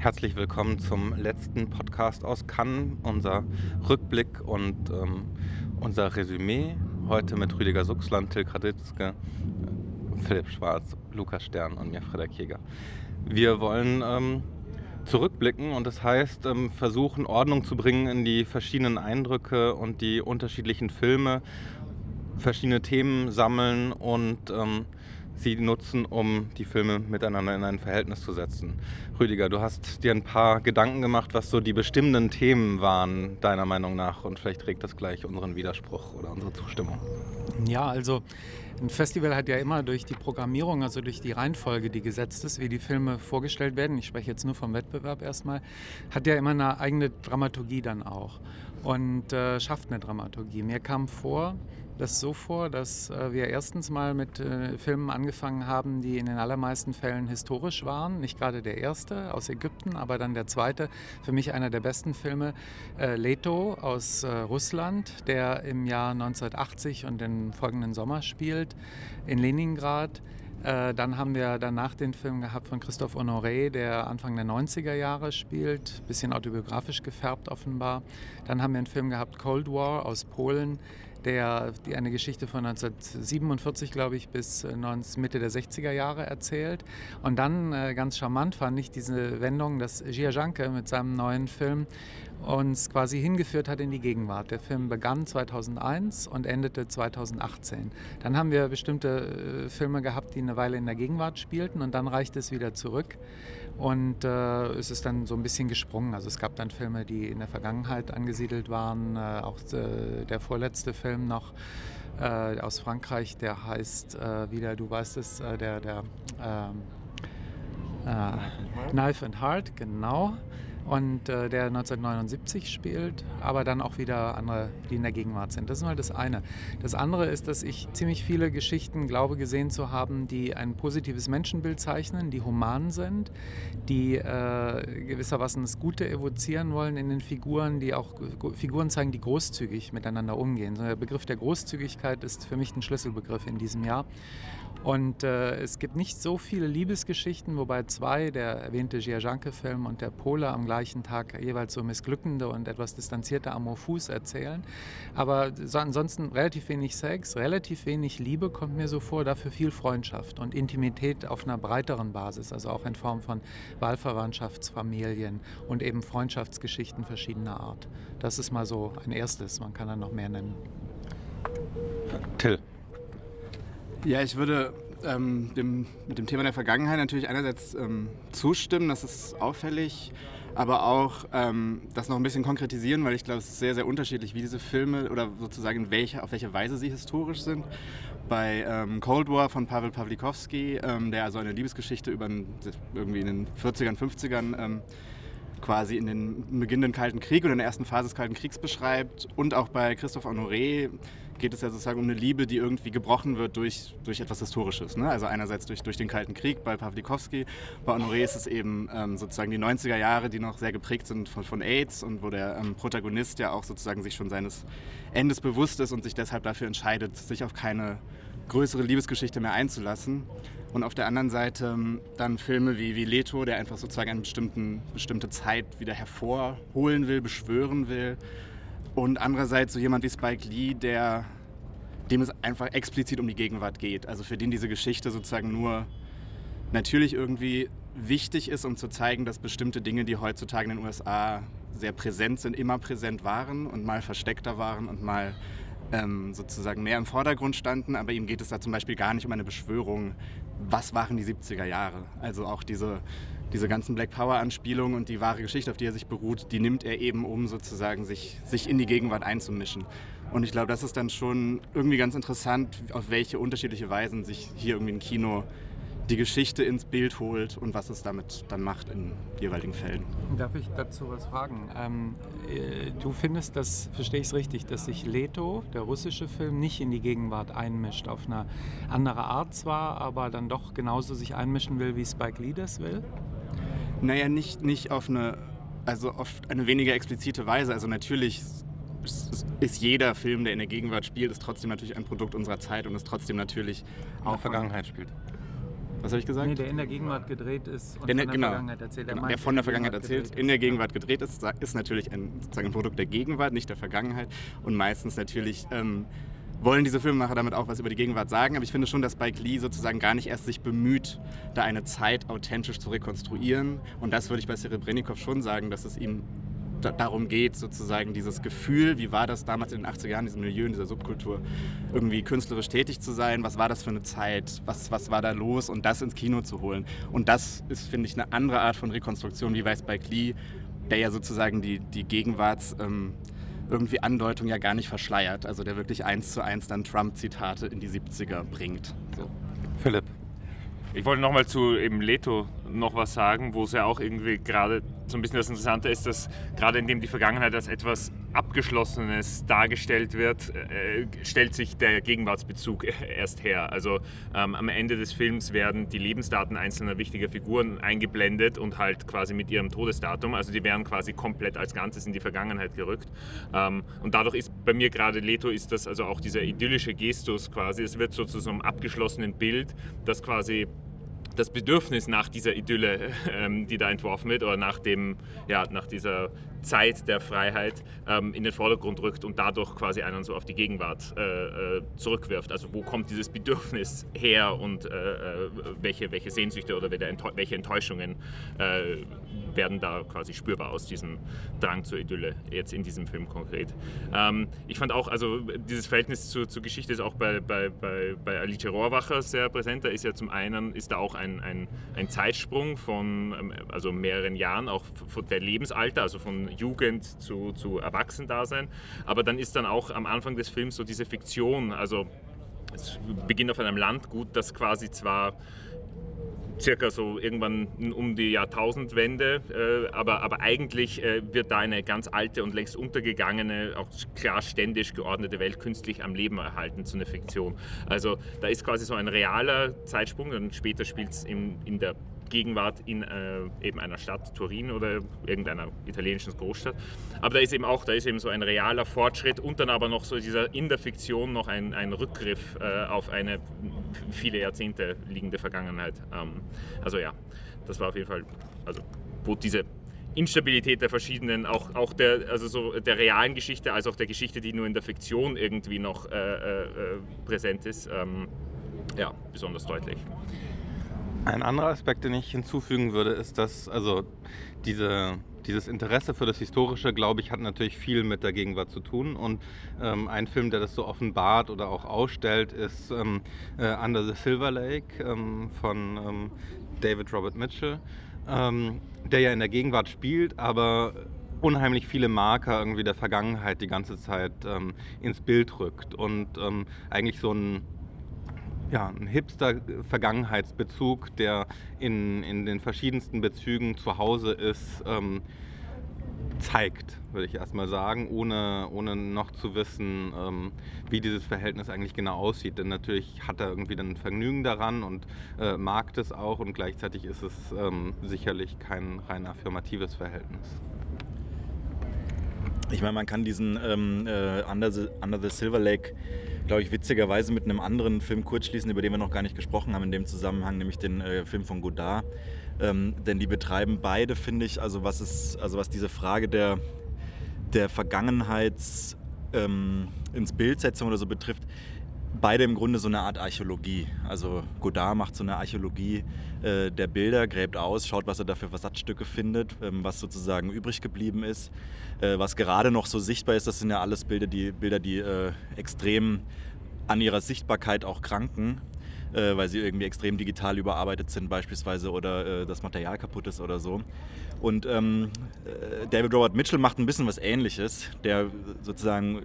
Herzlich willkommen zum letzten Podcast aus Cannes, unser Rückblick und ähm, unser Resümee. Heute mit Rüdiger Suchsland, Till Kraditzke, Philipp Schwarz, Lukas Stern und mir, Frederik Jäger. Wir wollen ähm, zurückblicken und das heißt ähm, versuchen, Ordnung zu bringen in die verschiedenen Eindrücke und die unterschiedlichen Filme, verschiedene Themen sammeln und ähm, sie nutzen, um die Filme miteinander in ein Verhältnis zu setzen. Rüdiger, du hast dir ein paar Gedanken gemacht, was so die bestimmenden Themen waren, deiner Meinung nach. Und vielleicht trägt das gleich unseren Widerspruch oder unsere Zustimmung. Ja, also ein Festival hat ja immer durch die Programmierung, also durch die Reihenfolge, die gesetzt ist, wie die Filme vorgestellt werden, ich spreche jetzt nur vom Wettbewerb erstmal, hat ja immer eine eigene Dramaturgie dann auch und äh, schafft eine Dramaturgie. Mir kam vor, das so vor, dass äh, wir erstens mal mit äh, Filmen angefangen haben, die in den allermeisten Fällen historisch waren. Nicht gerade der erste aus Ägypten, aber dann der zweite, für mich einer der besten Filme, äh, Leto aus äh, Russland, der im Jahr 1980 und den folgenden Sommer spielt in Leningrad. Äh, dann haben wir danach den Film gehabt von Christophe Honoré, der Anfang der 90er Jahre spielt, bisschen autobiografisch gefärbt offenbar. Dann haben wir einen Film gehabt, Cold War aus Polen, der die eine Geschichte von 1947, glaube ich, bis äh, Mitte der 60er Jahre erzählt. Und dann äh, ganz charmant fand ich diese Wendung, dass Gia Janke mit seinem neuen Film uns quasi hingeführt hat in die Gegenwart. Der Film begann 2001 und endete 2018. Dann haben wir bestimmte äh, Filme gehabt, die eine Weile in der Gegenwart spielten und dann reichte es wieder zurück. Und äh, es ist dann so ein bisschen gesprungen. Also es gab dann Filme, die in der Vergangenheit angesiedelt waren. Äh, auch äh, der vorletzte Film noch äh, aus Frankreich, der heißt äh, wieder, du weißt es, äh, der, der ähm, Knife and Heart, genau und äh, der 1979 spielt, aber dann auch wieder andere, die in der Gegenwart sind. Das ist mal das eine. Das andere ist, dass ich ziemlich viele Geschichten glaube gesehen zu haben, die ein positives Menschenbild zeichnen, die human sind, die äh, gewissermaßen das Gute evozieren wollen in den Figuren, die auch Figuren zeigen, die großzügig miteinander umgehen. der Begriff der Großzügigkeit ist für mich ein Schlüsselbegriff in diesem Jahr. Und äh, es gibt nicht so viele Liebesgeschichten, wobei zwei, der erwähnte Giajanke-Film und der Pole am gleichen Tag jeweils so missglückende und etwas distanzierte Amorphous erzählen. Aber so ansonsten relativ wenig Sex, relativ wenig Liebe kommt mir so vor, dafür viel Freundschaft und Intimität auf einer breiteren Basis, also auch in Form von Wahlverwandtschaftsfamilien und eben Freundschaftsgeschichten verschiedener Art. Das ist mal so ein erstes, man kann dann noch mehr nennen. Till. Ja, ich würde ähm, dem, mit dem Thema der Vergangenheit natürlich einerseits ähm, zustimmen, das ist auffällig, aber auch ähm, das noch ein bisschen konkretisieren, weil ich glaube, es ist sehr, sehr unterschiedlich, wie diese Filme oder sozusagen welche, auf welche Weise sie historisch sind. Bei ähm, Cold War von Pavel Pawlikowski, ähm, der also eine Liebesgeschichte über irgendwie in den 40ern, 50ern quasi in den beginnenden Kalten Krieg oder in der ersten Phase des Kalten Kriegs beschreibt und auch bei Christophe Honoré geht es ja sozusagen um eine Liebe, die irgendwie gebrochen wird durch, durch etwas Historisches. Ne? Also einerseits durch, durch den Kalten Krieg bei Pawlikowski, bei Honoré ist es eben ähm, sozusagen die 90er Jahre, die noch sehr geprägt sind von, von AIDS und wo der ähm, Protagonist ja auch sozusagen sich schon seines Endes bewusst ist und sich deshalb dafür entscheidet, sich auf keine größere Liebesgeschichte mehr einzulassen. Und auf der anderen Seite ähm, dann Filme wie, wie Leto, der einfach sozusagen eine bestimmte Zeit wieder hervorholen will, beschwören will und andererseits so jemand wie Spike Lee, der, dem es einfach explizit um die Gegenwart geht. Also für den diese Geschichte sozusagen nur natürlich irgendwie wichtig ist, um zu zeigen, dass bestimmte Dinge, die heutzutage in den USA sehr präsent sind, immer präsent waren und mal versteckter waren und mal ähm, sozusagen mehr im Vordergrund standen. Aber ihm geht es da zum Beispiel gar nicht um eine Beschwörung, was waren die 70er Jahre. Also auch diese diese ganzen Black Power-Anspielungen und die wahre Geschichte, auf die er sich beruht, die nimmt er eben, um sozusagen sich, sich in die Gegenwart einzumischen. Und ich glaube, das ist dann schon irgendwie ganz interessant, auf welche unterschiedliche Weisen sich hier irgendwie ein Kino die Geschichte ins Bild holt und was es damit dann macht in jeweiligen Fällen. Darf ich dazu was fragen? Ähm, äh, du findest, das verstehe ich es richtig, dass sich Leto, der russische Film, nicht in die Gegenwart einmischt, auf eine andere Art zwar, aber dann doch genauso sich einmischen will, wie Spike Lee das will? Naja, nicht, nicht auf eine, also auf eine weniger explizite Weise. Also natürlich ist jeder Film, der in der Gegenwart spielt, ist trotzdem natürlich ein Produkt unserer Zeit und ist trotzdem natürlich auch in der Vergangenheit spielt. Was habe ich gesagt? Nee, der in der Gegenwart gedreht ist und der, von der genau, Vergangenheit erzählt. Genau, der von der Vergangenheit erzählt, in der Gegenwart gedreht ist, ist natürlich ein, sozusagen ein Produkt der Gegenwart, nicht der Vergangenheit. Und meistens natürlich ähm, wollen diese Filmemacher damit auch was über die Gegenwart sagen. Aber ich finde schon, dass Spike Lee sozusagen gar nicht erst sich bemüht, da eine Zeit authentisch zu rekonstruieren. Und das würde ich bei Serebrennikov schon sagen, dass es ihm darum geht, sozusagen dieses Gefühl, wie war das damals in den 80er Jahren, in diesem Milieu, in dieser Subkultur, irgendwie künstlerisch tätig zu sein, was war das für eine Zeit, was, was war da los und das ins Kino zu holen. Und das ist, finde ich, eine andere Art von Rekonstruktion, wie bei Spike Lee, der ja sozusagen die, die Gegenwarts... Ähm, irgendwie Andeutung ja gar nicht verschleiert. Also der wirklich eins zu eins dann Trump-Zitate in die 70er bringt. So. Philipp. Ich wollte nochmal zu eben Leto noch was sagen, wo es ja auch irgendwie gerade so ein bisschen das Interessante ist, dass gerade indem die Vergangenheit als etwas Abgeschlossenes dargestellt wird, äh, stellt sich der Gegenwartsbezug erst her. Also ähm, am Ende des Films werden die Lebensdaten einzelner wichtiger Figuren eingeblendet und halt quasi mit ihrem Todesdatum. Also die werden quasi komplett als Ganzes in die Vergangenheit gerückt. Ähm, und dadurch ist bei mir gerade Leto ist das also auch dieser idyllische Gestus quasi. Es wird so zu so einem abgeschlossenen Bild, das quasi das Bedürfnis nach dieser Idylle, ähm, die da entworfen wird, oder nach, dem, ja, nach dieser Zeit der Freiheit ähm, in den Vordergrund rückt und dadurch quasi einen so auf die Gegenwart äh, äh zurückwirft. Also wo kommt dieses Bedürfnis her und äh, äh welche, welche Sehnsüchte oder welche Enttäuschungen äh, werden da quasi spürbar aus diesem Drang zur Idylle, jetzt in diesem Film konkret. Ähm, ich fand auch, also dieses Verhältnis zur, zur Geschichte ist auch bei, bei, bei, bei Alice Rohrwacher sehr präsent. Da ist ja zum einen, ist da auch ein, ein, ein Zeitsprung von ähm, also mehreren Jahren, auch von der Lebensalter, also von Jugend zu, zu Erwachsendasein. Aber dann ist dann auch am Anfang des Films so diese Fiktion, also es beginnt auf einem Landgut, das quasi zwar circa so irgendwann um die Jahrtausendwende, äh, aber, aber eigentlich äh, wird da eine ganz alte und längst untergegangene, auch klar ständisch geordnete Welt künstlich am Leben erhalten zu einer Fiktion. Also da ist quasi so ein realer Zeitsprung und später spielt es in, in der Gegenwart in äh, eben einer Stadt, Turin oder irgendeiner italienischen Großstadt. Aber da ist eben auch, da ist eben so ein realer Fortschritt und dann aber noch so dieser in der Fiktion noch ein, ein Rückgriff äh, auf eine viele Jahrzehnte liegende Vergangenheit. Ähm, also ja, das war auf jeden Fall, also wo diese Instabilität der verschiedenen, auch, auch der, also so der realen Geschichte, als auch der Geschichte, die nur in der Fiktion irgendwie noch äh, äh, äh präsent ist, ähm, ja, besonders deutlich. Ein anderer Aspekt, den ich hinzufügen würde, ist, dass also diese, dieses Interesse für das Historische, glaube ich, hat natürlich viel mit der Gegenwart zu tun. Und ähm, ein Film, der das so offenbart oder auch ausstellt, ist ähm, äh, Under the Silver Lake ähm, von ähm, David Robert Mitchell, ähm, der ja in der Gegenwart spielt, aber unheimlich viele Marker irgendwie der Vergangenheit die ganze Zeit ähm, ins Bild rückt und eigentlich so ein ja, ein Hipster-Vergangenheitsbezug, der in, in den verschiedensten Bezügen zu Hause ist, ähm, zeigt, würde ich erstmal sagen, ohne, ohne noch zu wissen, ähm, wie dieses Verhältnis eigentlich genau aussieht. Denn natürlich hat er irgendwie dann Vergnügen daran und äh, mag das auch und gleichzeitig ist es ähm, sicherlich kein rein affirmatives Verhältnis. Ich meine, man kann diesen ähm, äh, Under, the, Under the Silver Lake glaube ich, witzigerweise mit einem anderen Film kurzschließen, über den wir noch gar nicht gesprochen haben in dem Zusammenhang, nämlich den äh, Film von Godard. Ähm, denn die betreiben beide, finde ich, also was ist, also was diese Frage der, der Vergangenheits ähm, ins Bildsetzung oder so betrifft, beide im Grunde so eine Art Archäologie. Also Godard macht so eine Archäologie äh, der Bilder, gräbt aus, schaut, was er da für Versatzstücke findet, ähm, was sozusagen übrig geblieben ist. Äh, was gerade noch so sichtbar ist, das sind ja alles Bilder, die, Bilder, die äh, extrem an ihrer Sichtbarkeit auch kranken, äh, weil sie irgendwie extrem digital überarbeitet sind beispielsweise oder äh, das Material kaputt ist oder so. Und ähm, äh, David Robert Mitchell macht ein bisschen was Ähnliches, der sozusagen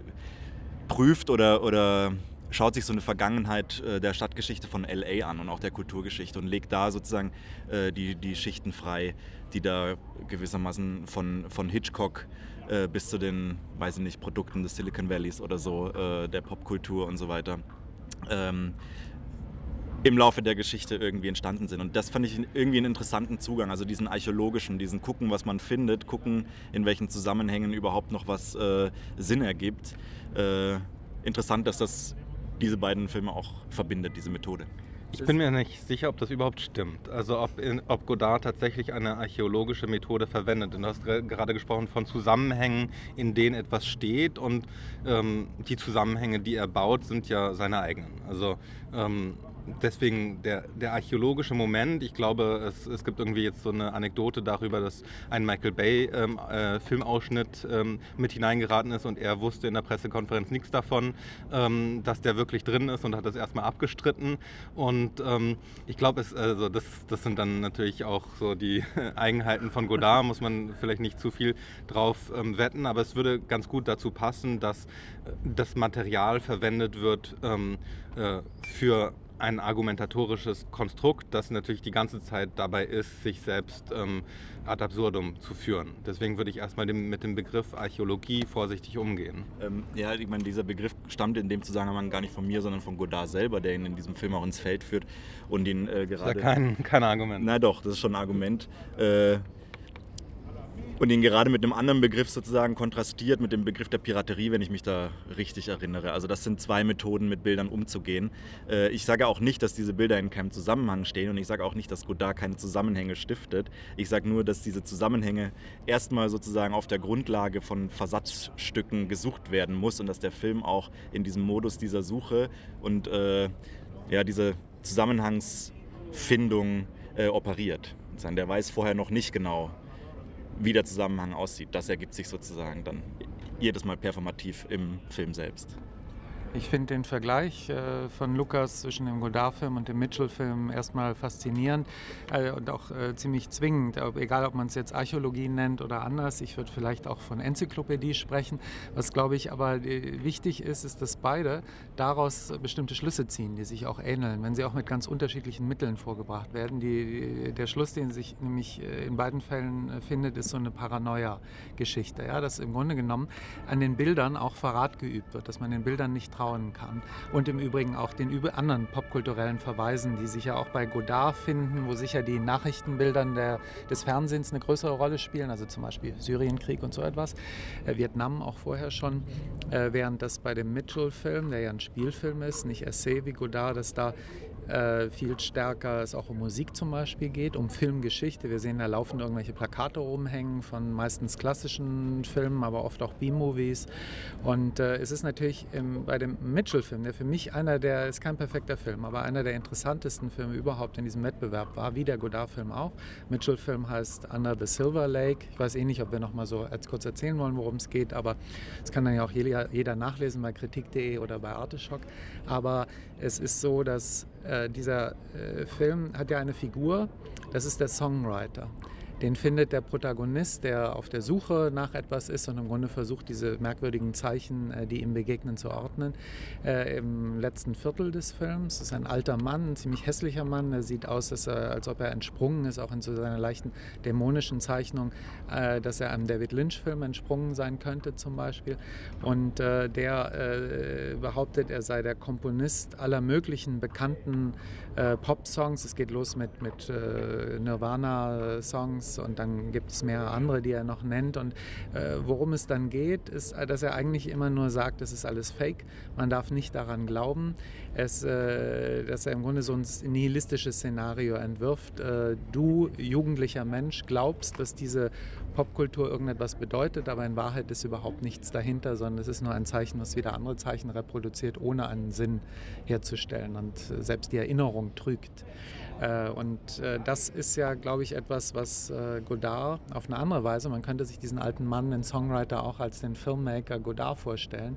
prüft oder, oder schaut sich so eine Vergangenheit äh, der Stadtgeschichte von LA an und auch der Kulturgeschichte und legt da sozusagen äh, die, die Schichten frei, die da gewissermaßen von, von Hitchcock äh, bis zu den, weiß ich nicht, Produkten des Silicon Valleys oder so, der Popkultur und so weiter, ähm, im Laufe der Geschichte irgendwie entstanden sind. Und das fand ich irgendwie einen interessanten Zugang, also diesen archäologischen, diesen gucken, was man findet, gucken, in welchen Zusammenhängen überhaupt noch was äh, Sinn ergibt. Äh, interessant, dass das diese beiden Filme auch verbindet, diese Methode. Ich bin mir nicht sicher, ob das überhaupt stimmt. Also ob, in, ob Godard tatsächlich eine archäologische Methode verwendet. Und du hast gerade gesprochen von Zusammenhängen, in denen etwas steht. Und ähm, die Zusammenhänge, die er baut, sind ja seine eigenen. Also ähm, deswegen der, der archäologische Moment. Ich glaube, es, es gibt irgendwie jetzt so eine Anekdote darüber, dass ein Michael Bay ähm, äh, ähm, mit hineingeraten ist und er wusste in der Pressekonferenz nichts davon, ähm, dass der wirklich drin ist und hat das erstmal abgestritten. Und ähm, ich glaube, also das, das sind dann natürlich auch so die Eigenheiten von Godard, muss man vielleicht nicht zu viel drauf ähm, wetten, aber es würde ganz gut dazu passen, dass äh, das Material verwendet wird ähm, äh, für ein argumentatorisches Konstrukt, das natürlich die ganze Zeit dabei ist, sich selbst ähm, ad absurdum zu führen. Deswegen würde ich erstmal dem, mit dem Begriff Archäologie vorsichtig umgehen. Ähm, ja, ich meine, dieser Begriff stammt in dem Zusammenhang gar nicht von mir, sondern von Godard selber, der ihn in diesem Film auch ins Feld führt und ihn äh, gerade. Das ist ja kein, kein Argument. Na doch, das ist schon ein Argument. Äh, und ihn gerade mit einem anderen Begriff sozusagen kontrastiert, mit dem Begriff der Piraterie, wenn ich mich da richtig erinnere. Also das sind zwei Methoden, mit Bildern umzugehen. Äh, ich sage auch nicht, dass diese Bilder in keinem Zusammenhang stehen und ich sage auch nicht, dass Godard keine Zusammenhänge stiftet. Ich sage nur, dass diese Zusammenhänge erstmal sozusagen auf der Grundlage von Versatzstücken gesucht werden muss und dass der Film auch in diesem Modus dieser Suche und äh, ja, diese Zusammenhangsfindung äh, operiert. Der weiß vorher noch nicht genau, wie der Zusammenhang aussieht. Das ergibt sich sozusagen dann jedes Mal performativ im Film selbst. Ich finde den Vergleich äh, von Lukas zwischen dem Godard-Film und dem Mitchell-Film erstmal faszinierend äh, und auch äh, ziemlich zwingend, egal ob man es jetzt Archäologie nennt oder anders. Ich würde vielleicht auch von Enzyklopädie sprechen. Was, glaube ich, aber äh, wichtig ist, ist, dass beide daraus bestimmte Schlüsse ziehen, die sich auch ähneln, wenn sie auch mit ganz unterschiedlichen Mitteln vorgebracht werden. Die, der Schluss, den sich nämlich äh, in beiden Fällen äh, findet, ist so eine Paranoia-Geschichte. Ja? Dass im Grunde genommen an den Bildern auch Verrat geübt wird, dass man den Bildern nicht traut vertrauen kann. Und im Übrigen auch den anderen popkulturellen Verweisen, die sich ja auch bei Godard finden, wo sicher die Nachrichtenbildern der, des Fernsehens eine größere Rolle spielen, also zum Beispiel Syrienkrieg und so etwas, äh, Vietnam auch vorher schon, äh, während das bei dem Mitchell-Film, der ja ein Spielfilm ist, nicht Essay wie Godard, dass da äh, viel stärker es auch um Musik zum Beispiel geht, um Filmgeschichte. Wir sehen da laufend irgendwelche Plakate rumhängen von meistens klassischen Filmen, aber oft auch B-Movies. Und äh, es ist natürlich im, bei dem Mitchell-Film, der für mich einer der, ist kein perfekter Film, aber einer der interessantesten Filme überhaupt in diesem Wettbewerb war, wie der Godard-Film auch. Mitchell-Film heißt Under the Silver Lake. Ich weiß eh nicht, ob wir noch mal so als kurz erzählen wollen, worum es geht, aber das kann dann ja auch jeder, jeder nachlesen bei kritik.de oder bei Arteschock. Aber es ist so, dass äh, dieser äh, Film hat ja eine Figur, das ist der Songwriter. Den findet der Protagonist, der auf der Suche nach etwas ist und im Grunde versucht, diese merkwürdigen Zeichen, äh, die ihm begegnen, zu ordnen. Äh, Im letzten Viertel des Films ist ein alter Mann, ein ziemlich hässlicher Mann. Er sieht aus, er, als ob er entsprungen ist, auch in so seiner leichten dämonischen Zeichnung, äh, dass er einem David Lynch-Film entsprungen sein könnte, zum Beispiel. Und äh, der äh, behauptet, er sei der Komponist aller möglichen bekannten äh, Pop-Songs. Es geht los mit, mit Nirvana-Songs Songs und dann gibt es mehrere andere, die er noch nennt. Und äh, worum es dann geht, ist, dass er eigentlich immer nur sagt, es ist alles Fake. Man darf nicht daran glauben. Es, äh, dass er im Grunde so ein nihilistisches Szenario entwirft. Äh, du, jugendlicher Mensch, glaubst, dass diese Popkultur irgendetwas bedeutet, aber in Wahrheit ist überhaupt nichts dahinter, sondern es ist nur ein Zeichen, was wieder andere Zeichen reproduziert, ohne einen Sinn herzustellen und äh, selbst die Erinnerung trügt. Äh, und äh, das ist ja, glaube ich, etwas, was äh, Godard auf eine andere Weise, man könnte sich diesen alten Mann, den Songwriter, auch als den Filmmaker Godard vorstellen,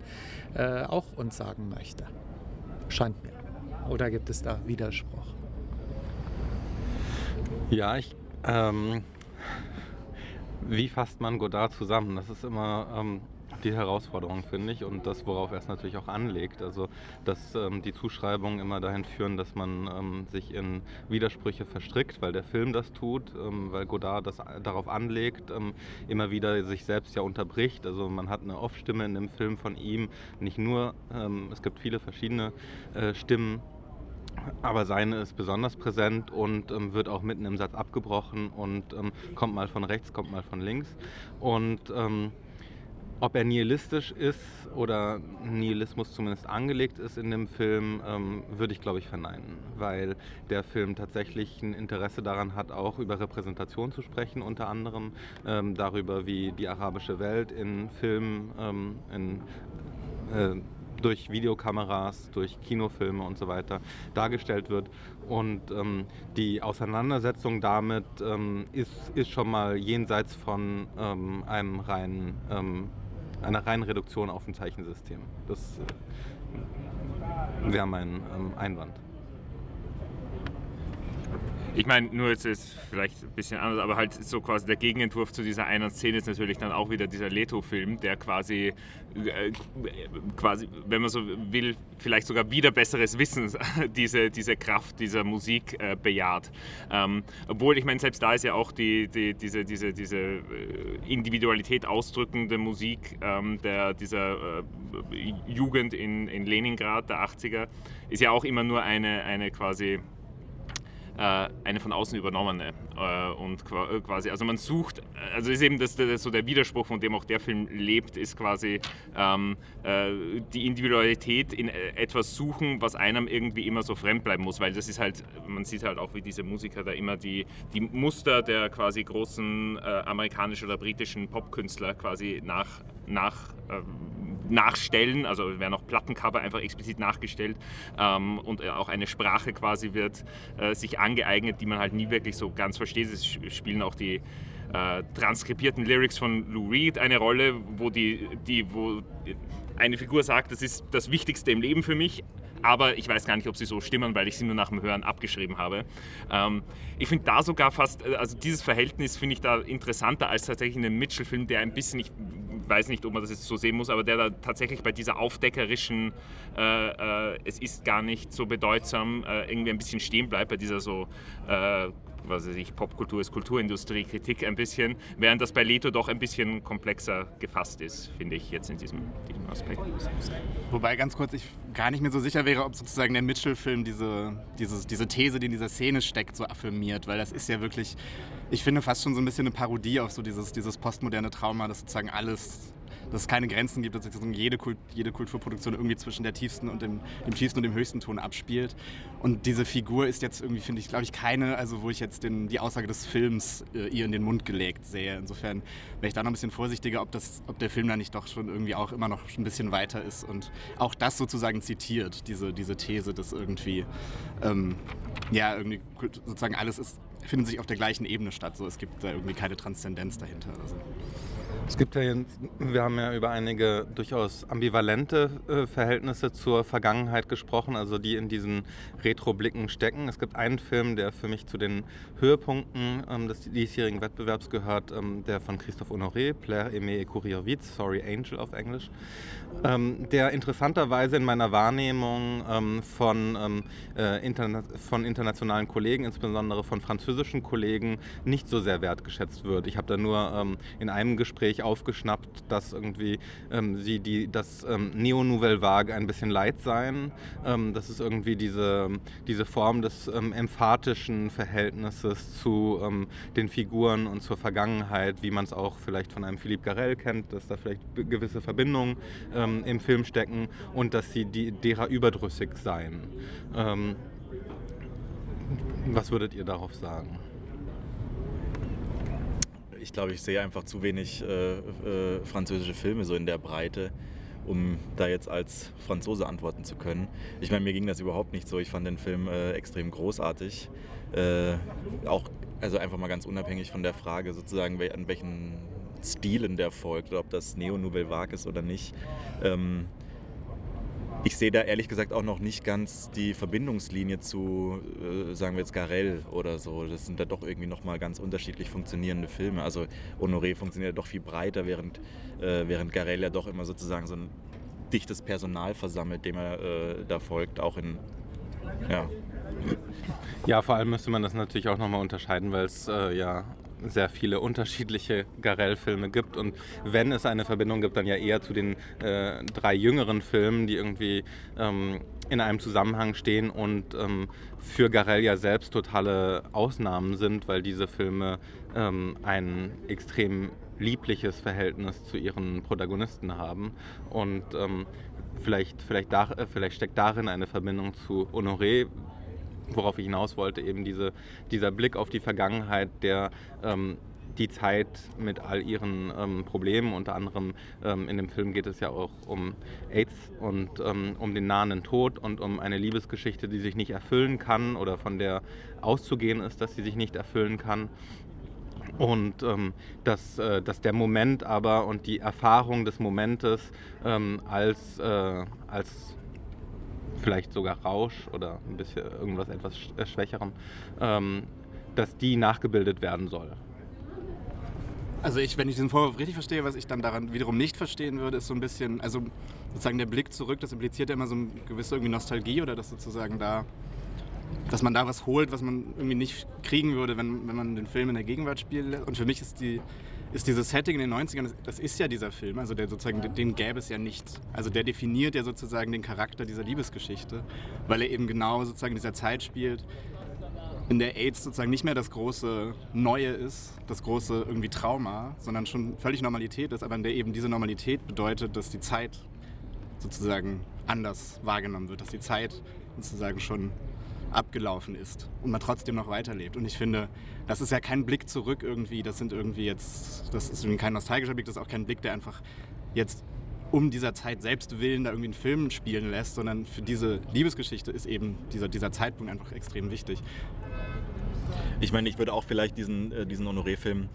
auch uns sagen möchte. Scheint mir. Oder gibt es da Widerspruch? Ja, ich. Ähm, wie fasst man Godard zusammen? Das ist immer ähm, die Herausforderung, finde ich, und das, worauf er es natürlich auch anlegt. Also, dass ähm, die Zuschreibungen immer dahin führen, dass man ähm, sich in Widersprüche verstrickt, weil der Film das tut, ähm, weil Godard das darauf anlegt, ähm, immer wieder sich selbst ja unterbricht. Also, man hat eine Off-Stimme in dem Film von ihm, nicht nur, ähm, es gibt viele verschiedene äh, Stimmen. Aber seine ist besonders präsent und ähm, wird auch mitten im Satz abgebrochen und kommt mal von rechts, kommt mal von links. Und ob er nihilistisch ist oder Nihilismus zumindest angelegt ist in dem Film, ähm, würde ich glaube ich verneinen, weil der Film tatsächlich ein Interesse daran hat, auch über Repräsentation zu sprechen, unter anderem ähm, darüber, wie die arabische Welt in Filmen, ähm, in, äh, durch Videokameras, durch Kinofilme und so weiter dargestellt wird. Und ähm, die Auseinandersetzung damit ähm, ist, ist schon mal jenseits von ähm, einem reinen eine reine Reduktion auf ein Zeichensystem. Das äh, wäre mein ähm, Einwand. Ich meine, nur jetzt ist vielleicht ein bisschen anders, aber halt so quasi der Gegenentwurf zu dieser einen Szene ist natürlich dann auch wieder dieser Leto-Film, der quasi, äh, quasi, wenn man so will, vielleicht sogar wieder besseres Wissen diese, diese Kraft dieser Musik äh, bejaht. Ähm, obwohl, ich meine, selbst da ist ja auch die, die, diese, diese, diese äh, Individualität ausdrückende Musik ähm, der, dieser äh, Jugend in, in Leningrad der 80er, ist ja auch immer nur eine, eine quasi äh, eine von außen übernommene. Äh, und äh, quasi, also man sucht, also ist eben das, das, so der Widerspruch, von dem auch der Film lebt, ist quasi ähm, die Individualität in etwas suchen, was einem irgendwie immer so fremd bleiben muss, weil das ist halt, man sieht halt auch, wie diese Musiker da immer die, die Muster der quasi großen äh, amerikanischen oder britischen Popkünstler quasi nach, nach ähm, nachstellen, also werden auch Plattencover einfach explizit nachgestellt ähm, und auch eine Sprache quasi wird äh, sich angeeignet, die man halt nie wirklich so ganz versteht. Es spielen auch die äh, transkribierten Lyrics von Lou Reed eine Rolle, wo, die, die, wo eine Figur sagt, das ist das Wichtigste im Leben für mich, aber ich weiß gar nicht, ob sie so stimmen, weil ich sie nur nach dem Hören abgeschrieben habe. Ähm, ich finde da sogar fast, äh, also dieses Verhältnis finde ich da interessanter als tatsächlich in einem Mitchell-Film, der ein bisschen, ich weiß nicht, ob man das jetzt so sehen muss, aber der da tatsächlich bei dieser aufdeckerischen, äh, äh, es ist gar nicht so bedeutsam, äh, irgendwie ein bisschen stehen bleibt, bei dieser so äh, was weiß ich, Popkultur ist Kulturindustrie, Kritik ein bisschen, während das bei Leto doch ein bisschen komplexer gefasst ist, finde ich jetzt in diesem, diesem Aspekt. Wobei ganz kurz ich gar nicht mehr so sicher wäre, ob sozusagen der Mitchell-Film diese, diese, diese These, die in dieser Szene steckt, so affirmiert, weil das ist ja wirklich, ich finde fast schon so ein bisschen eine Parodie auf so dieses, dieses postmoderne Trauma, dass sozusagen alles dass es keine Grenzen gibt, dass sich jede, Kult, jede Kulturproduktion irgendwie zwischen der tiefsten und dem, dem tiefsten und dem höchsten Ton abspielt. Und diese Figur ist jetzt irgendwie, finde ich, glaube ich, keine, also wo ich jetzt den, die Aussage des Films äh, ihr in den Mund gelegt sehe. Insofern wäre ich da noch ein bisschen vorsichtiger, ob, das, ob der Film da nicht doch schon irgendwie auch immer noch ein bisschen weiter ist und auch das sozusagen zitiert, diese, diese These, dass irgendwie, ähm, ja, irgendwie sozusagen alles ist, findet sich auf der gleichen Ebene statt. So, es gibt da irgendwie keine Transzendenz dahinter. Also. Es gibt ja jetzt, wir haben ja über einige durchaus ambivalente äh, Verhältnisse zur Vergangenheit gesprochen, also die in diesen Retro-Blicken stecken. Es gibt einen Film, der für mich zu den Höhepunkten ähm, des diesjährigen Wettbewerbs gehört, ähm, der von Christophe Honoré, Plaire Aimé Vite, Sorry Angel auf Englisch, ähm, der interessanterweise in meiner Wahrnehmung von, äh, von internationalen Kollegen, insbesondere von französischen Kollegen, nicht so sehr wertgeschätzt wird. Ich habe da nur ähm, in einem Gespräch aufgeschnappt, dass irgendwie ähm, sie die, das ähm, Neo-Nouvelle Vague ein bisschen leid seien. Ähm, das ist irgendwie diese, diese Form des ähm, emphatischen Verhältnisses zu ähm, den Figuren und zur Vergangenheit, wie man es auch vielleicht von einem Philippe Garel kennt, dass da vielleicht gewisse Verbindungen im Film stecken und dass sie die, derer überdrüssig seien. Was würdet ihr darauf sagen? ich glaube, ich sehe einfach zu wenig äh, äh, französische Filme so in der Breite, um da jetzt als Franzose antworten zu können. Ich meine, mir ging das überhaupt nicht so. Ich fand den Film äh, extrem großartig. Äh, auch, also einfach mal ganz unabhängig von der Frage sozusagen, an welchen Stilen der folgt, ob das Neo-Nouvelle Vague ist oder nicht. Ähm, ich sehe da ehrlich gesagt auch noch nicht ganz die Verbindungslinie zu, äh, sagen wir jetzt Garell oder so. Das sind da doch irgendwie nochmal ganz unterschiedlich funktionierende Filme. Also Honoré funktioniert ja doch viel breiter, während, äh, während Garell ja doch immer sozusagen so ein dichtes Personal versammelt, dem er äh, da folgt, auch in, ja. Ja, vor allem müsste man das natürlich auch nochmal unterscheiden, weil es äh, ja sehr viele unterschiedliche Garell-Filme gibt. Und wenn es eine Verbindung gibt, dann ja eher zu den äh, drei jüngeren Filmen, die irgendwie ähm, in einem Zusammenhang stehen und ähm, für Garell ja selbst totale Ausnahmen sind, weil diese Filme ähm, einen extrem liebliches Verhältnis zu ihren Protagonisten haben. Und ähm, vielleicht, vielleicht, da, äh, vielleicht steckt darin eine Verbindung zu Honoré, worauf ich hinaus wollte, eben diese, dieser Blick auf die Vergangenheit, der ähm, die Zeit mit all ihren ähm, Problemen, unter anderem ähm, in dem Film geht es ja auch um AIDS und ähm, um den nahenden Tod und um eine Liebesgeschichte, die sich nicht erfüllen kann oder von der auszugehen ist, dass sie sich nicht erfüllen kann. Und ähm, dass, äh, dass der Moment aber und die Erfahrung des Momentes ähm, als, äh, als vielleicht sogar Rausch oder ein bisschen irgendwas etwas äh, Schwächerem, ähm, dass die nachgebildet werden soll. Also ich, wenn ich diesen Vorwurf richtig verstehe, was ich dann daran wiederum nicht verstehen würde, ist so ein bisschen, also sozusagen der Blick zurück, das impliziert ja immer so eine gewisse irgendwie Nostalgie oder dass sozusagen da, dass man da was holt, was man irgendwie nicht kriegen würde, wenn, wenn man den Film in der Gegenwart spielt. Und für mich ist die ist dieses Setting in den 90ern, das ist ja dieser Film, also der sozusagen, den gäbe es ja nicht. Also der definiert ja sozusagen den Charakter dieser Liebesgeschichte, weil er eben genau sozusagen in dieser Zeit spielt, in der AIDS sozusagen nicht mehr das große Neue ist, das große irgendwie Trauma, sondern schon völlig Normalität ist, aber in der eben diese Normalität bedeutet, dass die Zeit sozusagen anders wahrgenommen wird, dass die Zeit sozusagen schon abgelaufen ist und man trotzdem noch weiterlebt. Und ich finde, das ist ja kein Blick zurück irgendwie, das sind irgendwie jetzt, das ist kein nostalgischer Blick, das ist auch kein Blick, der einfach jetzt um dieser Zeit selbst willen da irgendwie einen Film spielen lässt, sondern für diese Liebesgeschichte ist eben dieser, dieser Zeitpunkt einfach extrem wichtig. Ich meine, ich würde auch vielleicht diesen, äh, diesen Honoré-Film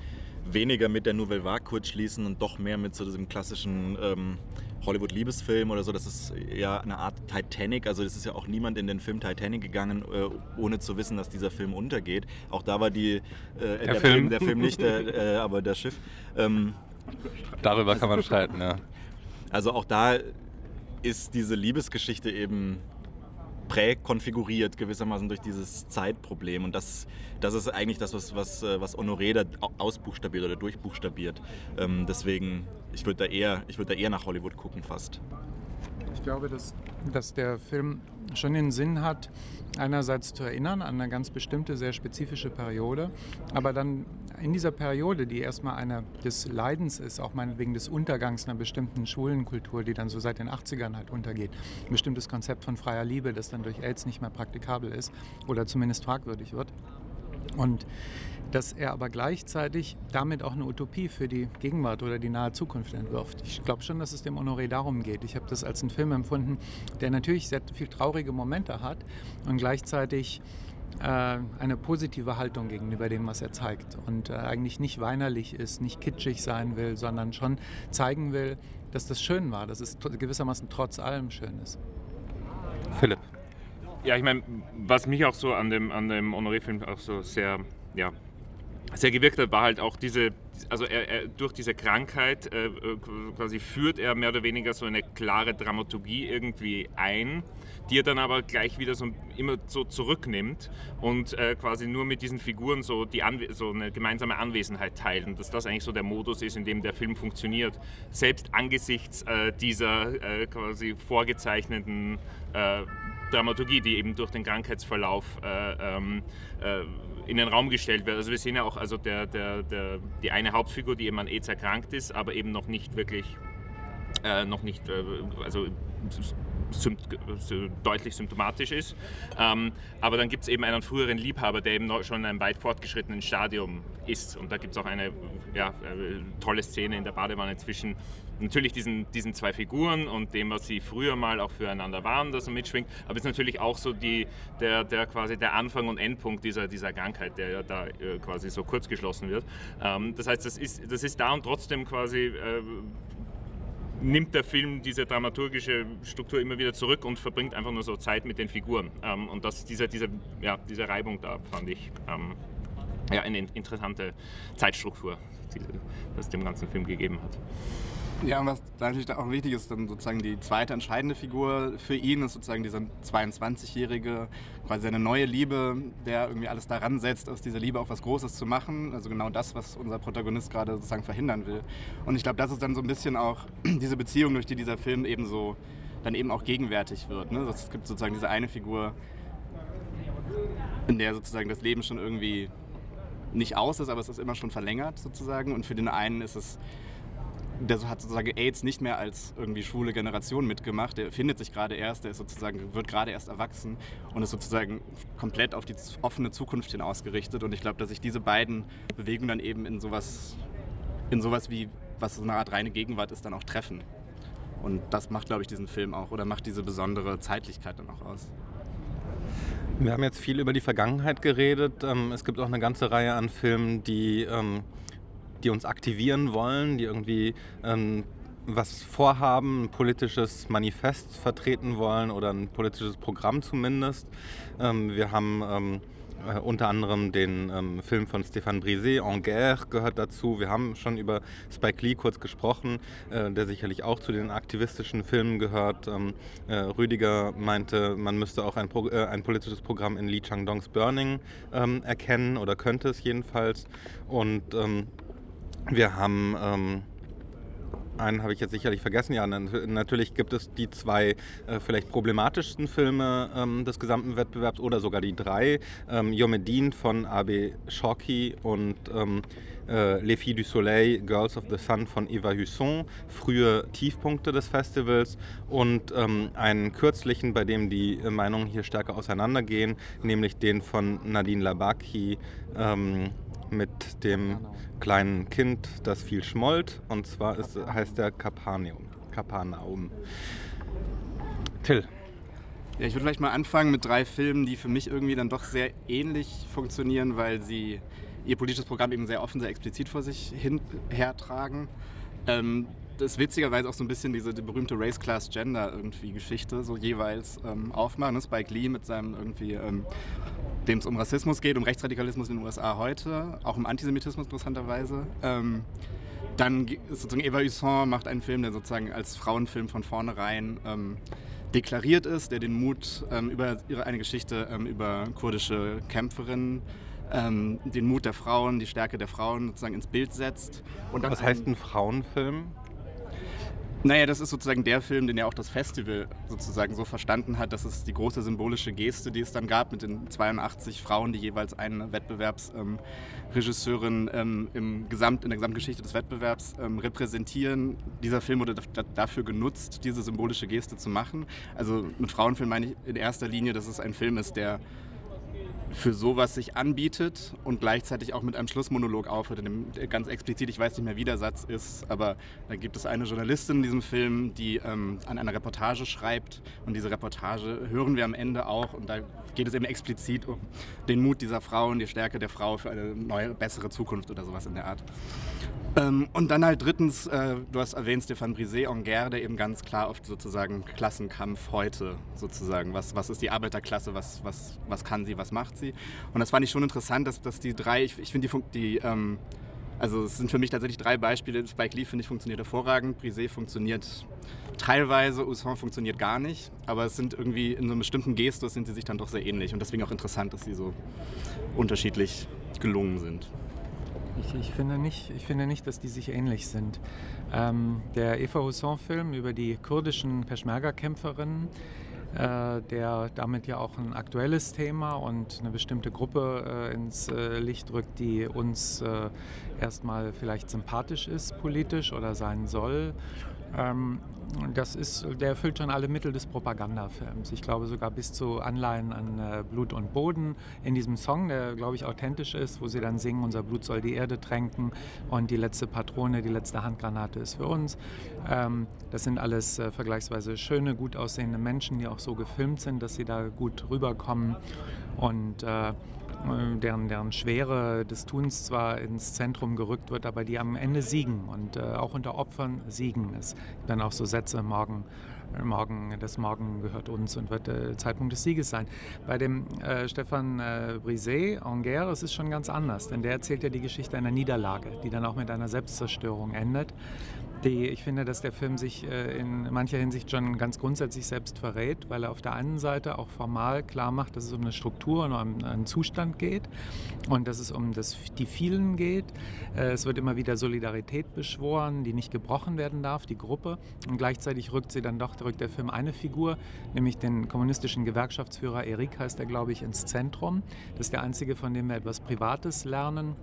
weniger mit der Nouvelle Vague kurz schließen und doch mehr mit so diesem klassischen ähm, Hollywood-Liebesfilm oder so. Das ist ja eine Art Titanic. Also es ist ja auch niemand in den Film Titanic gegangen, äh, ohne zu wissen, dass dieser Film untergeht. Auch da war die, äh, der, der, Film. Film. der, Film. nicht, der, äh, aber das Schiff. Ähm, Darüber kann man streiten, ja. Also auch da ist diese Liebesgeschichte eben präkonfiguriert gewissermaßen durch dieses Zeitproblem. Und das, das ist eigentlich das, was, was, äh, was Honoré da ausbuchstabiert oder durchbuchstabiert. Ähm, deswegen, ich würde da, eher, würd da eher nach Hollywood gucken fast. Ich glaube, dass, dass der Film schon den Sinn hat, einerseits zu erinnern an eine ganz bestimmte, sehr spezifische Periode, aber dann in dieser Periode, die erstmal eine des Leidens ist, auch meinetwegen des Untergangs einer bestimmten Schulenkultur, die dann so seit den 80ern halt untergeht, ein bestimmtes Konzept von freier Liebe, das dann durch AIDS nicht mehr praktikabel ist oder zumindest fragwürdig wird. Und dass er aber gleichzeitig damit auch eine Utopie für die Gegenwart oder die nahe Zukunft entwirft. Ich glaube schon, dass es dem Honoré darum geht. Ich habe das als einen Film empfunden, der natürlich sehr viel traurige Momente hat und gleichzeitig eine positive Haltung gegenüber dem, was er zeigt und äh, eigentlich nicht weinerlich ist, nicht kitschig sein will, sondern schon zeigen will, dass das schön war, dass es gewissermaßen trotz allem schön ist. Philipp. Ja, ich meine, was mich auch so an dem, an dem Honoré-Film auch so sehr ja, sehr gewirkt hat, war halt auch diese, also er, er, durch diese Krankheit äh, quasi führt er mehr oder weniger so eine klare Dramaturgie irgendwie ein, die er dann aber gleich wieder so immer so zurücknimmt und äh, quasi nur mit diesen Figuren so, die so eine gemeinsame Anwesenheit teilt und dass das eigentlich so der Modus ist, in dem der Film funktioniert. Selbst angesichts äh, dieser äh, quasi vorgezeichneten äh, Dramaturgie, die eben durch den Krankheitsverlauf äh, ähm, äh, in den Raum gestellt wird. Also wir sehen ja auch, also der, der, der, die eine Hauptfigur, die eben an AIDS erkrankt ist, aber eben noch nicht wirklich, äh, noch nicht, äh, also deutlich symptomatisch ist. Ähm, aber dann gibt es eben einen früheren Liebhaber, der eben schon in einem weit fortgeschrittenen Stadium ist. Und da gibt es auch eine ja, äh, tolle Szene in der Badewanne zwischen natürlich diesen, diesen zwei Figuren und dem, was sie früher mal auch füreinander waren, das mitschwingt, aber es ist natürlich auch so die, der, der quasi der Anfang und Endpunkt dieser, dieser Krankheit, der ja da äh, quasi so kurz geschlossen wird. Ähm, das heißt, das ist, das ist da und trotzdem quasi äh, nimmt der Film diese dramaturgische Struktur immer wieder zurück und verbringt einfach nur so Zeit mit den Figuren. Ähm, und das, diese, diese, ja, diese Reibung da fand ich ähm, ja, eine interessante Zeitstruktur, die das dem ganzen Film gegeben hat. Ja, und was natürlich auch wichtig ist, dann sozusagen die zweite entscheidende Figur für ihn ist sozusagen dieser 22-jährige, quasi seine neue Liebe, der irgendwie alles daran setzt, aus dieser Liebe auch was Großes zu machen. Also genau das, was unser Protagonist gerade sozusagen verhindern will. Und ich glaube, das ist dann so ein bisschen auch diese Beziehung, durch die dieser Film eben so dann eben auch gegenwärtig wird. Ne? Es gibt sozusagen diese eine Figur, in der sozusagen das Leben schon irgendwie nicht aus ist, aber es ist immer schon verlängert sozusagen. Und für den einen ist es der hat sozusagen AIDS nicht mehr als irgendwie schwule Generation mitgemacht. Der findet sich gerade erst, der ist sozusagen, wird gerade erst erwachsen und ist sozusagen komplett auf die offene Zukunft hin ausgerichtet. Und ich glaube, dass sich diese beiden Bewegungen dann eben in sowas, in sowas wie, was so eine Art reine Gegenwart ist, dann auch treffen. Und das macht, glaube ich, diesen Film auch oder macht diese besondere Zeitlichkeit dann auch aus. Wir haben jetzt viel über die Vergangenheit geredet. Ähm, es gibt auch eine ganze Reihe an Filmen, die ähm, die uns aktivieren wollen, die irgendwie ähm, was vorhaben, ein politisches Manifest vertreten wollen oder ein politisches Programm zumindest. Ähm, wir haben ähm, äh, unter anderem den ähm, Film von Stéphane Brisé, En Guerre, gehört dazu. Wir haben schon über Spike Lee kurz gesprochen, äh, der sicherlich auch zu den aktivistischen Filmen gehört. Ähm, äh, Rüdiger meinte, man müsste auch ein, Pro äh, ein, politisches Programm in Lee Chang-dongs Burning ähm, erkennen oder könnte es jedenfalls. Und ähm, wir haben ähm, einen habe ich jetzt sicherlich vergessen. Ja, natürlich gibt es die zwei äh, vielleicht problematischsten Filme ähm, des gesamten Wettbewerbs oder sogar die drei. Ähm, Yomedin von Abe Shorki und ähm, äh, Les Filles du Soleil, Girls of the Sun von Eva Husson, frühe Tiefpunkte des Festivals und ähm, einen kürzlichen, bei dem die Meinungen hier stärker auseinandergehen, nämlich den von Nadine Labaki. Ähm, mit dem kleinen Kind, das viel schmollt. Und zwar ist, heißt der Kapernaum. Kapernaum. Till. Ja, ich würde vielleicht mal anfangen mit drei Filmen, die für mich irgendwie dann doch sehr ähnlich funktionieren, weil sie ihr politisches Programm eben sehr offen, sehr explizit vor sich hin hertragen. Ähm, das witzigerweise auch so ein bisschen diese die berühmte Race Class Gender irgendwie Geschichte so jeweils ähm, aufmachen. Spike Lee mit seinem irgendwie, ähm, dem es um Rassismus geht, um Rechtsradikalismus in den USA heute, auch um Antisemitismus interessanterweise. Ähm, dann sozusagen Eva Husson macht einen Film, der sozusagen als Frauenfilm von vornherein ähm, deklariert ist, der den Mut ähm, über ihre eine Geschichte ähm, über kurdische Kämpferinnen ähm, den Mut der Frauen, die Stärke der Frauen sozusagen ins Bild setzt. Und Was heißt ein Frauenfilm? Naja, das ist sozusagen der Film, den ja auch das Festival sozusagen so verstanden hat. Das ist die große symbolische Geste, die es dann gab mit den 82 Frauen, die jeweils eine Wettbewerbsregisseurin ähm, im Gesamt, in der Gesamtgeschichte des Wettbewerbs ähm, repräsentieren. Dieser Film wurde dafür genutzt, diese symbolische Geste zu machen. Also mit Frauenfilm meine ich in erster Linie, dass es ein Film ist, der für sowas sich anbietet und gleichzeitig auch mit einem Schlussmonolog aufhört, in dem ganz explizit, ich weiß nicht mehr, wie der Satz ist, aber da gibt es eine Journalistin in diesem Film, die ähm, an einer Reportage schreibt und diese Reportage hören wir am Ende auch und da geht es eben explizit um den Mut dieser Frau und die Stärke der Frau für eine neue, bessere Zukunft oder sowas in der Art. Ähm, und dann halt drittens, äh, du hast erwähnt Stéphane Brisé, Anger, der eben ganz klar auf sozusagen Klassenkampf heute sozusagen, was, was ist die Arbeiterklasse, was, was, was kann sie, was macht sie. Und das fand ich schon interessant, dass, dass die drei, ich, ich finde die, die ähm, also es sind für mich tatsächlich drei Beispiele. Spike Lee, finde ich, funktioniert hervorragend. Brisé funktioniert teilweise, Usson funktioniert gar nicht. Aber es sind irgendwie in so einem bestimmten Gestus sind sie sich dann doch sehr ähnlich. Und deswegen auch interessant, dass sie so unterschiedlich gelungen sind. Ich, ich, finde nicht, ich finde nicht, dass die sich ähnlich sind. Ähm, der Eva Husson-Film über die kurdischen Peschmerga-Kämpferinnen, der damit ja auch ein aktuelles Thema und eine bestimmte Gruppe äh, ins äh, Licht rückt, die uns äh, erstmal vielleicht sympathisch ist politisch oder sein soll ähm, das ist, der erfüllt schon alle Mittel des Propagandafilms. Ich glaube sogar bis zu Anleihen an äh, Blut und Boden in diesem Song, der, glaube ich, authentisch ist, wo sie dann singen, unser Blut soll die Erde tränken und die letzte Patrone, die letzte Handgranate ist für uns. Ähm, das sind alles äh, vergleichsweise schöne, gut aussehende Menschen, die auch so gefilmt sind, dass sie da gut rüberkommen. Und äh, deren, deren Schwere des Tuns zwar ins Zentrum gerückt wird, aber die am Ende siegen und äh, auch unter Opfern siegen. Es dann auch so Sätze, morgen, morgen, das Morgen gehört uns und wird der Zeitpunkt des Sieges sein. Bei dem äh, Stefan äh, Brisé, Anger, ist es schon ganz anders, denn der erzählt ja die Geschichte einer Niederlage, die dann auch mit einer Selbstzerstörung endet. Die, ich finde, dass der Film sich äh, in mancher Hinsicht schon ganz grundsätzlich selbst verrät, weil er auf der einen Seite auch formal klar macht, dass es um eine Struktur und um einen Zustand geht und dass es um das, die vielen geht. Äh, es wird immer wieder Solidarität beschworen, die nicht gebrochen werden darf, die Gruppe. Und gleichzeitig rückt sie dann doch, rückt der Film eine Figur, nämlich den kommunistischen Gewerkschaftsführer Erik heißt er, glaube ich, ins Zentrum. Das ist der einzige, von dem wir etwas Privates lernen.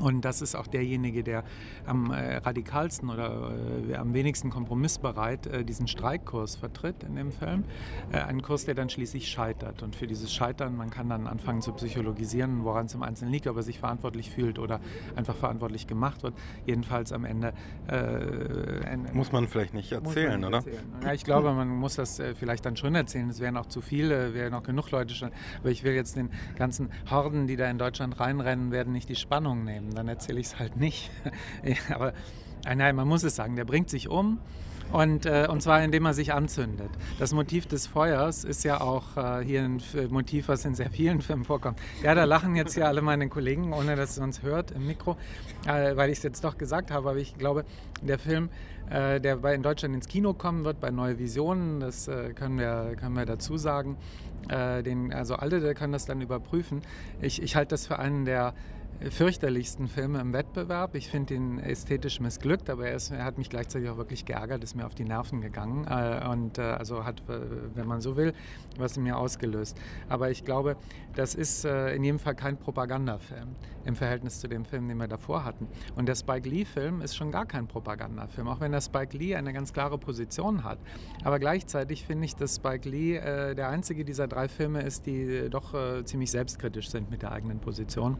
Und das ist auch derjenige, der am äh, radikalsten oder äh, am wenigsten kompromissbereit äh, diesen Streikkurs vertritt in dem Film. Äh, ein Kurs, der dann schließlich scheitert. Und für dieses Scheitern, man kann dann anfangen zu psychologisieren, woran es im Einzelnen liegt, ob er sich verantwortlich fühlt oder einfach verantwortlich gemacht wird. Jedenfalls am Ende. Äh, muss man vielleicht nicht erzählen, oder? Erzählen. Ja, ich glaube, man muss das äh, vielleicht dann schon erzählen. Es wären auch zu viele, wären auch genug Leute schon. Aber ich will jetzt den ganzen Horden, die da in Deutschland reinrennen, werden nicht die Spannung nehmen dann erzähle ich es halt nicht. Aber äh, nein, man muss es sagen, der bringt sich um. Und, äh, und zwar indem er sich anzündet. Das Motiv des Feuers ist ja auch äh, hier ein Motiv, was in sehr vielen Filmen vorkommt. Ja, da lachen jetzt hier alle meine Kollegen, ohne dass es uns hört im Mikro, äh, weil ich es jetzt doch gesagt habe. Aber ich glaube, der Film, äh, der bei, in Deutschland ins Kino kommen wird, bei Neue Visionen, das äh, können, wir, können wir dazu sagen. Den, also alle können das dann überprüfen. Ich, ich halte das für einen der fürchterlichsten Filme im Wettbewerb. Ich finde ihn ästhetisch missglückt, aber er, ist, er, hat mich gleichzeitig auch wirklich geärgert, ist mir auf die Nerven gegangen äh, und äh, also hat, äh, wenn man so will, was in mir ausgelöst. Aber ich glaube, das ist äh, in jedem Fall kein Propagandafilm im Verhältnis zu dem Film, den wir davor hatten. Und der Spike Lee-Film ist schon gar kein Propagandafilm, auch wenn der Spike Lee eine ganz klare Position hat. Aber gleichzeitig finde ich, dass Spike Lee äh, der einzige dieser drei Filme ist, die äh, doch ziemlich selbstkritisch sind mit der eigenen Position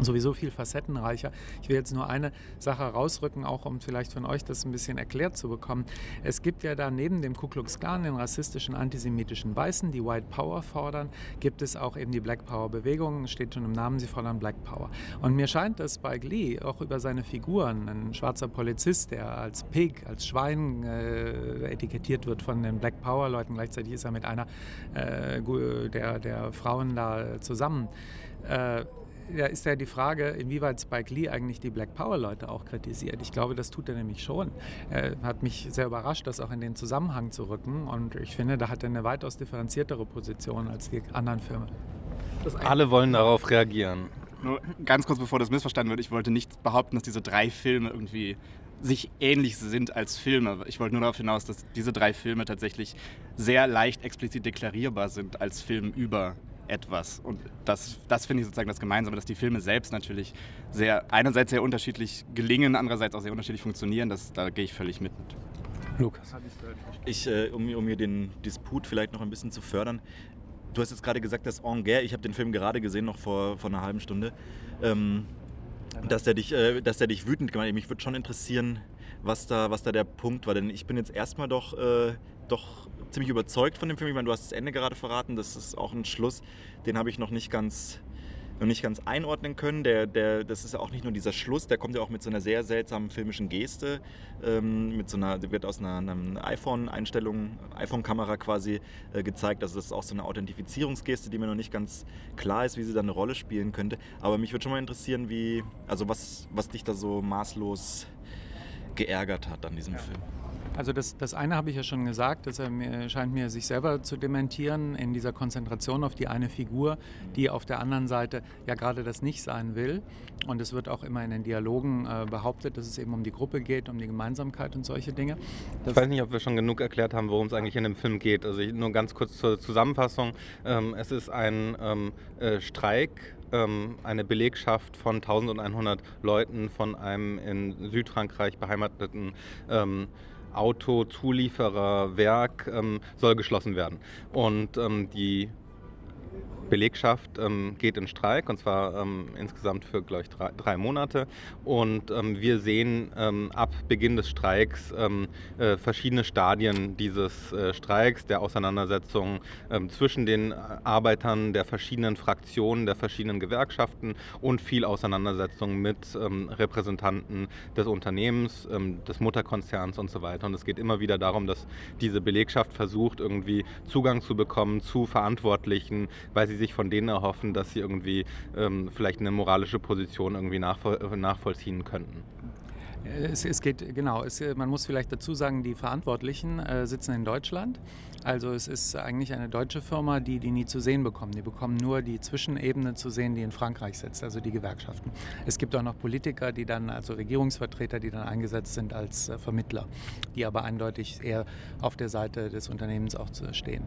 sowieso viel facettenreicher. Ich will jetzt nur eine Sache rausrücken, auch um vielleicht von euch das ein bisschen erklärt zu bekommen. Es gibt ja da neben dem Ku Klux Klan, den rassistischen, antisemitischen Weißen, die White Power fordern, gibt es auch eben die Black Power Bewegung, steht schon im Namen, sie fordern Black Power. Und mir scheint, dass Spike Lee auch über seine Figuren, ein schwarzer Polizist, der als Pig, als Schwein äh, etikettiert wird von den Black Power Leuten, gleichzeitig ist er mit einer äh, der, der Frauen da zusammen. Äh, ja, ist ja die Frage, inwieweit Spike Lee eigentlich die Black Power-Leute auch kritisiert. Ich glaube, das tut er nämlich schon. Er hat mich sehr überrascht, das auch in den Zusammenhang zu rücken. Und ich finde, da hat er eine weitaus differenziertere Position als die anderen Filme. Alle wollen darauf reagieren. Nur ganz kurz, bevor das missverstanden wird, ich wollte nicht behaupten, dass diese drei Filme irgendwie sich ähnlich sind als Filme. Ich wollte nur darauf hinaus, dass diese drei Filme tatsächlich sehr leicht explizit deklarierbar sind als Film über etwas. Und das, das finde ich sozusagen das Gemeinsame, dass die Filme selbst natürlich sehr, einerseits sehr unterschiedlich gelingen, andererseits auch sehr unterschiedlich funktionieren. Das, da gehe ich völlig mit. Lukas. Ich, äh, um, um hier den Disput vielleicht noch ein bisschen zu fördern, du hast jetzt gerade gesagt, dass Anger, ich habe den Film gerade gesehen, noch vor, vor einer halben Stunde, ähm, dass, der dich, äh, dass der dich wütend gemacht hat. Mich würde schon interessieren, was da, was da der Punkt war. Denn ich bin jetzt erstmal doch, äh, doch ziemlich überzeugt von dem Film. Ich meine, du hast das Ende gerade verraten. Das ist auch ein Schluss, den habe ich noch nicht ganz noch nicht ganz einordnen können. Der, der, das ist ja auch nicht nur dieser Schluss, der kommt ja auch mit so einer sehr seltsamen filmischen Geste. Ähm, mit so einer, der wird aus einer, einer iPhone-Einstellung, iPhone-Kamera quasi äh, gezeigt. Also das ist auch so eine Authentifizierungsgeste, die mir noch nicht ganz klar ist, wie sie da eine Rolle spielen könnte. Aber mich würde schon mal interessieren, wie, also was, was dich da so maßlos geärgert hat an diesem ja. Film. Also das, das eine habe ich ja schon gesagt, das scheint mir sich selber zu dementieren in dieser Konzentration auf die eine Figur, die auf der anderen Seite ja gerade das nicht sein will. Und es wird auch immer in den Dialogen äh, behauptet, dass es eben um die Gruppe geht, um die Gemeinsamkeit und solche Dinge. Das ich weiß nicht, ob wir schon genug erklärt haben, worum es eigentlich in dem Film geht. Also ich, nur ganz kurz zur Zusammenfassung. Ähm, es ist ein ähm, äh, Streik ähm, eine Belegschaft von 1100 Leuten von einem in Südfrankreich beheimateten ähm, Autozuliefererwerk ähm, soll geschlossen werden. Und ähm, die Belegschaft ähm, geht in Streik und zwar ähm, insgesamt für, glaube ich, drei, drei, Monate. Und ähm, wir sehen ähm, ab Beginn des Streiks ähm, äh, verschiedene Stadien dieses äh, Streiks, der Auseinandersetzung ähm, zwischen den Arbeitern der verschiedenen Fraktionen, der verschiedenen Gewerkschaften und viel Auseinandersetzung mit Repräsentanten des Unternehmens, des Mutterkonzerns und so weiter. Und es geht immer wieder darum, dass diese Belegschaft versucht, irgendwie Zugang zu bekommen zu Verantwortlichen, weil sie sich von denen erhoffen, dass sie irgendwie ähm, vielleicht eine moralische Position irgendwie nachvoll nachvollziehen könnten. Es, es geht, genau, es, man muss vielleicht dazu sagen, die Verantwortlichen äh, sitzen in Deutschland. Also es ist eigentlich eine deutsche Firma, die die nie zu sehen bekommen. Die bekommen nur die Zwischenebene zu sehen, die in Frankreich sitzt, also die Gewerkschaften. Es gibt auch noch Politiker, die dann, also Regierungsvertreter, die dann eingesetzt sind als äh, Vermittler, die aber eindeutig eher auf der Seite des Unternehmens auch stehen.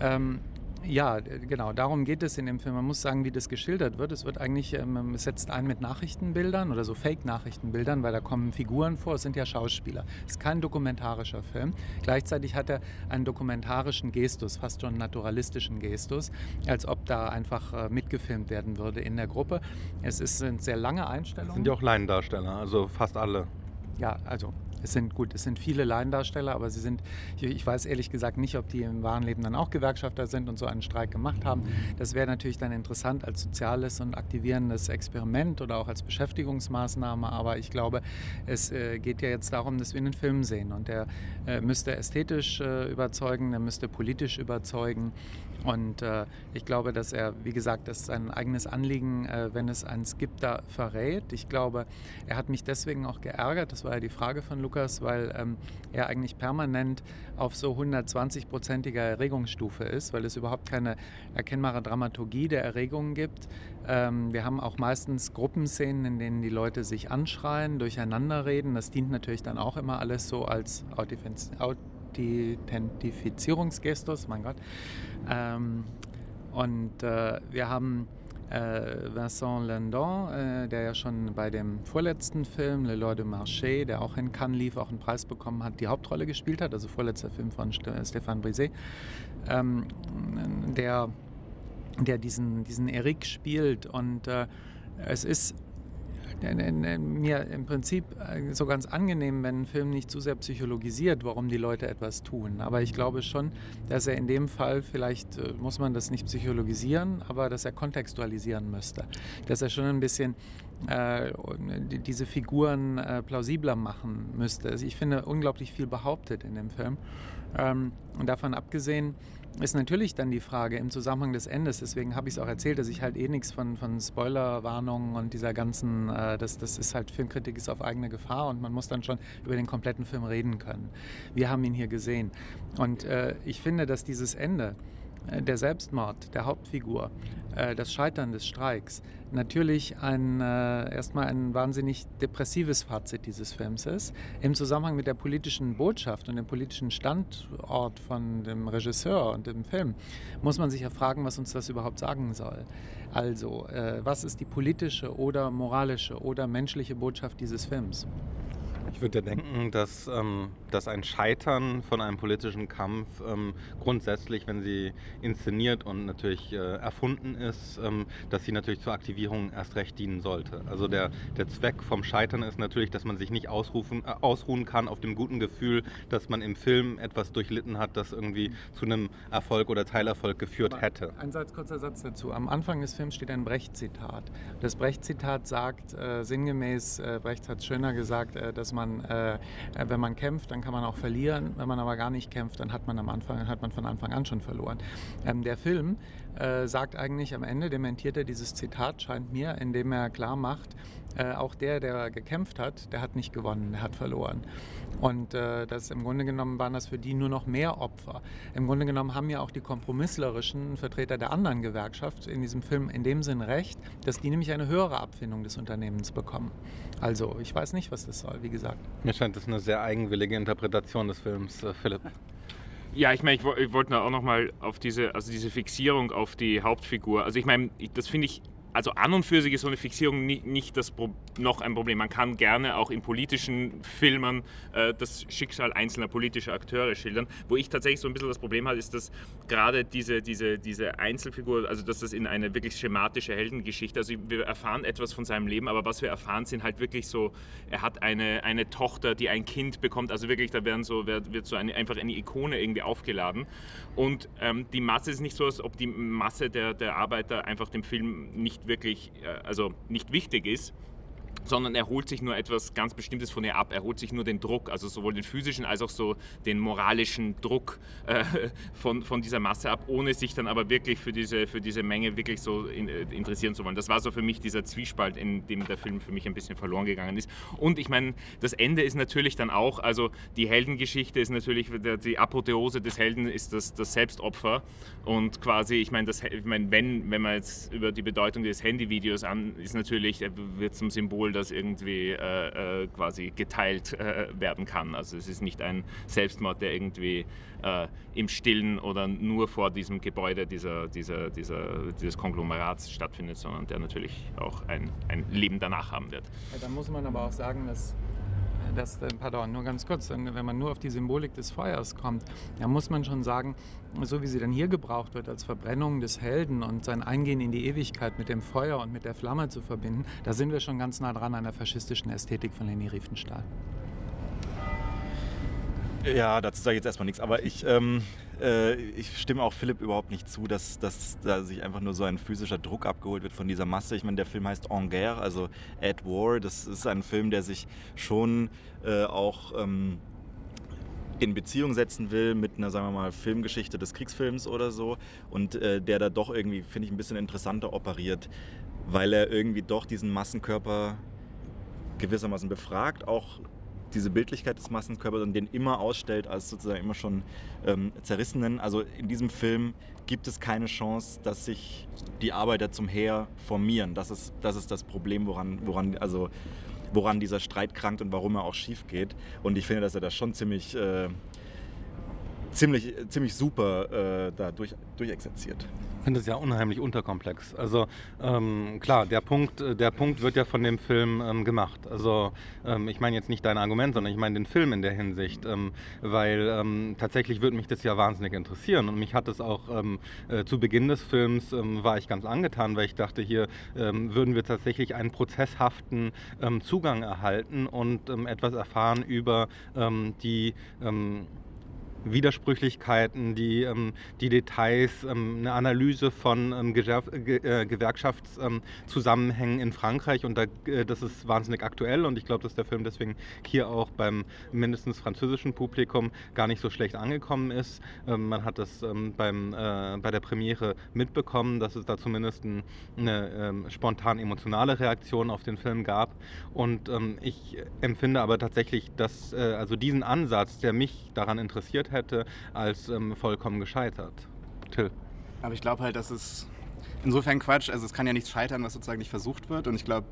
Ähm, ja, genau, darum geht es in dem Film. Man muss sagen, wie das geschildert wird. Es wird eigentlich, ähm, es setzt ein mit Nachrichtenbildern oder so Fake-Nachrichtenbildern, weil da kommen Figuren vor, es sind ja Schauspieler. Es ist kein dokumentarischer Film. Gleichzeitig hat er einen dokumentarischen Gestus, fast schon einen naturalistischen Gestus, als ob da einfach äh, mitgefilmt werden würde in der Gruppe. Es ist, sind sehr lange Einstellungen. Sind ja auch Laiendarsteller, also fast alle. Ja, also es sind gut, es sind viele Laiendarsteller, aber sie sind, ich, weiß ehrlich gesagt nicht, ob die im wahren Leben dann auch Gewerkschafter sind und so einen Streik gemacht haben. Das wäre natürlich dann interessant als soziales und aktivierendes Experiment oder auch als Beschäftigungsmaßnahme, aber ich glaube, es äh, geht ja jetzt darum, dass wir einen Film sehen. Und der äh, müsste ästhetisch äh, überzeugen, der müsste politisch überzeugen und äh, ich glaube, dass er, wie gesagt, das sein eigenes Anliegen, äh, wenn es eins gibt, da verrät. Ich glaube, er hat mich deswegen auch geärgert, das war ja die Frage von Lukas, weil ähm, er eigentlich permanent auf so 120-prozentiger Erregungsstufe ist, weil es überhaupt keine erkennbare Dramaturgie der Erregungen gibt. Ähm, wir haben auch meistens Gruppenszenen, in denen die Leute sich anschreien, durcheinander reden. Das dient natürlich dann auch immer alles so als Authentifizierung Identifizierungsgestus, mein Gott. Ähm, und äh, wir haben äh, Vincent Landon, äh, der ja schon bei dem vorletzten Film, Le Loi de Marché, der auch in Cannes lief, auch einen Preis bekommen hat, die Hauptrolle gespielt hat, also vorletzter Film von Stéphane Brisé, ähm, der, der diesen, diesen Eric spielt. Und äh, es ist mir im Prinzip äh, so ganz angenehm, wenn ein Film nicht zu sehr psychologisiert, warum die Leute etwas tun. Aber ich glaube schon, dass er in dem Fall, vielleicht äh, muss man das nicht psychologisieren, aber dass er kontextualisieren müsste. Dass er schon ein bisschen äh, diese Figuren äh, plausibler machen müsste. Also ich finde unglaublich viel behauptet in dem Film. Ähm, und davon abgesehen, ist natürlich dann die Frage im Zusammenhang des Endes, deswegen habe ich es auch erzählt, dass ich halt eh nichts von, von Spoilerwarnungen und dieser ganzen, äh, das, das ist halt Filmkritik ist auf eigene Gefahr und man muss dann schon über den kompletten Film reden können. Wir haben ihn hier gesehen und äh, ich finde, dass dieses Ende, der Selbstmord der Hauptfigur, äh, das Scheitern des Streiks, natürlich ein, äh, erstmal ein wahnsinnig depressives Fazit dieses Films ist. Im Zusammenhang mit der politischen Botschaft und dem politischen Standort von dem Regisseur und dem Film muss man sich ja fragen, was uns das überhaupt sagen soll. Also, was ist die politische oder moralische oder menschliche Botschaft dieses Films? Ich würde ja denken, dass, ähm, dass ein Scheitern von einem politischen Kampf ähm, grundsätzlich, wenn sie inszeniert und natürlich äh, erfunden ist, ähm, dass sie natürlich zur Aktivierung erst recht dienen sollte. Also der, der Zweck vom Scheitern ist natürlich, dass man sich nicht ausrufen, äh, ausruhen kann auf dem guten Gefühl, dass man im Film etwas durchlitten hat, das irgendwie zu einem Erfolg oder Teilerfolg geführt Aber hätte. Ein Satz, kurzer Satz dazu. Am Anfang des Films steht ein Brecht-Zitat. Das Brecht-Zitat sagt äh, sinngemäß, äh, Brecht hat schöner gesagt, äh, dass man man, äh, wenn man kämpft, dann kann man auch verlieren. Wenn man aber gar nicht kämpft, dann hat man am Anfang, hat man von Anfang an schon verloren. Ähm, der Film äh, sagt eigentlich am Ende, dementiert er dieses Zitat, scheint mir, indem er klar macht, äh, auch der, der gekämpft hat, der hat nicht gewonnen, der hat verloren. Und äh, das im Grunde genommen waren das für die nur noch mehr Opfer. Im Grunde genommen haben ja auch die kompromisslerischen Vertreter der anderen Gewerkschaft in diesem Film in dem Sinn recht, dass die nämlich eine höhere Abfindung des Unternehmens bekommen. Also ich weiß nicht, was das soll, wie gesagt. Mir scheint das eine sehr eigenwillige Interpretation des Films, äh, Philipp. Ja, ich meine, ich, wollte auch noch mal auf diese, also diese Fixierung auf die Hauptfigur. Also ich meine, das finde ich also an und für sich ist so eine Fixierung nicht, nicht das noch ein Problem. Man kann gerne auch in politischen Filmen äh, das Schicksal einzelner politischer Akteure schildern. Wo ich tatsächlich so ein bisschen das Problem habe, ist, dass gerade diese, diese, diese Einzelfigur, also dass das in eine wirklich schematische Heldengeschichte, also wir erfahren etwas von seinem Leben, aber was wir erfahren, sind halt wirklich so, er hat eine, eine Tochter, die ein Kind bekommt, also wirklich, da werden so, wird, wird so eine, einfach eine Ikone irgendwie aufgeladen. Und ähm, die Masse ist nicht so, als ob die Masse der, der Arbeiter einfach dem Film nicht wirklich, äh, also nicht wichtig ist. Sondern er holt sich nur etwas ganz Bestimmtes von ihr ab. Er holt sich nur den Druck, also sowohl den physischen als auch so den moralischen Druck äh, von, von dieser Masse ab, ohne sich dann aber wirklich für diese, für diese Menge wirklich so in, äh, interessieren zu wollen. Das war so für mich dieser Zwiespalt, in dem der Film für mich ein bisschen verloren gegangen ist. Und ich meine, das Ende ist natürlich dann auch, also die Heldengeschichte ist natürlich, die Apotheose des Helden ist das, das Selbstopfer. Und quasi, ich meine, ich meine wenn, wenn man jetzt über die Bedeutung des Handyvideos an, ist natürlich, wird zum Symbol das irgendwie äh, äh, quasi geteilt äh, werden kann. Also es ist nicht ein Selbstmord, der irgendwie äh, im Stillen oder nur vor diesem Gebäude dieser, dieser, dieser, dieses Konglomerats stattfindet, sondern der natürlich auch ein, ein Leben danach haben wird. Ja, da muss man aber auch sagen, dass das, äh, pardon, nur ganz kurz, wenn man nur auf die Symbolik des Feuers kommt, dann muss man schon sagen, so wie sie dann hier gebraucht wird als Verbrennung des Helden und sein Eingehen in die Ewigkeit mit dem Feuer und mit der Flamme zu verbinden, da sind wir schon ganz nah dran an der faschistischen Ästhetik von Leni Riefenstahl. Ja, dazu sage ich jetzt erstmal nichts, aber ich, ähm, äh, ich stimme auch Philipp überhaupt nicht zu, dass, dass da sich einfach nur so ein physischer Druck abgeholt wird von dieser Masse. Ich meine, der Film heißt En Guerre, also At War. Das ist ein Film, der sich schon äh, auch ähm, in Beziehung setzen will mit einer, sagen wir mal, Filmgeschichte des Kriegsfilms oder so und äh, der da doch irgendwie, finde ich, ein bisschen interessanter operiert, weil er irgendwie doch diesen Massenkörper gewissermaßen befragt, auch diese Bildlichkeit des Massenkörpers und den immer ausstellt als sozusagen immer schon ähm, zerrissenen. Also in diesem Film gibt es keine Chance, dass sich die Arbeiter zum Heer formieren. Das ist das, ist das Problem, woran, woran, also, woran dieser Streit krankt und warum er auch schief geht. Und ich finde, dass er das schon ziemlich, äh, ziemlich, ziemlich super äh, da durch, durchexerziert finde es ja unheimlich unterkomplex. Also ähm, klar, der Punkt, äh, der Punkt wird ja von dem Film ähm, gemacht. Also ähm, ich meine jetzt nicht dein Argument, sondern ich meine den Film in der Hinsicht, ähm, weil ähm, tatsächlich würde mich das ja wahnsinnig interessieren und mich hat es auch ähm, äh, zu Beginn des Films war ich ganz angetan, weil ich dachte, hier würden wir tatsächlich einen prozesshaften Zugang erhalten und etwas erfahren über die Widersprüchlichkeiten, die, ähm, die Details, ähm, eine Analyse von ähm, äh, Gewerkschaftszusammenhängen in Frankreich. Und da, äh, das ist wahnsinnig aktuell. Und ich glaube, dass der Film deswegen hier auch beim mindestens französischen Publikum gar nicht so schlecht angekommen ist. Ähm, man hat das ähm, beim, äh, bei der Premiere mitbekommen, dass es da zumindest ein, eine ähm, spontan emotionale Reaktion auf den Film gab. Und ich empfinde aber tatsächlich, dass äh, also diesen Ansatz, der mich daran interessiert hätte, als ähm, vollkommen gescheitert. Till. Aber ich glaube halt, dass es insofern Quatsch, also es kann ja nichts scheitern, was sozusagen nicht versucht wird. Und ich glaube,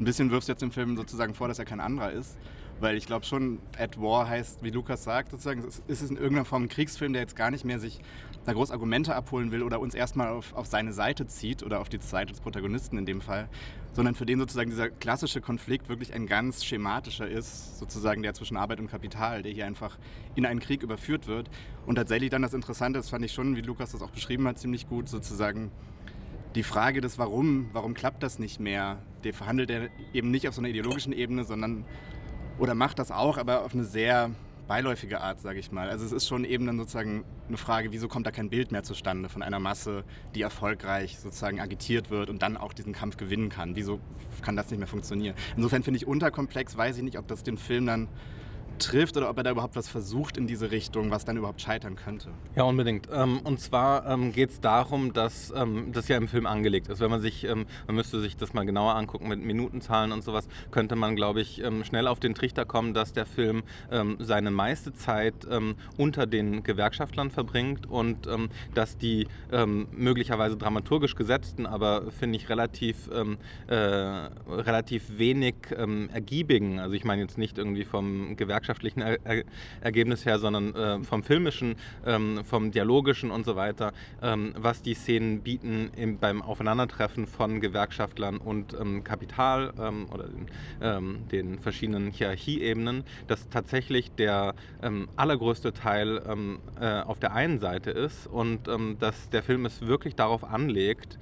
ein bisschen wirfst du jetzt im Film sozusagen vor, dass er kein anderer ist. Weil ich glaube schon, At War heißt, wie Lukas sagt, sozusagen, es in irgendeiner Form ein Kriegsfilm, der jetzt gar nicht mehr sich da groß Argumente abholen will oder uns erstmal auf, auf seine Seite zieht oder auf die Seite des Protagonisten in dem Fall, sondern für den sozusagen dieser klassische Konflikt wirklich ein ganz schematischer ist, sozusagen der zwischen Arbeit und Kapital, der hier einfach in einen Krieg überführt wird. Und tatsächlich dann das Interessante, das fand ich schon, wie Lukas das auch beschrieben hat, ziemlich gut, sozusagen die Frage des Warum, warum klappt das nicht mehr, der verhandelt er eben nicht auf so einer ideologischen Ebene, sondern, oder macht das auch, aber auf eine sehr beiläufige Art, sage ich mal. Also es ist schon eben dann sozusagen eine Frage, wieso kommt da kein Bild mehr zustande von einer Masse, die erfolgreich sozusagen agitiert wird und dann auch diesen Kampf gewinnen kann. Wieso kann das nicht mehr funktionieren? Insofern finde ich unterkomplex, weiß ich nicht, ob das den Film dann trifft oder ob er da überhaupt was versucht in diese Richtung, was dann überhaupt scheitern könnte. Ja, unbedingt. Ähm, und zwar ähm, geht es darum, dass ähm, das ja im Film angelegt ist. Wenn man sich, man müsste sich das mal genauer angucken mit Minutenzahlen und sowas, könnte man, glaube ich, schnell auf den Trichter kommen, dass der Film seine meiste Zeit unter den Gewerkschaftlern verbringt und dass die möglicherweise dramaturgisch gesetzten, aber finde ich relativ, äh, relativ wenig ergiebigen, also ich meine jetzt nicht irgendwie vom Gewerkschaftsverband, gewerkschaftlichen er er Ergebnis her, sondern äh, vom filmischen, ähm, vom dialogischen und so weiter, ähm, was die Szenen bieten im, beim Aufeinandertreffen von Gewerkschaftlern und ähm, Kapital ähm, oder den, ähm, den, verschiedenen Hierarchieebenen, dass tatsächlich der allergrößte Teil äh, auf der einen Seite ist und dass der Film es wirklich darauf anlegt,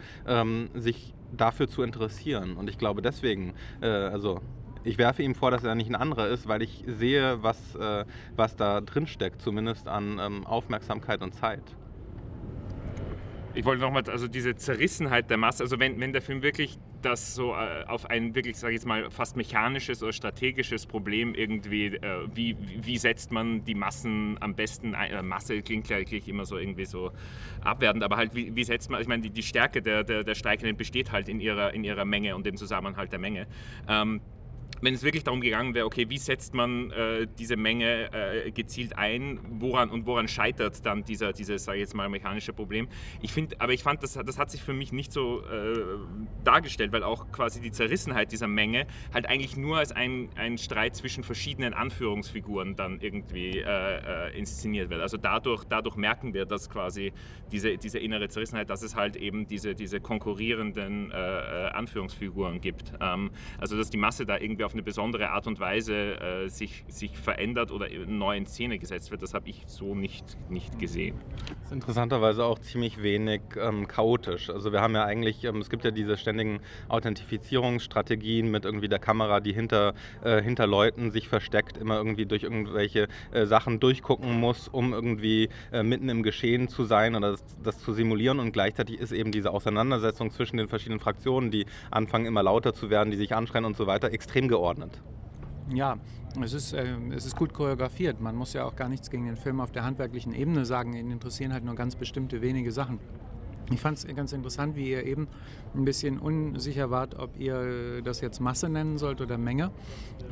sich dafür zu interessieren. Und ich glaube deswegen, äh, also ich werfe ihm vor, dass er nicht ein anderer ist, weil ich sehe, was, äh, was da drin steckt, zumindest an ähm, Aufmerksamkeit und Zeit. Ich wollte nochmal, also diese Zerrissenheit der Masse, also wenn, wenn der Film wirklich das so äh, auf ein wirklich, sage ich jetzt mal, fast mechanisches oder strategisches Problem irgendwie, äh, wie, wie setzt man die Massen am besten ein? Äh, Masse klingt gleich immer so irgendwie so abwertend, aber halt, wie, wie setzt man, ich meine, die, die Stärke der, der, der Streikenden besteht halt in ihrer, in ihrer Menge und dem Zusammenhalt der Menge. Ähm, wenn es wirklich darum gegangen wäre, okay, wie setzt man äh, diese Menge äh, gezielt ein, woran und woran scheitert dann dieser, dieses, sage ich jetzt mal, mechanische Problem. Ich finde, aber ich fand, das, das hat sich für mich nicht so äh, dargestellt, weil auch quasi die Zerrissenheit dieser Menge halt eigentlich nur als ein, ein Streit zwischen verschiedenen Anführungsfiguren dann irgendwie äh, äh, inszeniert wird. Also dadurch, dadurch merken wir, dass quasi diese, diese innere Zerrissenheit, dass es halt eben diese, diese konkurrierenden äh, Anführungsfiguren gibt. Ähm, also dass die Masse da irgendwie auf eine besondere Art und Weise äh, sich, sich verändert oder neu in Szene gesetzt wird, das habe ich so nicht, nicht gesehen. Das ist interessanterweise auch ziemlich wenig ähm, chaotisch. Also wir haben ja eigentlich, ähm, es gibt ja diese ständigen Authentifizierungsstrategien mit irgendwie der Kamera, die hinter, äh, hinter Leuten sich versteckt, immer irgendwie durch irgendwelche äh, Sachen durchgucken muss, um irgendwie äh, mitten im Geschehen zu sein oder das, das zu simulieren. Und gleichzeitig ist eben diese Auseinandersetzung zwischen den verschiedenen Fraktionen, die anfangen immer lauter zu werden, die sich anschreien und so weiter, extrem geordnet. Ja, es ist, äh, es ist gut choreografiert. Man muss ja auch gar nichts gegen den Film auf der handwerklichen Ebene sagen. Ihn interessieren halt nur ganz bestimmte wenige Sachen. Ich fand es ganz interessant, wie ihr eben ein bisschen unsicher wart, ob ihr das jetzt Masse nennen sollt oder Menge,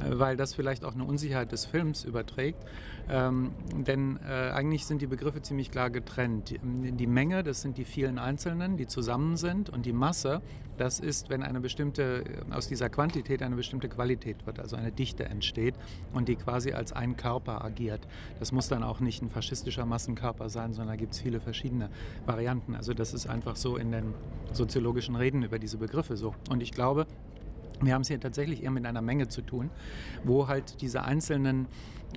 äh, weil das vielleicht auch eine Unsicherheit des Films überträgt. Ähm, denn äh, eigentlich sind die Begriffe ziemlich klar getrennt. Die, die, Menge, das sind die vielen Einzelnen, die zusammen sind, und die Masse, das ist, wenn eine bestimmte, aus dieser Quantität eine bestimmte Qualität wird, also eine Dichte entsteht und die quasi als ein Körper agiert. Das muss dann auch nicht ein faschistischer Massenkörper sein, sondern da gibt es viele verschiedene Varianten. Also das ist einfach so in den soziologischen Reden über diese Begriffe so. Und ich glaube, wir haben es hier tatsächlich eher mit einer Menge zu tun, wo halt diese einzelnen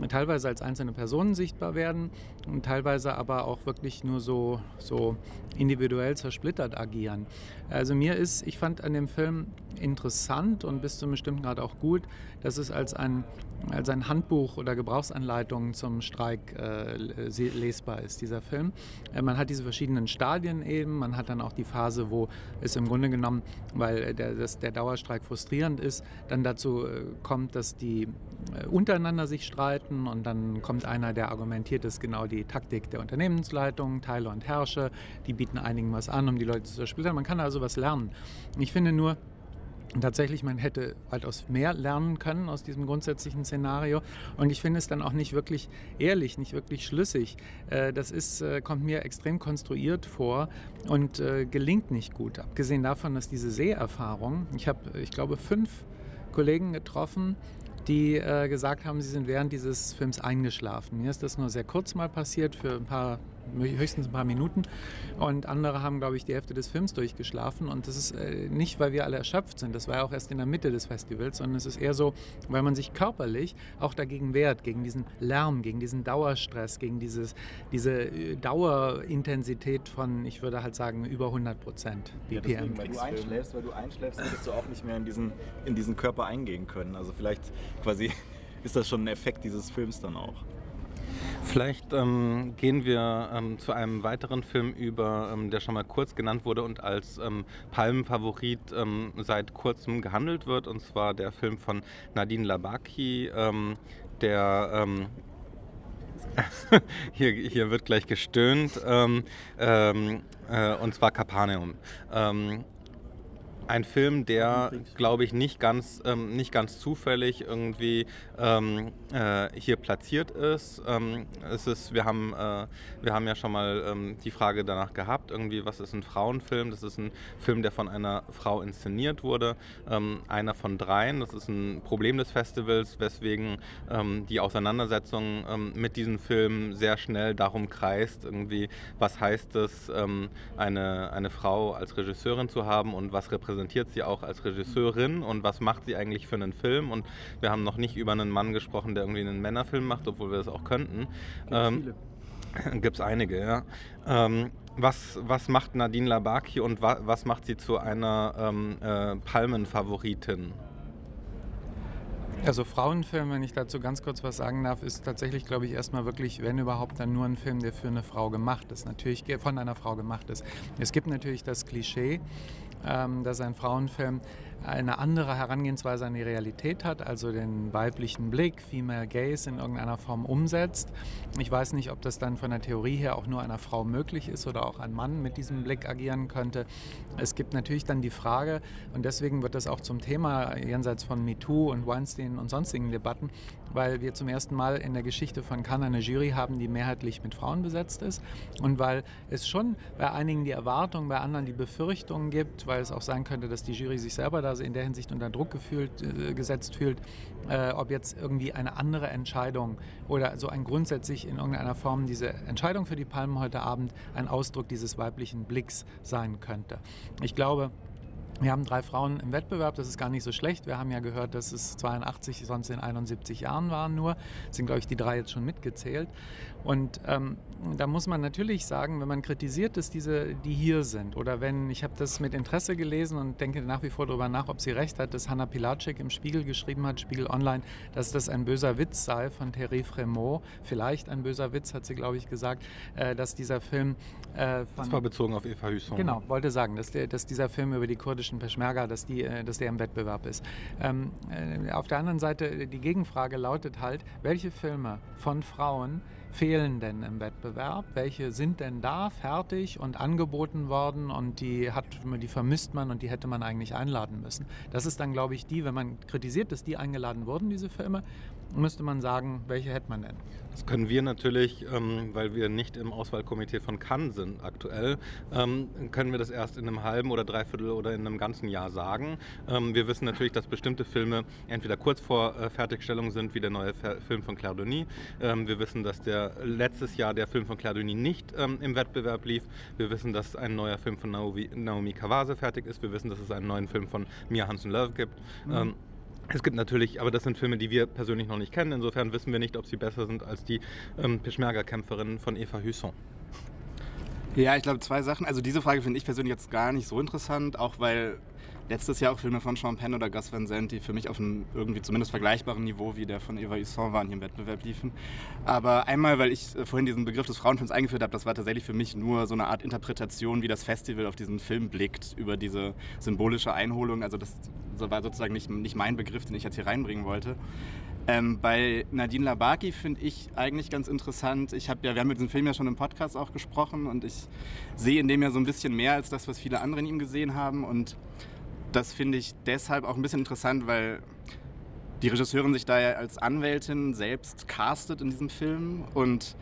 teilweise als einzelne Personen sichtbar werden und teilweise aber auch wirklich nur so, so individuell zersplittert agieren. Also mir ist, ich fand an dem Film interessant und bis zu einem bestimmten Grad auch gut, dass es als ein, als ein Handbuch oder Gebrauchsanleitung zum Streik äh, lesbar ist, dieser Film. Äh, man hat diese verschiedenen Stadien eben, man hat dann auch die Phase, wo es im Grunde genommen, weil der, das, der Dauerstreik frustrierend ist, dann dazu äh, kommt, dass die äh, untereinander sich streiten und dann kommt einer, der argumentiert, das ist genau die Taktik der Unternehmensleitung, Teile und Herrsche, die bieten einigen was an, um die Leute zu zersplittern. Man kann also was lernen. Ich finde nur, tatsächlich, man hätte weitaus mehr lernen können aus diesem grundsätzlichen Szenario. Und ich finde es dann auch nicht wirklich ehrlich, nicht wirklich schlüssig. Äh, das ist, äh, kommt mir extrem konstruiert vor und äh, gelingt nicht gut. Abgesehen davon, dass diese Seherfahrung, ich habe, ich glaube, fünf Kollegen getroffen, die gesagt haben, sie sind während dieses Films eingeschlafen. Mir ist das nur sehr kurz mal passiert, für ein paar höchstens ein paar Minuten. Und andere haben, glaube ich, die Hälfte des Films durchgeschlafen. Und das ist äh, nicht, weil wir alle erschöpft sind, das war ja auch erst in der Mitte des Festivals, sondern es ist eher so, weil man sich körperlich auch dagegen wehrt, gegen diesen Lärm, gegen diesen Dauerstress, gegen dieses, diese äh, Dauerintensität von, ich würde halt sagen, über 100 Prozent BPM. Ja, deswegen, weil du einschläfst, weil du einschläfst, würdest du auch nicht mehr in diesen, in diesen Körper eingehen können. Also vielleicht quasi ist das schon ein Effekt dieses Films dann auch. Vielleicht ähm, gehen wir ähm, zu einem weiteren Film über, ähm, der schon mal kurz genannt wurde und als ähm, Palmenfavorit ähm, seit kurzem gehandelt wird, und zwar der Film von Nadine Labaki, ähm, der hier, hier wird gleich gestöhnt, äh, und zwar Capernaum. Ähm, ein Film, der, glaube ich, nicht ganz, ähm, nicht ganz zufällig irgendwie ähm, äh, hier platziert ist. Ähm, es ist wir, haben, äh, wir haben ja schon mal ähm, die Frage danach gehabt, irgendwie, was ist ein Frauenfilm? Das ist ein Film, der von einer Frau inszeniert wurde, ähm, einer von dreien. Das ist ein Problem des Festivals, weswegen ähm, die Auseinandersetzung mit diesem Film sehr schnell darum kreist, irgendwie, was heißt es, eine, eine Frau als Regisseurin zu haben und was repräsentiert sie auch als Regisseurin und was macht sie eigentlich für einen Film? Und wir haben noch nicht über einen Mann gesprochen, der irgendwie einen Männerfilm macht, obwohl wir das auch könnten. Gibt ähm, es einige, ja. Ähm, was, was macht Nadine Labaki und wa, was macht sie zu einer ähm, äh, Palmenfavoritin? Also Frauenfilm, wenn ich dazu ganz kurz was sagen darf, ist tatsächlich, glaube ich, erstmal wirklich, wenn überhaupt, dann nur ein Film, der für eine Frau gemacht ist. Natürlich von einer Frau gemacht ist. Es gibt natürlich das Klischee, ähm, dass ein Frauenfilm eine andere Herangehensweise an die Realität hat, also den weiblichen Blick, Female Gaze in irgendeiner Form umsetzt. Ich weiß nicht, ob das dann von der Theorie her auch nur einer Frau möglich ist oder auch ein Mann mit diesem Blick agieren könnte. Es gibt natürlich dann die Frage, und deswegen wird das auch zum Thema jenseits von MeToo und Weinstein und sonstigen Debatten, weil wir zum ersten Mal in der Geschichte von Cannes eine Jury haben, die mehrheitlich mit Frauen besetzt ist und weil es schon bei einigen die Erwartung, bei anderen die Befürchtungen gibt, weil es auch sein könnte, dass die Jury sich selber da in der Hinsicht unter Druck gefühlt, äh, gesetzt fühlt, äh, ob jetzt irgendwie eine andere Entscheidung oder so ein grundsätzlich in irgendeiner Form diese Entscheidung für die Palmen heute Abend ein Ausdruck dieses weiblichen Blicks sein könnte. Ich glaube, wir haben drei Frauen im Wettbewerb, das ist gar nicht so schlecht. Wir haben ja gehört, dass es 82, sonst in 71 Jahren waren nur. Das sind, glaube ich, die drei jetzt schon mitgezählt. Und ähm, da muss man natürlich sagen, wenn man kritisiert, dass diese, die hier sind, oder wenn, ich habe das mit Interesse gelesen und denke nach wie vor darüber nach, ob sie recht hat, dass Hanna Pilacek im Spiegel geschrieben hat, Spiegel Online, dass das ein böser Witz sei von Thierry Fremont. Vielleicht ein böser Witz, hat sie, glaube ich, gesagt, äh, dass dieser Film. Äh, das war bezogen auf Eva Hüsson. Genau, wollte sagen, dass, der, dass dieser Film über die kurdischen Peschmerga, dass, die, äh, dass der im Wettbewerb ist. Ähm, äh, auf der anderen Seite, die Gegenfrage lautet halt, welche Filme von Frauen fehlen denn im Wettbewerb? Welche sind denn da fertig und angeboten worden und die, hat, die vermisst man und die hätte man eigentlich einladen müssen? Das ist dann, glaube ich, die, wenn man kritisiert, dass die eingeladen wurden, diese Filme, müsste man sagen, welche hätte man denn? Das können wir natürlich, ähm, weil wir nicht im Auswahlkomitee von Cannes sind aktuell, ähm, können wir das erst in einem halben oder dreiviertel oder in einem ganzen Jahr sagen. Ähm, wir wissen natürlich, dass bestimmte Filme entweder kurz vor äh, Fertigstellung sind, wie der neue Fer Film von Claire Denis. Ähm, wir wissen, dass der letztes Jahr der Film von Claire Denis nicht ähm, im Wettbewerb lief. Wir wissen, dass ein neuer Film von Naomi, Naomi Kawase fertig ist. Wir wissen, dass es einen neuen Film von Mia Hansen-Love gibt. Mhm. Es gibt natürlich, aber das sind Filme, die wir persönlich noch nicht kennen. Insofern wissen wir nicht, ob sie besser sind als die ähm, Peschmerga-Kämpferin von Eva Husson. Ja, ich glaube zwei Sachen. Also diese Frage finde ich persönlich jetzt gar nicht so interessant, auch weil letztes Jahr auch Filme von Sean Penn oder Gus Van Sant, die für mich auf einem irgendwie zumindest vergleichbaren Niveau wie der von Eva Husson waren, hier im Wettbewerb liefen. Aber einmal, weil ich äh, vorhin diesen Begriff des Frauenfilms eingeführt habe, das war tatsächlich für mich nur so eine Art Interpretation, wie das Festival auf diesen Film blickt, über diese symbolische Einholung. Also das war sozusagen nicht, nicht mein Begriff, den ich jetzt hier reinbringen wollte. Ähm, bei Nadine Labaki finde ich eigentlich ganz interessant. Ich habe ja, wir haben mit diesem Film ja schon im Podcast auch gesprochen und ich sehe in dem ja so ein bisschen mehr als das, was viele andere in ihm gesehen haben. Und das finde ich deshalb auch ein bisschen interessant, weil die Regisseurin sich da ja als Anwältin selbst castet in diesem Film und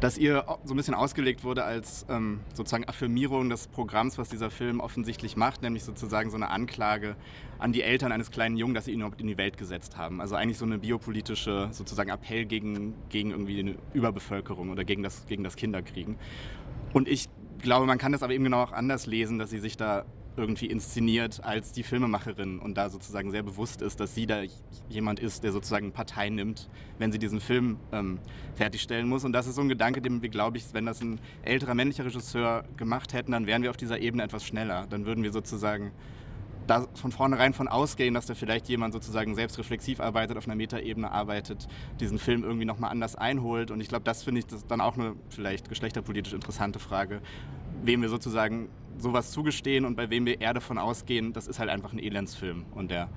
dass ihr so ein bisschen ausgelegt wurde als ähm, sozusagen Affirmierung des Programms, was dieser Film offensichtlich macht, nämlich sozusagen so eine Anklage an die Eltern eines kleinen Jungen, dass sie ihn überhaupt in die Welt gesetzt haben. Also eigentlich so eine biopolitische sozusagen Appell gegen, gegen irgendwie eine Überbevölkerung oder gegen das, gegen das Kinderkriegen. Und ich glaube, man kann das aber eben genau auch anders lesen, dass sie sich da irgendwie inszeniert als die Filmemacherin und da sozusagen sehr bewusst ist, dass sie da jemand ist, der sozusagen Partei nimmt, wenn sie diesen Film ähm, fertigstellen muss. Und das ist so ein Gedanke, den wir, glaube ich, wenn das ein älterer männlicher Regisseur gemacht hätten, dann wären wir auf dieser Ebene etwas schneller. Dann würden wir sozusagen da von vornherein von ausgehen, dass da vielleicht jemand sozusagen selbstreflexiv arbeitet, auf einer Metaebene arbeitet, diesen Film irgendwie nochmal anders einholt. Und ich glaube, das finde ich das dann auch eine vielleicht geschlechterpolitisch interessante Frage, wem wir sozusagen sowas zugestehen und bei wem wir eher davon ausgehen, das ist halt einfach ein Elendsfilm und der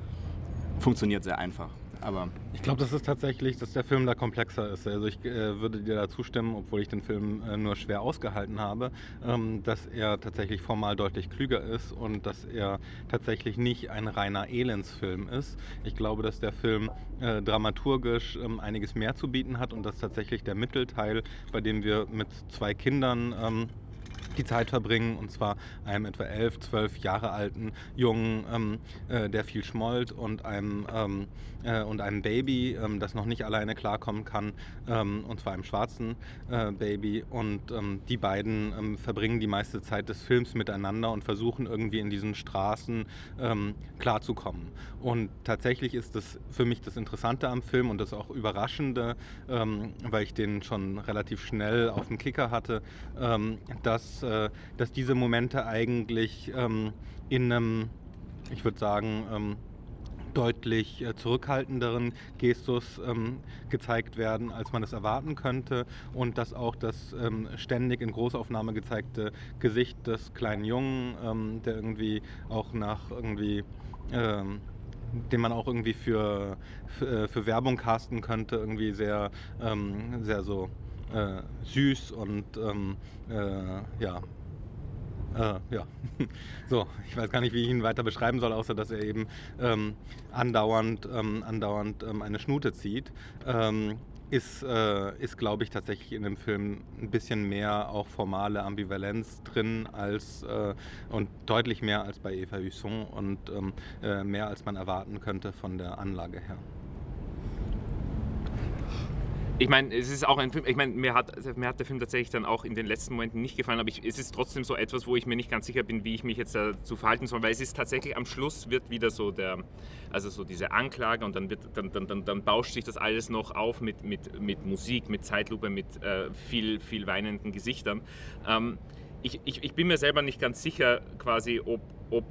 funktioniert sehr einfach. Aber ich glaube, das ist tatsächlich, dass der Film da komplexer ist. Also ich äh, würde dir da zustimmen, obwohl ich den Film äh, nur schwer ausgehalten habe, ähm, dass er tatsächlich formal deutlich klüger ist und dass er tatsächlich nicht ein reiner Elendsfilm ist. Ich glaube, dass der Film äh, dramaturgisch ähm, einiges mehr zu bieten hat und dass tatsächlich der Mittelteil, bei dem wir mit zwei Kindern ähm, die Zeit verbringen, und zwar einem etwa elf, zwölf Jahre alten Jungen, ähm, äh, der viel schmollt und einem, ähm, äh, und einem Baby, ähm, das noch nicht alleine klarkommen kann, ähm, und zwar einem schwarzen äh, Baby. Und ähm, die beiden ähm, verbringen die meiste Zeit des Films miteinander und versuchen irgendwie in diesen Straßen klarzukommen. Und tatsächlich ist das für mich das Interessante am Film und das auch Überraschende, weil ich den schon relativ schnell auf dem Kicker hatte, dass äh, dass diese Momente eigentlich ähm, in einem, ich würde sagen, ähm, deutlich äh, zurückhaltenderen Gestus ähm, gezeigt werden, als man es erwarten könnte. Und dass auch das ähm, ständig in Großaufnahme gezeigte Gesicht des kleinen Jungen, ähm, der irgendwie auch nach irgendwie ähm, den man auch irgendwie für, für, äh, für, Werbung casten könnte, irgendwie sehr, ähm, sehr so äh, süß und ähm, äh, ja, äh, ja, so, ich weiß gar nicht, wie ich ihn weiter beschreiben soll, außer dass er eben ähm, andauernd, ähm, andauernd ähm, eine Schnute zieht. Ähm, ist, äh, ist glaube ich, tatsächlich in dem Film ein bisschen mehr auch formale Ambivalenz drin als äh, und deutlich mehr als bei Eva Husson und ähm, äh, mehr als man erwarten könnte von der Anlage her ich meine, es ist auch ein Film, ich meine, mir hat, mir hat der Film tatsächlich dann auch in den letzten Momenten nicht gefallen, aber ich, es ist trotzdem so etwas, wo ich mir nicht ganz sicher bin, wie ich mich jetzt dazu verhalten soll, weil es ist tatsächlich am Schluss wird wieder so der, also so diese Anklage und dann, wird, dann, dann, dann, dann bauscht sich das alles noch auf mit, mit, mit Musik, mit Zeitlupe, mit äh, viel, viel weinenden Gesichtern. Ähm, ich, ich, ich bin mir selber nicht ganz sicher quasi, ob, ob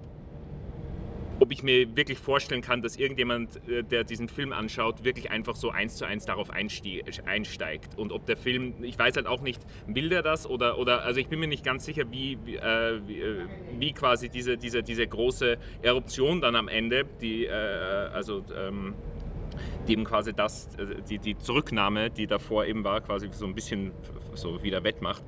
ob ich mir wirklich vorstellen kann, dass irgendjemand, äh, der diesen Film anschaut, wirklich einfach so eins zu eins darauf einsteigt. Und ob der Film, ich weiß halt auch nicht, will der das oder, oder also ich bin mir nicht ganz sicher, wie, wie, äh, wie, äh, quasi diese, diese, diese große Eruption dann am Ende, die, äh, also ähm, die eben quasi das, äh, die, die Zurücknahme, die davor eben war, quasi so ein bisschen so wieder wettmacht,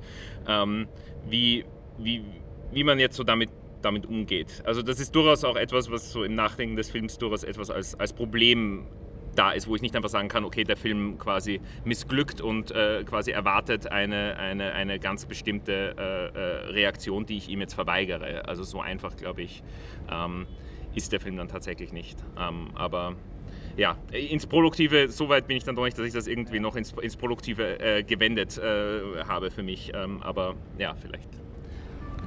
ähm, wie, wie, wie man jetzt so damit damit umgeht. Also das ist durchaus auch etwas, was so im Nachdenken des Films durchaus etwas als, als Problem da ist, wo ich nicht einfach sagen kann, okay, der Film quasi missglückt und äh, quasi erwartet eine, eine, eine ganz bestimmte äh, äh, Reaktion, die ich ihm jetzt verweigere. Also so einfach, glaube ich, ähm, ist der Film dann tatsächlich nicht. Ähm, aber ja, ins Produktive, soweit bin ich dann doch nicht, dass ich das irgendwie noch ins, ins Produktive äh, gewendet äh, habe für mich. Ähm, aber ja, vielleicht.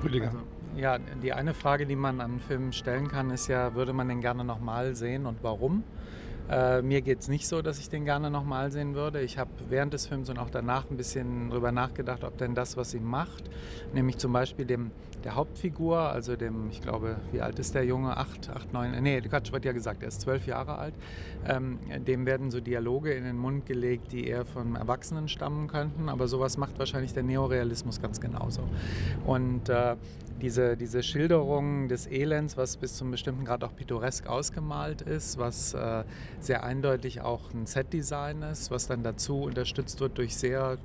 Rüdiger. Also ja, die eine Frage, die man an Filmen stellen kann, ist ja, würde man den gerne nochmal sehen und warum? Äh, mir geht es nicht so, dass ich den gerne nochmal sehen würde. Ich habe während des Films und auch danach ein bisschen darüber nachgedacht, ob denn das, was sie macht, nämlich zum Beispiel dem, der Hauptfigur, also dem, ich glaube, wie alt ist der Junge? Acht, acht, neun, nee, Quatsch, wird ja gesagt, er ist zwölf Jahre alt. Ähm, dem werden so Dialoge in den Mund gelegt, die eher von Erwachsenen stammen könnten, aber sowas macht wahrscheinlich der Neorealismus ganz genauso. Und äh, diese, diese Schilderung des Elends, was bis zum bestimmten Grad auch pittoresk ausgemalt ist, was äh, sehr eindeutig auch ein Setdesign ist, was dann dazu unterstützt wird durch sehr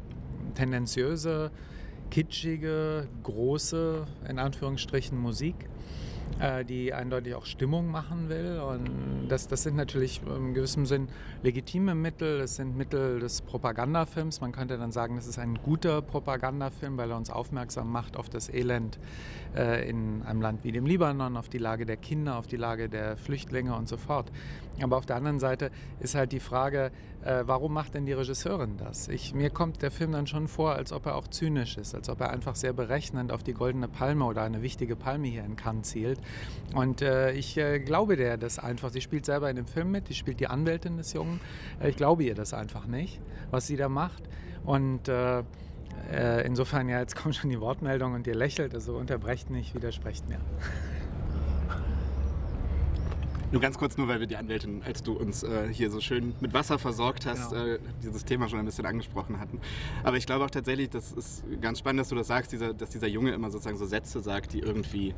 tendenziöse, kitschige, große, in Anführungsstrichen, Musik äh, die eindeutig auch Stimmung machen will. Und das, das sind natürlich im gewissen Sinn legitime Mittel. Es sind Mittel des Propagandafilms. Man könnte dann sagen, das ist ein guter Propagandafilm, weil er uns aufmerksam macht auf das Elend äh, in einem Land wie dem Libanon, auf die Lage der Kinder, auf die Lage der Flüchtlinge und so fort. Aber auf der anderen Seite ist halt die Frage, äh, warum macht denn die Regisseurin das? Ich, mir kommt der Film dann schon vor, als ob er auch zynisch ist, als ob er einfach sehr berechnend auf die goldene Palme oder eine wichtige Palme hier in Cannes zielt. Und äh, ich äh, glaube der das einfach. Sie spielt selber in dem Film mit, sie spielt die Anwältin des Jungen. Äh, ich glaube ihr das einfach nicht, was sie da macht. Und äh, äh, insofern, ja, jetzt kommt schon die Wortmeldung und ihr lächelt, also unterbrecht nicht, widersprecht mir. Nur ganz kurz, nur weil wir die Anwältin, als du uns äh, hier so schön mit Wasser versorgt hast, genau. äh, dieses Thema schon ein bisschen angesprochen hatten. Aber ich glaube auch tatsächlich, das ist ganz spannend, dass du das sagst, dieser, dass dieser Junge immer sozusagen so Sätze sagt, die irgendwie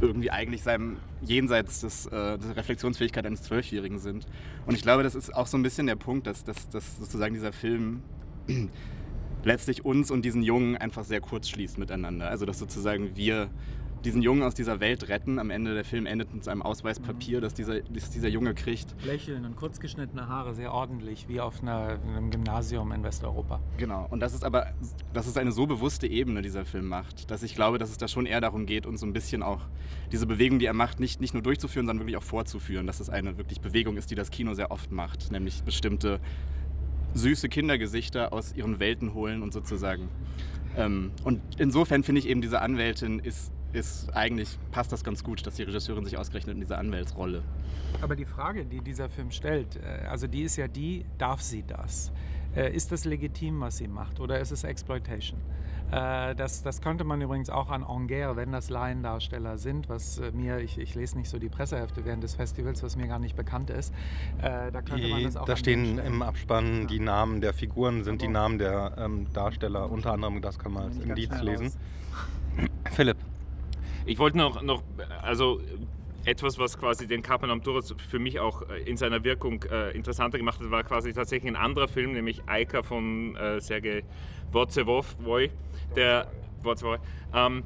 irgendwie eigentlich seinem jenseits des, äh, der Reflexionsfähigkeit eines Zwölfjährigen sind. Und ich glaube, das ist auch so ein bisschen der Punkt, dass, dass, dass sozusagen dieser Film letztlich uns und diesen Jungen einfach sehr kurz schließt miteinander. Also dass sozusagen wir diesen Jungen aus dieser Welt retten. Am Ende der Film endet mit einem Ausweispapier, mhm. das, dieser, das dieser Junge kriegt. Lächeln und kurzgeschnittene Haare, sehr ordentlich, wie auf einer, einem Gymnasium in Westeuropa. Genau, und das ist aber, dass es eine so bewusste Ebene dieser Film macht, dass ich glaube, dass es da schon eher darum geht, uns so ein bisschen auch diese Bewegung, die er macht, nicht, nicht nur durchzuführen, sondern wirklich auch vorzuführen. Dass es eine wirklich Bewegung ist, die das Kino sehr oft macht, nämlich bestimmte süße Kindergesichter aus ihren Welten holen und sozusagen. Ähm, und insofern finde ich eben, diese Anwältin ist ist eigentlich passt das ganz gut, dass die Regisseurin sich ausgerechnet in dieser Anwältsrolle. Aber die Frage, die dieser Film stellt, äh, also die ist ja die, darf sie das? Äh, ist das legitim, was sie macht, oder ist es Exploitation? Äh, das, das könnte man übrigens auch an Angers, wenn das Laiendarsteller sind, was mir, ich, ich lese nicht so die Pressehefte während des Festivals, was mir gar nicht bekannt ist. Da könnte die, man das auch Da stehen im Abspann ja. die Namen der Figuren, sind die Namen der ähm, Darsteller, unter anderem, das kann man als Indiz lesen. Philipp. Ich wollte noch, noch, also etwas, was quasi den Carpen Amturas für mich auch äh, in seiner Wirkung äh, interessanter gemacht hat, war quasi tatsächlich ein anderer Film, nämlich Aika von äh, Sergei Wozzewoy, der, ähm,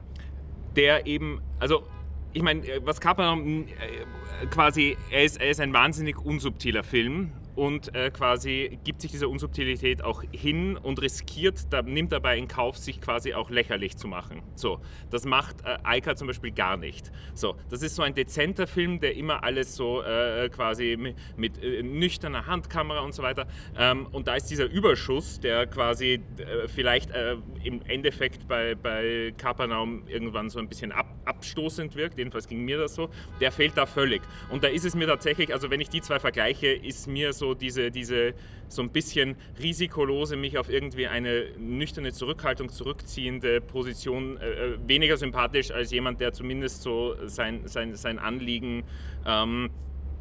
der eben, also ich meine, äh, was Carpen äh, quasi, er ist, er ist ein wahnsinnig unsubtiler Film und äh, quasi gibt sich dieser Unsubtilität auch hin und riskiert, da, nimmt dabei in Kauf, sich quasi auch lächerlich zu machen. So, das macht äh, Aika zum Beispiel gar nicht. So, das ist so ein dezenter Film, der immer alles so äh, quasi mit, mit äh, nüchterner Handkamera und so weiter. Ähm, und da ist dieser Überschuss, der quasi äh, vielleicht äh, im Endeffekt bei, bei Kapernaum irgendwann so ein bisschen ab, abstoßend wirkt, jedenfalls ging mir das so, der fehlt da völlig. Und da ist es mir tatsächlich, also wenn ich die zwei vergleiche, ist mir so so diese, diese so ein bisschen risikolose, mich auf irgendwie eine nüchterne Zurückhaltung zurückziehende Position äh, äh, weniger sympathisch als jemand, der zumindest so sein, sein, sein Anliegen ähm,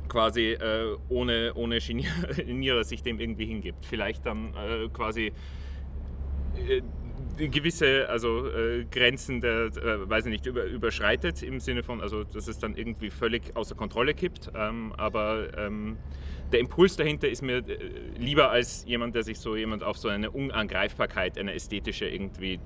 quasi äh, ohne, ohne Genierer sich dem irgendwie hingibt. Vielleicht dann äh, quasi äh, gewisse also äh, Grenzen der, äh, weiß ich nicht, über, überschreitet im Sinne von, also dass es dann irgendwie völlig außer Kontrolle kippt. Ähm, aber ähm, der Impuls dahinter ist mir äh, lieber als jemand, der sich so jemand auf so eine Unangreifbarkeit, eine ästhetische irgendwie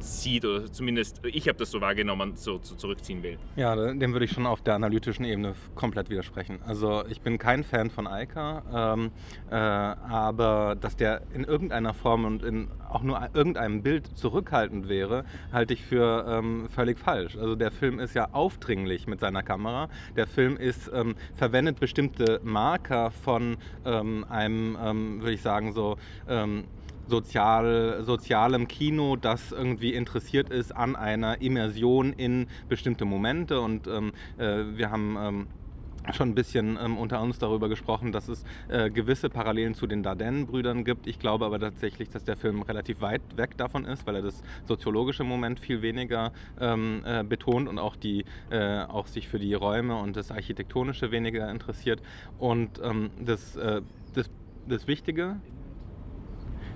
zurückzieht oder zumindest ich habe das so wahrgenommen, so, so, zurückziehen will. Ja, dem würde ich schon auf der analytischen Ebene komplett widersprechen. Also ich bin kein Fan von Eika, ähm, äh, aber dass der in irgendeiner Form und in auch nur irgendeinem Bild zurückhaltend wäre, halte ich für ähm, völlig falsch. Also der Film ist ja aufdringlich mit seiner Kamera. Der Film ist ähm, verwendet bestimmte Marker von ähm, einem, ähm, würde ich sagen, so ähm, sozial, sozialem Kino, das irgendwie interessiert ist an einer Immersion in bestimmte Momente. Und ähm, äh, wir haben ähm, schon ein bisschen ähm, unter uns darüber gesprochen, dass es äh, gewisse Parallelen zu den Dardenne-Brüdern gibt. Ich glaube aber tatsächlich, dass der Film relativ weit weg davon ist, weil er das soziologische Moment viel weniger ähm, äh, betont und auch, die, äh, auch sich für die Räume und das Architektonische weniger interessiert. Und ähm, das, äh, das, das Wichtige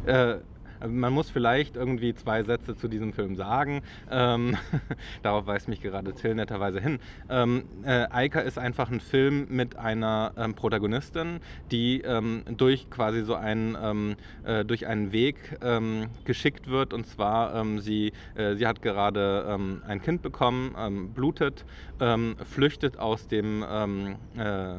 äh, also man muss vielleicht irgendwie zwei Sätze zu diesem Film sagen. Ähm, darauf weist mich gerade Till netterweise hin. Ähm, äh, Eika ist einfach ein Film mit einer ähm, Protagonistin, die ähm, durch quasi so einen, ähm, äh, durch einen Weg ähm, geschickt wird. Und zwar, sie, äh, sie hat gerade ein Kind bekommen, blutet, flüchtet aus dem äh,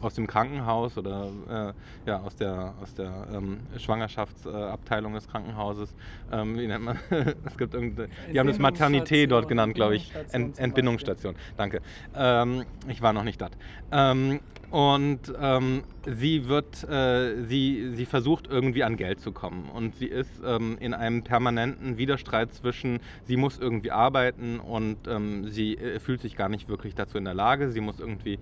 aus dem Krankenhaus oder äh, ja, aus der, aus der ähm, Schwangerschaftsabteilung des Krankenhauses. Ähm, wie nennt man es? gibt irgendeine, die haben das Maternité dort genannt, glaube ich. Ent, Entbindungsstation. Danke. Ähm, ich war noch nicht dort. Ähm, und ähm, sie wird, äh, sie, sie versucht irgendwie an Geld zu kommen. Und sie ist ähm, in einem permanenten Widerstreit zwischen, sie muss irgendwie arbeiten und sie äh, fühlt sich gar nicht wirklich dazu in der Lage. Sie muss irgendwie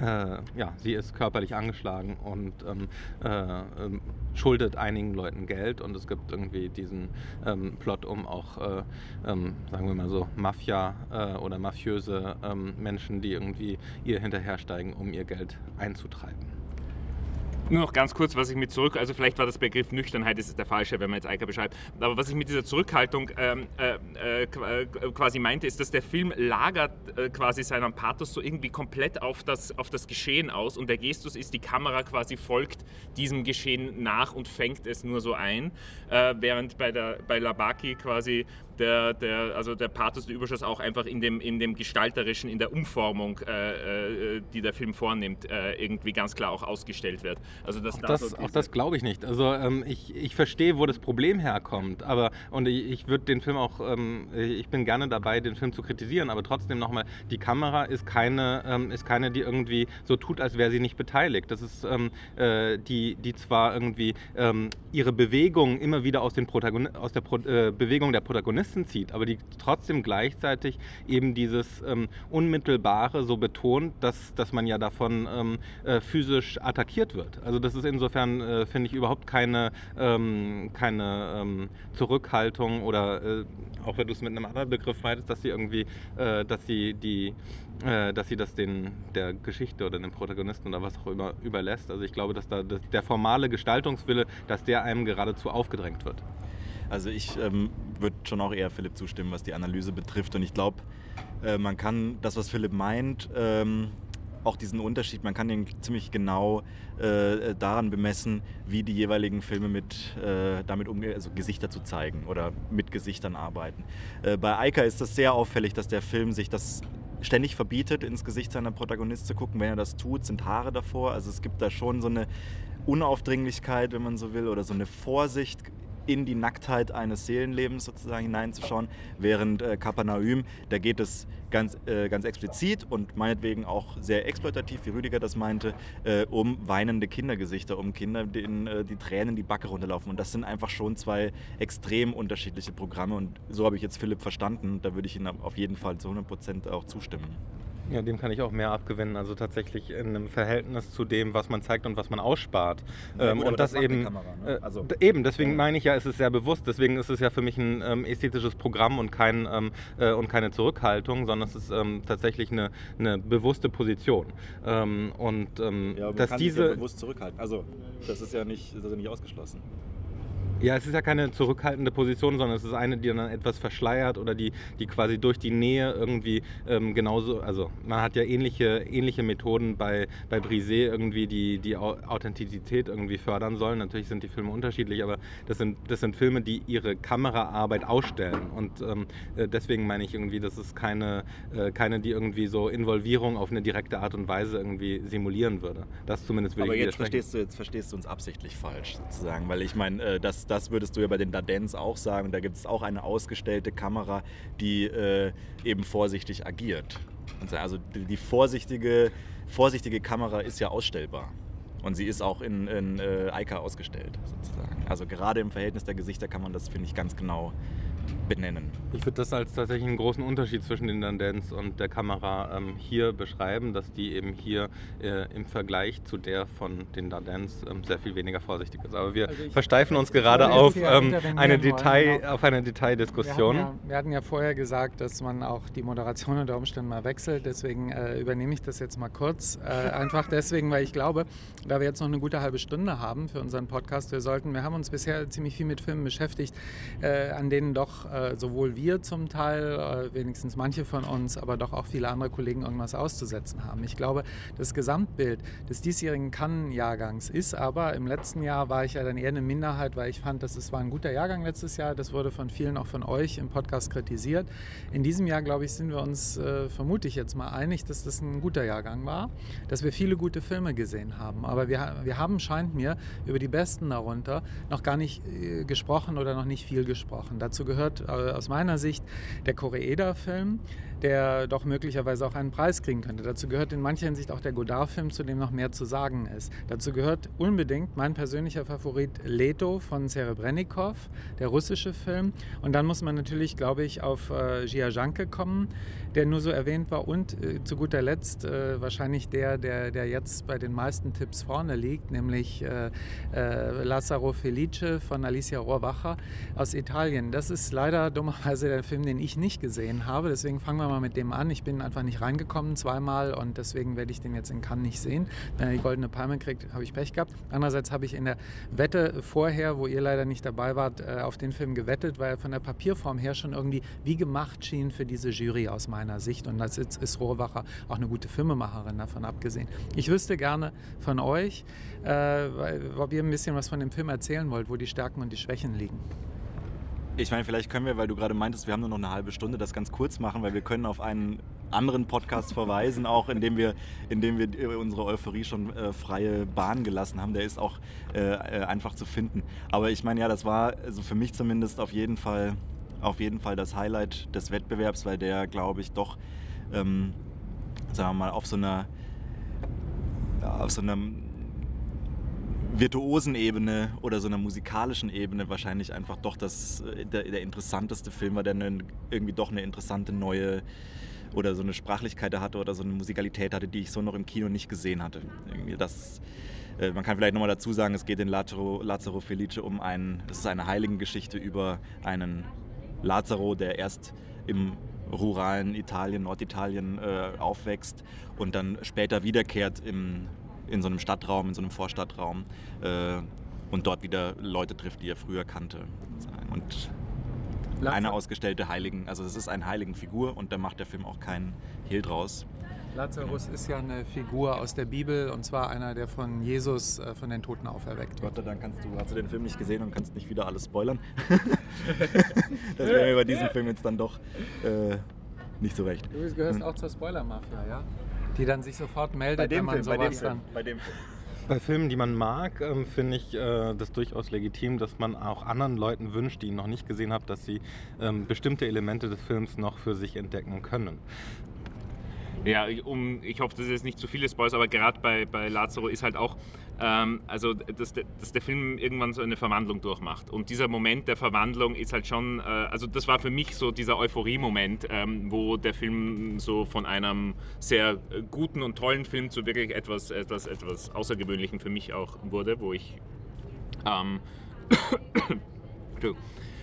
äh, ja, sie ist körperlich angeschlagen und ähm, äh, ähm, schuldet einigen Leuten Geld und es gibt irgendwie diesen ähm, Plot um auch, äh, ähm, sagen wir mal so, Mafia äh, oder mafiöse ähm, Menschen, die irgendwie ihr hinterhersteigen, um ihr Geld einzutreiben. Nur noch ganz kurz, was ich mit zurück, also vielleicht war das Begriff Nüchternheit, ist der falsche, wenn man jetzt Eika beschreibt, aber was ich mit dieser Zurückhaltung ähm, äh, äh, äh, quasi meinte, ist, dass der Film lagert äh, quasi seinen Pathos so irgendwie komplett auf das, auf das Geschehen aus und der Gestus ist, die Kamera quasi folgt diesem Geschehen nach und fängt es nur so ein, äh, während bei, der, bei Labaki quasi der, der, also der Pathos, der Überschuss auch einfach in dem, in dem Gestalterischen, in der Umformung, äh, äh, die der Film vornimmt, äh, irgendwie ganz klar auch ausgestellt wird. Also das auch das, so auch das glaube ich nicht. Also ähm, ich, ich verstehe, wo das Problem herkommt, aber und ich, ich würde den Film auch, ähm, ich bin gerne dabei, den Film zu kritisieren, aber trotzdem nochmal, die Kamera ist keine, ähm, ist keine, die irgendwie so tut, als wäre sie nicht beteiligt. Das ist ähm, äh, die, die zwar irgendwie ähm, ihre Bewegung immer wieder aus, den Protagon aus der Pro äh, Bewegung der Protagonisten Protagonisten zieht, aber die trotzdem gleichzeitig eben dieses ähm, Unmittelbare so betont, dass, dass man ja davon ähm, äh, physisch attackiert wird. Also das ist insofern, äh, finde ich, überhaupt keine, ähm, keine ähm, Zurückhaltung oder äh, auch wenn du es mit einem anderen Begriff meintest, dass sie irgendwie, äh, dass sie die äh, dass sie das den, der Geschichte oder dem Protagonisten oder was auch immer überlässt. Also ich glaube, dass da der formale Gestaltungswille, dass der einem geradezu aufgedrängt wird. Also ich ähm, würde schon auch eher Philipp zustimmen, was die Analyse betrifft. Und ich glaube, äh, man kann das, was Philipp meint, ähm, auch diesen Unterschied, man kann den ziemlich genau äh, daran bemessen, wie die jeweiligen Filme mit, äh, damit umgehen, also Gesichter zu zeigen oder mit Gesichtern arbeiten. Äh, bei Eika ist das sehr auffällig, dass der Film sich das ständig verbietet, ins Gesicht seiner Protagonist zu gucken. Wenn er das tut, sind Haare davor. Also es gibt da schon so eine Unaufdringlichkeit, wenn man so will, oder so eine Vorsicht in die Nacktheit eines Seelenlebens sozusagen hineinzuschauen, während äh, Kapernaum, da geht es ganz, äh, ganz explizit und meinetwegen auch sehr exploitativ, wie Rüdiger das meinte, äh, um weinende Kindergesichter, um Kinder, denen äh, die Tränen die Backe runterlaufen. Und das sind einfach schon zwei extrem unterschiedliche Programme und so habe ich jetzt Philipp verstanden. Da würde ich Ihnen auf jeden Fall zu 100 Prozent auch zustimmen. Ja, dem kann ich auch mehr abgewinnen. Also tatsächlich in einem Verhältnis zu dem, was man zeigt und was man ausspart. Ja, gut, ähm, und das, das eben. Kamera, ne? äh, also, eben, deswegen ja. meine ich ja, es ist sehr bewusst. Deswegen ist es ja für mich ein ähm, ästhetisches Programm und, kein, ähm, äh, und keine Zurückhaltung, sondern es ist ähm, tatsächlich eine, eine bewusste Position. Ähm, und ähm, ja, man dass kann sich diese. ja bewusst zurückhalten. Also das ist ja nicht, das ist ja nicht ausgeschlossen. Ja, es ist ja keine zurückhaltende Position, sondern es ist eine, die dann etwas verschleiert oder die, die quasi durch die Nähe irgendwie ähm, genauso, also man hat ja ähnliche, ähnliche Methoden bei, bei Brisé irgendwie, die die Au- Authentizität irgendwie fördern sollen. Natürlich sind die Filme unterschiedlich, aber das sind, das sind Filme, die ihre Kameraarbeit ausstellen. Und ähm, äh, deswegen meine ich irgendwie, das ist keine, äh, keine, die irgendwie so Involvierung auf eine direkte Art und Weise irgendwie simulieren würde. Das zumindest würde Aber ich jetzt verstehst, du, jetzt verstehst du uns absichtlich falsch, sozusagen. Weil ich meine, äh, das, das würdest du ja bei den Dardens auch sagen. Da gibt es auch eine ausgestellte Kamera, die äh, eben vorsichtig agiert. Also die, die vorsichtige, vorsichtige Kamera ist ja ausstellbar. Und sie ist auch in, in äh, Eika ausgestellt, sozusagen. Also gerade im Verhältnis der Gesichter kann man das, finde ich, ganz genau benennen. Ich würde das als tatsächlich einen großen Unterschied zwischen den Dardens und der Kamera ähm, hier beschreiben, dass die eben hier äh, im Vergleich zu der von den Dardens ähm, sehr viel weniger vorsichtig ist. Aber wir Also ich- versteifen uns ich gerade auf, ähm, eine Detail, genau. auf eine Wir Detaildiskussion. hatten, ja, wir hatten ja vorher gesagt, dass man auch die Moderation unter Umständen mal wechselt. Deswegen äh, übernehme ich das jetzt mal kurz. Äh, einfach deswegen, weil ich glaube, da wir jetzt noch eine gute halbe Stunde haben für unseren Podcast, wir sollten, wir haben uns bisher ziemlich viel mit Filmen beschäftigt, äh, an denen doch äh, sowohl wir zum Teil, äh, wenigstens manche von uns, aber doch auch viele andere Kollegen irgendwas auszusetzen haben. Ich glaube, das Gesamtbild des diesjährigen Cannes-Jahrgangs ist aber, im letzten Jahr war ich ja dann eher eine Minderheit, weil ich fand, dass es war ein guter Jahrgang letztes Jahr. Das wurde von vielen auch von euch im Podcast kritisiert. In diesem Jahr, glaube ich, sind wir uns, äh, vermute ich jetzt mal, einig, dass das ein guter Jahrgang war, dass wir viele gute Filme gesehen haben. Aber wir, wir haben, scheint mir, über die besten darunter noch gar nicht äh, gesprochen oder noch nicht viel gesprochen. Dazu gehört äh, aus meiner Sicht der Koreeda-Film, der doch möglicherweise auch einen Preis kriegen könnte. Dazu gehört in mancher Hinsicht auch der Godard-Film, zu dem noch mehr zu sagen ist. Dazu gehört unbedingt mein persönlicher Favorit Leto von Serebrennikov, der russische Film. Und dann muss man natürlich, glaube ich, auf äh, Jiajanke kommen, der nur so erwähnt war. Und äh, zu guter Letzt äh, wahrscheinlich der, der, der jetzt bei den meisten Tipps vorne liegt, nämlich äh, äh, Lazzaro Felice von Alicia Rohrwacher aus Italien. Das ist leider dummerweise der Film, den ich nicht gesehen habe. Deswegen fangen wir mal mit dem an. Ich bin einfach nicht reingekommen zweimal und deswegen werde ich den jetzt in Cannes nicht sehen. Wenn er die Goldene Palme kriegt, habe ich Pech gehabt. Andererseits habe ich in der Wette vorher, wo ihr leider nicht dabei wart, äh, auf den Film gewettet, weil er von der Papierform her schon irgendwie wie gemacht schien für diese Jury aus meiner Sicht. Und das ist, ist Rohrwacher auch eine gute Filmemacherin davon abgesehen. Ich wüsste gerne von euch, äh, ob ihr ein bisschen was von dem Film erzählen wollt, wo die Stärken und die Schwächen liegen. Ich meine, vielleicht können wir, weil du gerade meintest, wir haben nur noch eine halbe Stunde, das ganz kurz machen, weil wir können auf einen anderen Podcast verweisen, auch indem wir, indem wir äh, unsere Euphorie schon äh, freie Bahn gelassen haben. Der ist auch äh, äh, einfach zu finden. Aber ich meine, ja, das war also für mich zumindest auf jeden Fall, auf jeden Fall das Highlight des Wettbewerbs, weil der, glaube ich, doch, ähm, sagen wir mal, auf so einer, auf so einem virtuosen Ebene oder so einer musikalischen Ebene wahrscheinlich einfach doch das, äh, der, der interessanteste Film war, der eine, irgendwie doch eine interessante neue oder so eine Sprachlichkeit hatte oder so eine Musikalität hatte, die ich so noch im Kino nicht gesehen hatte. Irgendwie das, äh, man kann vielleicht nochmal dazu sagen, es geht in Lazaro, Felice um einen, es ist eine Heiligengeschichte über einen Lazaro, der erst im ruralen Italien, Norditalien äh, aufwächst und dann später wiederkehrt im, in so einem Stadtraum, in so einem Vorstadtraum äh, und dort wieder Leute trifft, die er früher kannte. Und eine ausgestellte Heiligen, also es ist eine Heiligenfigur und da macht der Film auch keinen Hehl draus. Lazarus ist ja eine Figur aus der Bibel und zwar einer, der von Jesus äh, von den Toten auferweckt wird. Gott sei Dank kannst du, hast du den Film nicht gesehen und kannst nicht wieder alles spoilern. das wäre mir bei diesem Film jetzt dann doch äh, nicht so recht. Du gehörst hm. auch zur Spoiler-Mafia, ja? Die dann sich sofort meldet, wenn man Film, sowas bei dem dann... Bei dem Film. Bei Filmen, die man mag, ähm, finde ich äh, das durchaus legitim, dass man auch anderen Leuten wünscht, die ihn noch nicht gesehen haben, dass sie ähm, bestimmte Elemente des Films noch für sich entdecken können. Ja, um, ich hoffe, das ist jetzt nicht zu viele Spoilers, aber gerade bei, bei Lazaro ist halt auch, ähm, also dass, dass, der Film irgendwann so eine Verwandlung durchmacht. Und dieser Moment der Verwandlung ist halt schon, äh, also das war für mich so dieser Euphorie-Moment, ähm, wo der Film so von einem sehr guten und tollen Film zu wirklich etwas, etwas, etwas Außergewöhnlichen für mich auch wurde, wo ich ähm,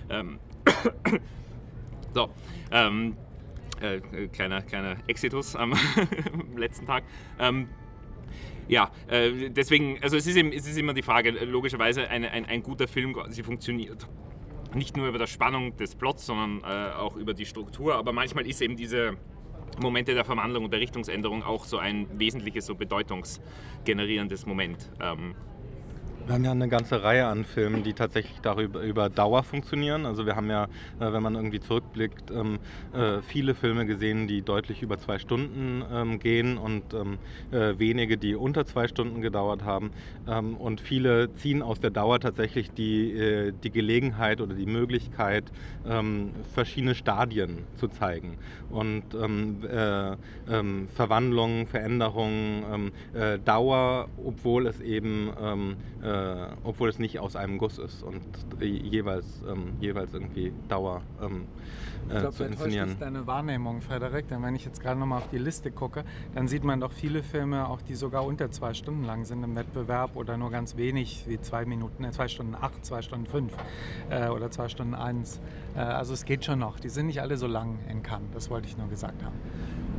ähm so, ähm, äh, kleiner, kleiner Exitus am letzten Tag. Ähm, ja, äh, deswegen, also es ist, eben, es ist immer die Frage, logischerweise eine, ein, ein guter Film, sie funktioniert nicht nur über die Spannung des Plots, sondern äh, auch über die Struktur, aber manchmal ist eben diese Momente der Verwandlung und der Richtungsänderung auch so ein wesentliches, so bedeutungsgenerierendes Moment. Ähm, wir haben ja eine ganze Reihe an Filmen, die tatsächlich darüber über Dauer funktionieren. Also wir haben ja, äh, wenn man irgendwie zurückblickt, ähm, äh, viele Filme gesehen, die deutlich über zwei Stunden ähm, gehen und ähm, äh, wenige, die unter zwei Stunden gedauert haben. Und viele ziehen aus der Dauer tatsächlich die, die Gelegenheit oder die Möglichkeit, verschiedene Stadien zu zeigen. Und Verwandlungen, Veränderungen, Dauer, obwohl es eben äh, obwohl es nicht aus einem Guss ist und jeweils, ähm, jeweils irgendwie Dauer ähm, äh, ich glaub, zu inszenieren. Ich deine Wahrnehmung, Frederik, denn wenn ich jetzt gerade nochmal auf die Liste gucke, dann sieht man doch viele Filme, auch die sogar unter zwei Stunden lang sind im Wettbewerb oder nur ganz wenig, wie zwei Minuten, äh, zwei Stunden acht, zwei Stunden fünf äh, oder zwei Stunden eins. Äh, also es geht schon noch. Die sind nicht alle so lang in Cannes, das wollte ich nur gesagt haben.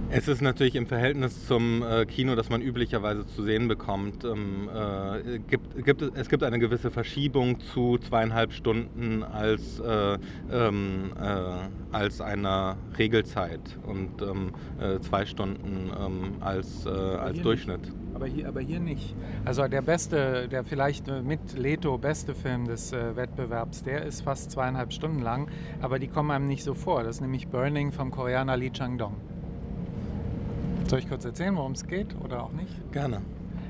Es ist natürlich im Verhältnis zum äh, Kino, das man üblicherweise zu sehen bekommt, ähm, äh, gibt, gibt, es gibt eine gewisse Verschiebung zu zweieinhalb Stunden als, äh, ähm, äh, als einer Regelzeit und ähm, äh, zwei Stunden ähm, als, äh, als Durchschnitt. Nicht. Aber hier, aber hier nicht. Also der beste, der vielleicht mit Leto beste Film des Wettbewerbs, der ist fast zweieinhalb Stunden lang, aber die kommen einem nicht so vor. Das ist nämlich Burning vom Koreaner Lee Chang-dong. Soll ich kurz erzählen, worum es geht oder auch nicht? Gerne.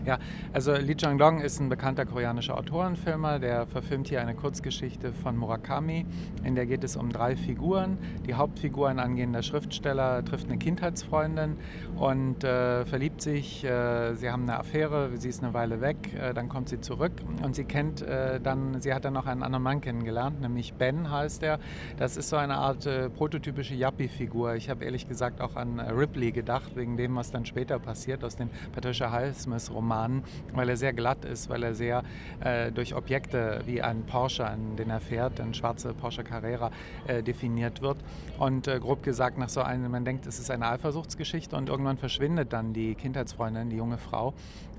Ja, also Lee Chang-dong ist ein bekannter koreanischer Autorenfilmer, der verfilmt hier eine Kurzgeschichte von Murakami. In der geht es um drei Figuren. Die Hauptfigur, ein angehender Schriftsteller, trifft eine Kindheitsfreundin und äh, verliebt sich. Äh, sie haben eine Affäre, sie ist eine Weile weg, äh, dann kommt sie zurück und sie kennt äh, dann, sie hat dann noch einen anderen Mann kennengelernt, nämlich Ben heißt er. Das ist so eine Art äh, prototypische Yuppie-Figur. Ich habe ehrlich gesagt auch an Ripley gedacht, wegen dem, was dann später passiert aus dem Patricia Highsmith-Roman. Roman, weil er sehr glatt ist, weil er sehr äh, durch Objekte wie ein Porsche, an den er fährt, ein schwarzer Porsche Carrera, äh, definiert wird. Und äh, grob gesagt, nach so einem, man denkt, es ist eine Eifersuchtsgeschichte und irgendwann verschwindet dann die Kindheitsfreundin, die junge Frau.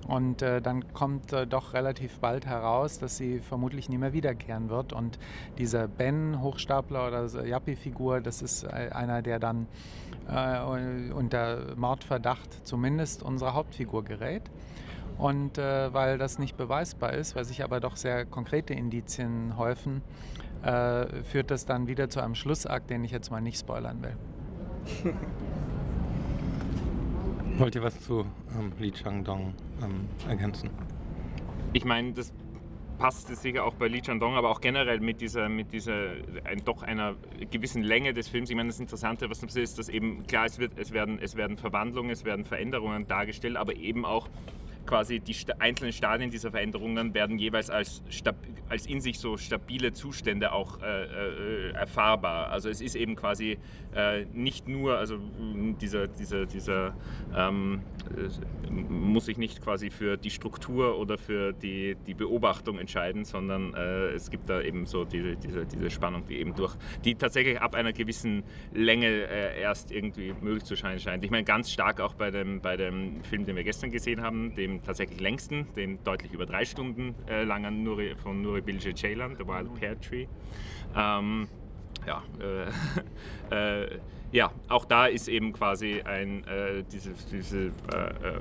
Und äh, dann kommt äh, doch relativ bald heraus, dass sie vermutlich nie mehr wiederkehren wird. Und dieser Ben, Hochstapler oder Yappi-Figur, das ist äh, einer, der dann unter Mordverdacht zumindest unserer Hauptfigur gerät. Und äh, weil das nicht beweisbar ist, weil sich aber doch sehr konkrete Indizien häufen, äh, führt das dann wieder zu einem Schlussakt, den ich jetzt mal nicht spoilern will. Wollt ihr was zu ähm, Li Changdong ähm, ergänzen? Ich meine, das passt sicher auch bei Li Chandong, aber auch generell mit dieser, mit dieser ein, doch einer gewissen Länge des Films. Ich meine, das Interessante, was ist, dass eben klar, es, wird, es, werden, es werden Verwandlungen, es werden Veränderungen dargestellt, aber eben auch quasi die einzelnen Stadien dieser Veränderungen werden jeweils als, als in sich so stabile Zustände auch äh, äh, erfahrbar. Also es ist eben quasi äh, nicht nur, also dieser, dieser, dieser ähm, muss sich nicht quasi für die Struktur oder für die, die Beobachtung entscheiden, sondern äh, es gibt da eben so diese, diese, diese Spannung, die eben durch, die tatsächlich ab einer gewissen Länge äh, erst irgendwie möglich zu scheinen scheint. Ich meine, ganz stark auch bei dem, bei dem Film, den wir gestern gesehen haben, dem tatsächlich längsten, dem deutlich über drei Stunden äh, langen Nuri, von Nuri Bilge Ceylan, The Wild Pear Tree. Ähm, ja, äh, äh, ja, auch da ist eben quasi ein äh, diese, diese äh, äh,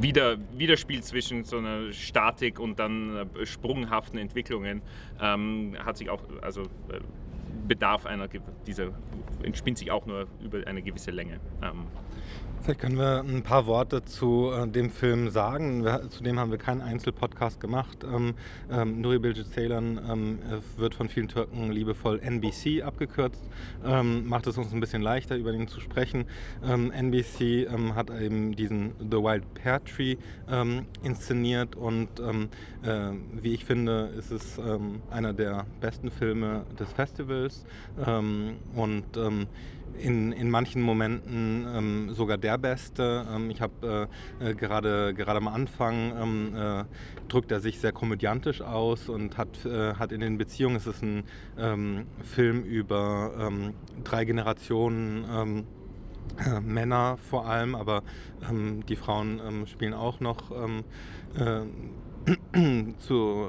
Wider, Widerspiel zwischen so einer Statik und dann äh, sprunghaften Entwicklungen ähm, hat sich auch, also bedarf einer dieser, entspinnt sich auch nur über eine gewisse Länge. Ähm, Vielleicht können wir ein paar Worte zu äh, dem Film sagen. Wir, zudem haben wir keinen Einzelpodcast gemacht. Ähm, ähm, Nuri Bilge Ceylan ähm, wird von vielen Türken liebevoll NBC abgekürzt. Ähm, macht es uns ein bisschen leichter, über ihn zu sprechen. Ähm, NBC ähm, hat eben diesen The Wild Pear Tree inszeniert und äh, wie ich finde, ist es einer der besten Filme des Festivals. und in, in manchen Momenten ähm, sogar der Beste. Ähm, ich habe äh, äh, gerade, gerade am Anfang ähm, äh, drückt er sich sehr komödiantisch aus und hat, äh, hat in den Beziehungen, es ist ein ähm, Film über ähm, drei Generationen ähm, äh, Männer vor allem, aber die Frauen spielen auch noch äh, zu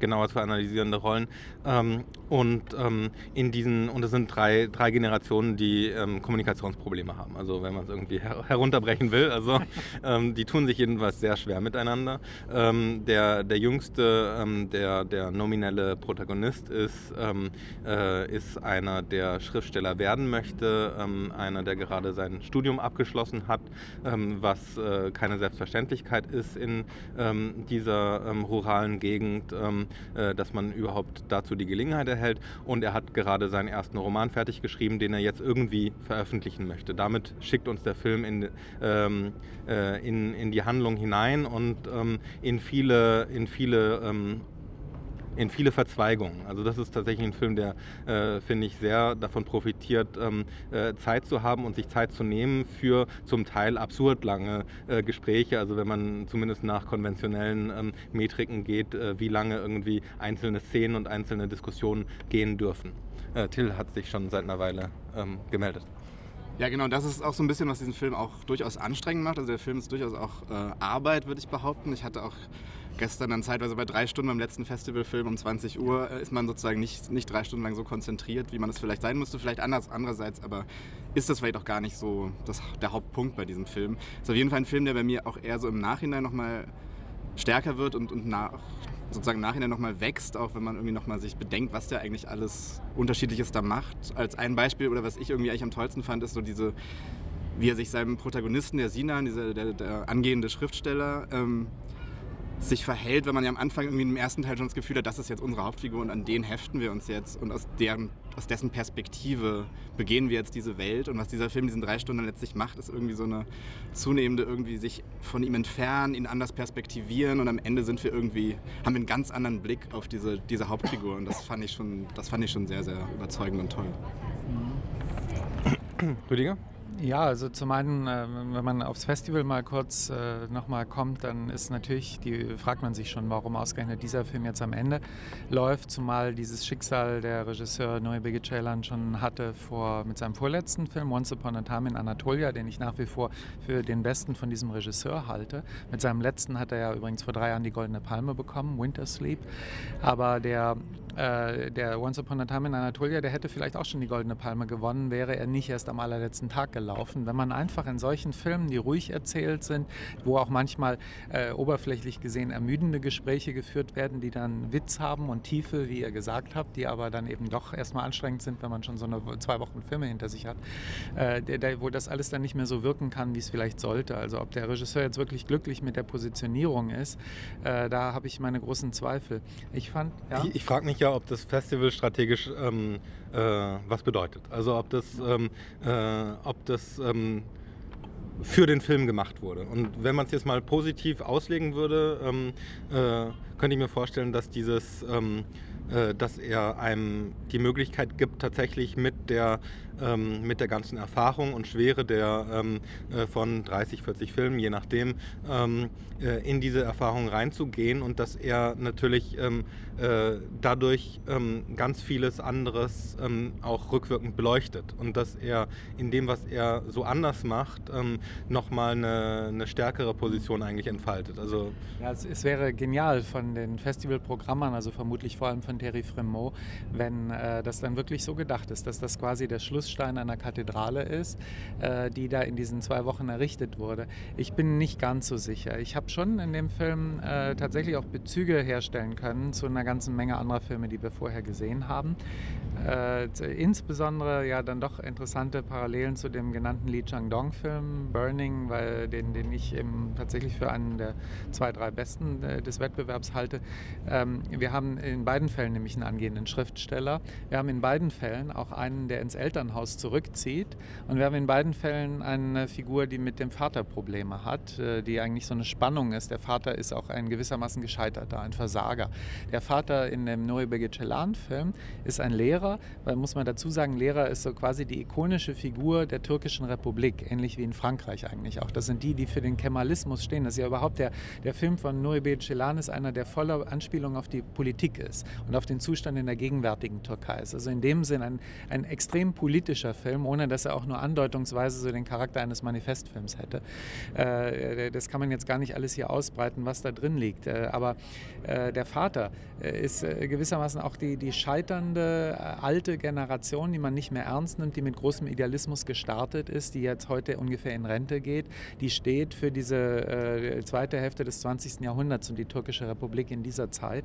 genauer zu analysierende Rollen. Ähm, und ähm, in diesen, und es sind drei, drei Generationen, die ähm, Kommunikationsprobleme haben. Also wenn man es irgendwie her herunterbrechen will. Also ähm, die tun sich jedenfalls sehr schwer miteinander. Ähm, der, der jüngste, ähm, der, der nominelle Protagonist ist, äh, ist einer, der Schriftsteller werden möchte, einer, der gerade sein Studium abgeschlossen hat, was äh, keine Selbstverständlichkeit ist in dieser ruralen Gegend, äh, dass man überhaupt dazu die Gelegenheit erhält. Und er hat gerade seinen ersten Roman fertig geschrieben, den er jetzt irgendwie veröffentlichen möchte. Damit schickt uns der Film in, ähm, äh, in, in die Handlung hinein und ähm, in viele, in viele ähm, in viele Verzweigungen. Also das ist tatsächlich ein Film, der, äh, finde ich, sehr davon profitiert, ähm, äh, Zeit zu haben und sich Zeit zu nehmen für zum Teil absurd lange äh, Gespräche. Also wenn man zumindest nach konventionellen ähm, Metriken geht, äh, wie lange irgendwie einzelne Szenen und einzelne Diskussionen gehen dürfen. Äh, Till hat sich schon seit einer Weile ähm, gemeldet. Ja, genau, das ist auch so ein bisschen, was diesen Film auch durchaus anstrengend macht. Also der Film ist durchaus auch äh, Arbeit, würde ich behaupten. Ich hatte auch gestern dann zeitweise bei drei Stunden beim letzten Festivalfilm um 20 Uhr äh, ist man sozusagen nicht, nicht drei Stunden lang so konzentriert, wie man es vielleicht sein müsste. Vielleicht anders, andererseits, aber ist das vielleicht auch gar nicht so das, der Hauptpunkt bei diesem Film. Ist auf jeden Fall ein Film, der bei mir auch eher so im Nachhinein nochmal stärker wird und, und nach, sozusagen im Nachhinein nochmal wächst, auch wenn man irgendwie nochmal sich bedenkt, was der eigentlich alles Unterschiedliches da macht. Als ein Beispiel oder was ich irgendwie eigentlich am tollsten fand, ist so diese, wie er sich seinem Protagonisten, der Sinan, dieser, der, der angehende Schriftsteller, ähm, sich verhält, wenn man ja am Anfang irgendwie im ersten Teil schon das Gefühl hat, das ist jetzt unsere Hauptfigur und an den heften wir uns jetzt und aus, deren, aus dessen Perspektive begehen wir jetzt diese Welt und was dieser Film diesen drei Stunden letztlich macht, ist irgendwie so eine zunehmende irgendwie sich von ihm entfernen, ihn anders perspektivieren und am Ende sind wir irgendwie, haben wir einen ganz anderen Blick auf diese, diese Hauptfigur und das fand ich schon, das fand ich schon sehr, sehr überzeugend und toll. Rüdiger? Ja, also zum einen, äh, wenn man aufs Festival mal kurz äh, nochmal kommt, dann ist natürlich, die, fragt man sich schon, warum ausgerechnet dieser Film jetzt am Ende läuft, zumal dieses Schicksal der Regisseur Noé Birgit Ceylan schon hatte vor, mit seinem vorletzten Film Once Upon a Time in Anatolia, den ich nach wie vor für den besten von diesem Regisseur halte. Mit seinem letzten hat er ja übrigens vor drei Jahren die Goldene Palme bekommen, Winter Sleep. Aber der äh, der Once Upon a Time in Anatolia, der hätte vielleicht auch schon die Goldene Palme gewonnen, wäre er nicht erst am allerletzten Tag gelaufen. Wenn man einfach in solchen Filmen, die ruhig erzählt sind, wo auch manchmal äh, oberflächlich gesehen ermüdende Gespräche geführt werden, die dann Witz haben und Tiefe, wie ihr gesagt habt, die aber dann eben doch erstmal anstrengend sind, wenn man schon so eine zwei Wochen Filme hinter sich hat, äh, der, der, wo das alles dann nicht mehr so wirken kann, wie es vielleicht sollte. Also ob der Regisseur jetzt wirklich glücklich mit der Positionierung ist, äh, da habe ich meine großen Zweifel. Ich fand, ja? Ich, ich frage mich ja, ob das Festival strategisch ähm, äh, was bedeutet. Also ob das, ähm, äh, ob das ähm, für den Film gemacht wurde. Und wenn man es jetzt mal positiv auslegen würde, ähm, äh, könnte ich mir vorstellen, dass dieses ähm, äh, dass er einem die Möglichkeit gibt, tatsächlich mit der, ähm, mit der ganzen Erfahrung und Schwere der ähm, äh, von 30, 40 Filmen, je nachdem, ähm, äh, in diese Erfahrung reinzugehen und dass er natürlich ähm, äh, dadurch ähm, ganz vieles anderes ähm, auch rückwirkend beleuchtet und dass er in dem, was er so anders macht, ähm, nochmal eine, eine stärkere Position eigentlich entfaltet. Also ja, es, es wäre genial von den Festivalprogrammern, also vermutlich vor allem von Thierry Fremont, wenn äh, das dann wirklich so gedacht ist, dass das quasi der Schlussstein einer Kathedrale ist, äh, die da in diesen zwei Wochen errichtet wurde. Ich bin nicht ganz so sicher. Ich habe schon in dem Film äh, tatsächlich auch Bezüge herstellen können zu einer ganzen Menge anderer Filme, die wir vorher gesehen haben. Äh, insbesondere ja dann doch interessante Parallelen zu dem genannten Lee Chang-dong-Film Burning, weil den, den ich eben tatsächlich für einen der zwei, drei besten äh, des Wettbewerbs halte. Ähm, wir haben in beiden Fällen nämlich einen angehenden Schriftsteller. Wir haben in beiden Fällen auch einen, der ins Elternhaus zurückzieht. Und wir haben in beiden Fällen eine Figur, die mit dem Vater Probleme hat, äh, die eigentlich so eine Spannung ist. Der Vater ist auch ein gewissermaßen gescheiterter, ein Versager. Der Vater in dem Noe Celan-Film ist ein Lehrer, weil muss man dazu sagen, Lehrer ist so quasi die ikonische Figur der türkischen Republik, ähnlich wie in Frankreich eigentlich auch. Das sind die, die für den Kemalismus stehen. Das ist ja überhaupt der, der Film von Noe Celan ist einer, der voller Anspielung auf die Politik ist und auf den Zustand in der gegenwärtigen Türkei ist. Also in dem Sinn ein, ein extrem politischer Film, ohne dass er auch nur andeutungsweise so den Charakter eines Manifestfilms hätte. Äh, das kann man jetzt gar nicht alles hier ausbreiten, was da drin liegt. Äh, aber äh, der Vater ist gewissermaßen auch die, die scheiternde alte Generation, die man nicht mehr ernst nimmt, die mit großem Idealismus gestartet ist, die jetzt heute ungefähr in Rente geht. Die steht für diese zweite Hälfte des 20. Jahrhunderts und die türkische Republik in dieser Zeit.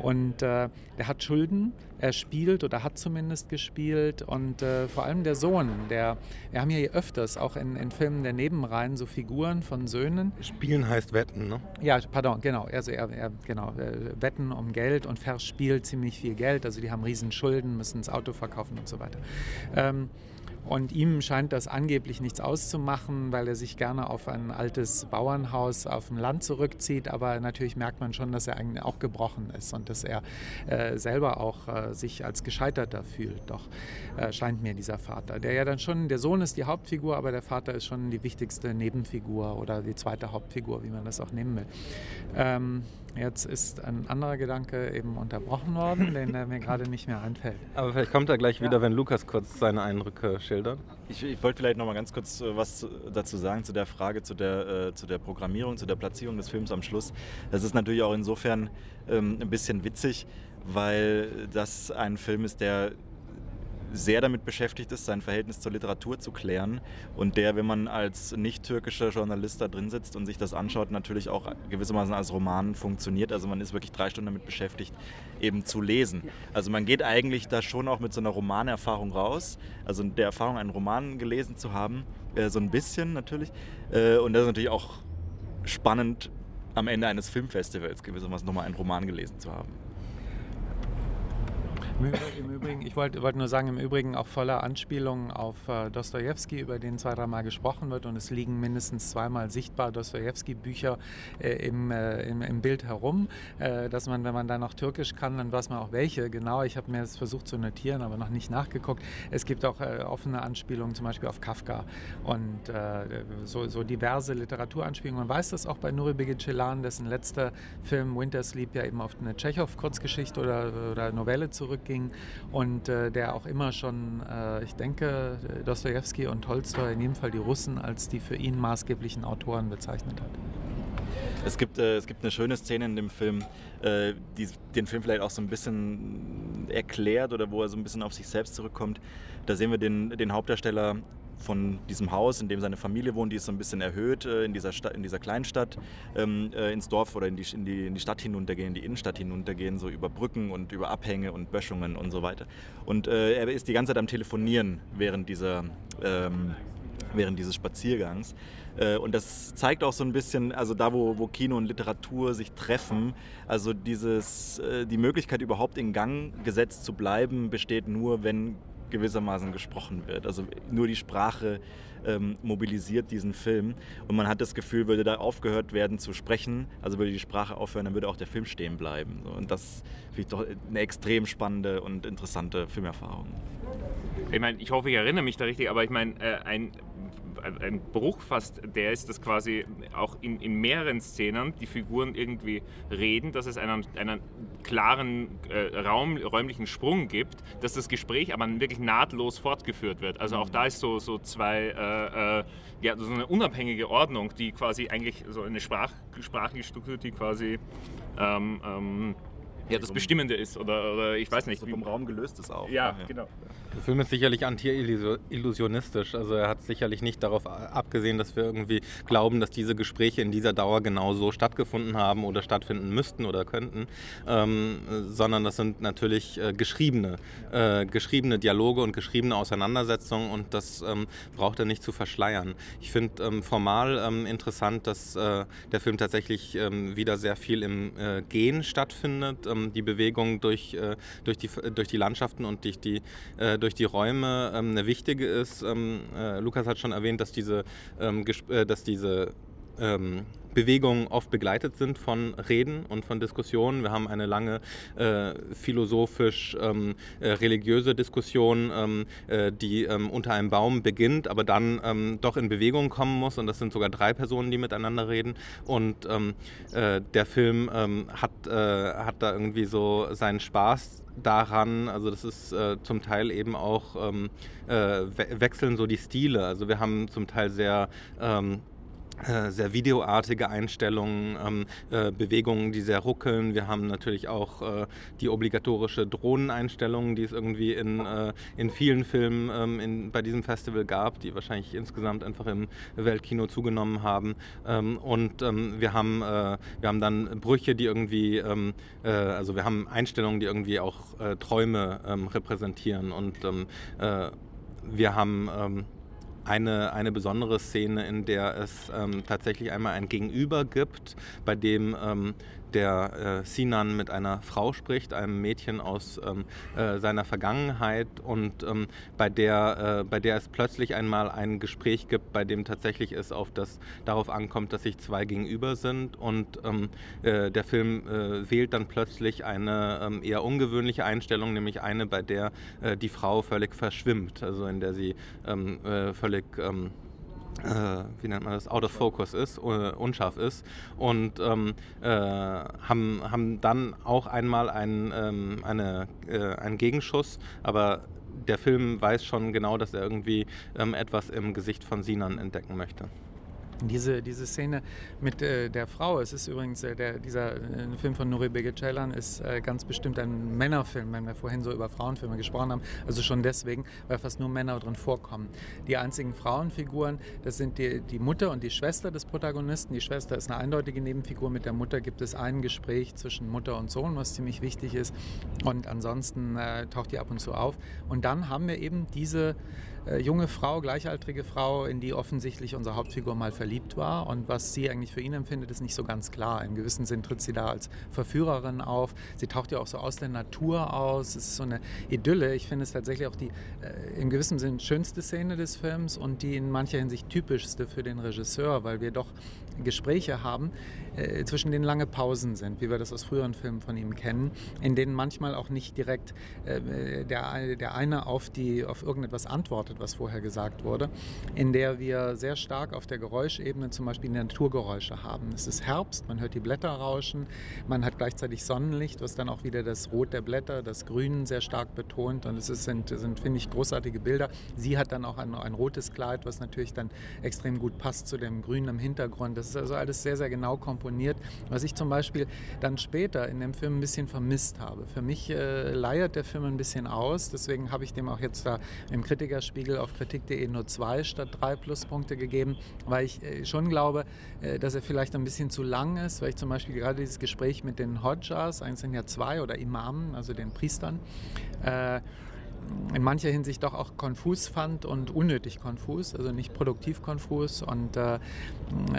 Und der hat Schulden, er spielt oder hat zumindest gespielt und äh, vor allem der Sohn, der, wir haben hier öfters auch in, in Filmen der Nebenreihen so Figuren von Söhnen. Spielen heißt wetten, ne? Ja, pardon, genau, also er, er genau, äh, wetten um Geld und verspielt ziemlich viel Geld, also die haben riesen Schulden, müssen das Auto verkaufen und so weiter. Ähm, und ihm scheint das angeblich nichts auszumachen, weil er sich gerne auf ein altes Bauernhaus auf dem Land zurückzieht. Aber natürlich merkt man schon, dass er eigentlich auch gebrochen ist und dass er äh, selber auch äh, sich als Gescheiterter fühlt. Doch äh, scheint mir dieser Vater, der ja dann schon, der Sohn ist die Hauptfigur, aber der Vater ist schon die wichtigste Nebenfigur oder die zweite Hauptfigur, wie man das auch nehmen will. Ähm, Jetzt ist ein anderer Gedanke eben unterbrochen worden, den er mir gerade nicht mehr einfällt. Aber vielleicht kommt er gleich wieder, ja. wenn Lukas kurz seine Eindrücke schildert. Ich, ich wollte vielleicht noch mal ganz kurz äh, was dazu sagen zu der Frage, zu der, äh, zu der Programmierung, zu der Platzierung des Films am Schluss. Das ist natürlich auch insofern ähm, ein bisschen witzig, weil das ein Film ist, der sehr damit beschäftigt ist, sein Verhältnis zur Literatur zu klären und der, wenn man als nicht-türkischer Journalist da drin sitzt und sich das anschaut, natürlich auch gewissermaßen als Roman funktioniert. Also man ist wirklich drei Stunden damit beschäftigt, eben zu lesen. Also man geht eigentlich da schon auch mit so einer Romanerfahrung raus, also der Erfahrung, einen Roman gelesen zu haben, äh, so ein bisschen natürlich. Äh, und das ist natürlich auch spannend, am Ende eines Filmfestivals gewissermaßen nochmal einen Roman gelesen zu haben. Im Übrigen, ich wollte wollt nur sagen, im Übrigen auch voller Anspielungen auf äh, Dostoevsky, über den zwei, dreimal gesprochen wird und es liegen mindestens zweimal sichtbar Dostoevsky-Bücher äh, im, äh, im, im, Bild herum, äh, dass man, wenn man dann noch Türkisch kann, dann weiß man auch welche. Genau, ich habe mir das versucht zu notieren, aber noch nicht nachgeguckt. Es gibt auch äh, offene Anspielungen zum Beispiel auf Kafka und äh, so, so, diverse Literaturanspielungen. Man weiß das auch bei Nuri Bilge Ceylan, dessen letzter Film Winter Sleep ja eben auf eine Tschechow-Kurzgeschichte oder, oder Novelle zurückgeht ging und äh, der auch immer schon, äh, ich denke, Dostoevsky und Tolstoi, in jedem Fall die Russen, als die für ihn maßgeblichen Autoren bezeichnet hat. Es gibt, äh, es gibt eine schöne Szene in dem Film, äh, die den Film vielleicht auch so ein bisschen erklärt oder wo er so ein bisschen auf sich selbst zurückkommt. Da sehen wir den, den Hauptdarsteller von diesem Haus, in dem seine Familie wohnt, die ist so ein bisschen erhöht äh, in, dieser in dieser Kleinstadt, ähm, äh, ins Dorf oder in die, in, die, in die Stadt hinuntergehen, in die Innenstadt hinuntergehen, so über Brücken und über Abhänge und Böschungen und so weiter. Und äh, er ist die ganze Zeit am Telefonieren während, dieser, ähm, während dieses Spaziergangs. Äh, und das zeigt auch so ein bisschen, also da, wo, wo Kino und Literatur sich treffen, also dieses, äh, die Möglichkeit überhaupt in Gang gesetzt zu bleiben, besteht nur, wenn gewissermaßen gesprochen wird. Also nur die Sprache ähm, mobilisiert diesen Film und man hat das Gefühl, würde da aufgehört werden zu sprechen, also würde die Sprache aufhören, dann würde auch der Film stehen bleiben. Und das finde ich doch eine extrem spannende und interessante Filmerfahrung. Ich meine, ich hoffe, ich erinnere mich da richtig, aber ich meine, äh, ein ein Bruch fast, der ist, dass quasi auch in, in mehreren Szenen die Figuren irgendwie reden, dass es einen, einen klaren äh, Raum, räumlichen Sprung gibt, dass das Gespräch aber wirklich nahtlos fortgeführt wird. Also auch da ist so, so zwei, äh, äh, ja, so eine unabhängige Ordnung, die quasi eigentlich so eine Sprach, sprachliche Struktur, die quasi ähm, ähm, ja, das Bestimmende ist oder, oder ich weiß nicht. So vom Raum gelöst ist auch. Ja, ja. genau. Der Film ist sicherlich anti-illusionistisch. Also er hat sicherlich nicht darauf abgesehen, dass wir irgendwie glauben, dass diese Gespräche in dieser Dauer genau so stattgefunden haben oder stattfinden müssten oder könnten, ähm, sondern das sind natürlich äh, geschriebene, äh, geschriebene Dialoge und geschriebene Auseinandersetzungen und das ähm, braucht er nicht zu verschleiern. Ich finde ähm, formal ähm, interessant, dass äh, der Film tatsächlich ähm, wieder sehr viel im äh, Gehen stattfindet, ähm, die Bewegung durch, äh, durch, die, durch die Landschaften und durch die äh, durch die Räume ähm, eine wichtige ist. Ähm, äh, Lukas hat schon erwähnt, dass diese, ähm, äh, dass diese ähm, Bewegungen oft begleitet sind von Reden und von Diskussionen. Wir haben eine lange äh, philosophisch-religiöse ähm, äh, Diskussion, ähm, äh, die ähm, unter einem Baum beginnt, aber dann ähm, doch in Bewegung kommen muss. Und das sind sogar drei Personen, die miteinander reden. Und ähm, äh, der Film ähm, hat, äh, hat da irgendwie so seinen Spaß daran, also das ist äh, zum Teil eben auch we wechseln so die Stile. Also wir haben zum Teil sehr sehr videoartige Einstellungen, ähm, äh, Bewegungen, die sehr ruckeln. Wir haben natürlich auch äh, die obligatorische Drohneneinstellung, die es irgendwie in, äh, in vielen Filmen ähm, in, bei diesem Festival gab, die wahrscheinlich insgesamt einfach im Weltkino zugenommen haben. Ähm, und ähm, wir, haben, äh, wir haben dann Brüche, die irgendwie, ähm, äh, also wir haben Einstellungen, die irgendwie auch Träume ähm, repräsentieren. Und wir haben eine, eine besondere Szene, in der es ähm, tatsächlich einmal ein Gegenüber gibt, bei dem ähm, der äh, Sinan mit einer Frau spricht, einem Mädchen aus ähm, äh, seiner Vergangenheit und ähm, bei, der, äh, bei der es plötzlich einmal ein Gespräch gibt, bei dem tatsächlich es auf das, darauf ankommt, dass sich zwei gegenüber sind und ähm, äh, der Film äh, wählt dann plötzlich eine ähm, eher ungewöhnliche Einstellung, nämlich eine, bei der äh, die Frau völlig verschwimmt, also in der sie ähm, völlig ähm, äh, wie nennt man das, out of focus ist, uh, unscharf ist und ähm, äh, haben, haben dann auch einmal einen, ähm, eine, äh, einen Gegenschuss, aber der Film weiß schon genau, dass er irgendwie ähm, etwas im Gesicht von Sinan entdecken möchte. Diese, diese Szene mit äh, der Frau, es ist übrigens, äh, der, dieser äh, Film von Nuri Bilge Ceylan ist äh, ganz bestimmt ein Männerfilm, wenn wir vorhin so über Frauenfilme gesprochen haben. Also schon deswegen, weil fast nur Männer drin vorkommen. Die einzigen Frauenfiguren, das sind die, die Mutter und die Schwester des Protagonisten. Die Schwester ist eine eindeutige Nebenfigur. Mit der Mutter gibt es ein Gespräch zwischen Mutter und Sohn, was ziemlich wichtig ist. Und ansonsten äh, taucht die ab und zu auf. Und dann haben wir eben diese äh, junge Frau, gleichaltrige Frau, in die offensichtlich unsere Hauptfigur mal verliebt war. Und was sie eigentlich für ihn empfindet, ist nicht so ganz klar. Im gewissen Sinn tritt sie da als Verführerin auf. Sie taucht ja auch so aus der Natur aus. Es ist so eine Idylle. Ich finde es tatsächlich auch die äh, im gewissen Sinn schönste Szene des Films und die in mancher Hinsicht typischste für den Regisseur, weil wir doch Gespräche haben, äh, zwischen denen lange Pausen sind, wie wir das aus früheren Filmen von ihm kennen, in denen manchmal auch nicht direkt äh, der, der eine auf, die, auf irgendetwas antwortet, was vorher gesagt wurde, in der wir sehr stark auf der Geräuschebene zum Beispiel Naturgeräusche haben. Es ist Herbst, man hört die Blätter rauschen, man hat gleichzeitig Sonnenlicht, was dann auch wieder das Rot der Blätter, das Grün sehr stark betont und es ist, sind, sind finde ich, großartige Bilder. Sie hat dann auch ein, ein rotes Kleid, was natürlich dann extrem gut passt zu dem Grün im Hintergrund. Das ist also alles sehr, sehr genau komponiert, was ich zum Beispiel dann später in dem Film ein bisschen vermisst habe. Für mich äh, leiert der Film ein bisschen aus, deswegen habe ich dem auch jetzt da im Kritikerspiegel auf kritik.de nur zwei statt drei Pluspunkte gegeben, weil ich äh, schon glaube, äh, dass er vielleicht ein bisschen zu lang ist, weil ich zum Beispiel gerade dieses Gespräch mit den Hodjas, eins sind ja zwei, oder Imamen, also den Priestern, äh, in mancher Hinsicht doch auch konfus fand und unnötig konfus, also nicht produktiv konfus und äh,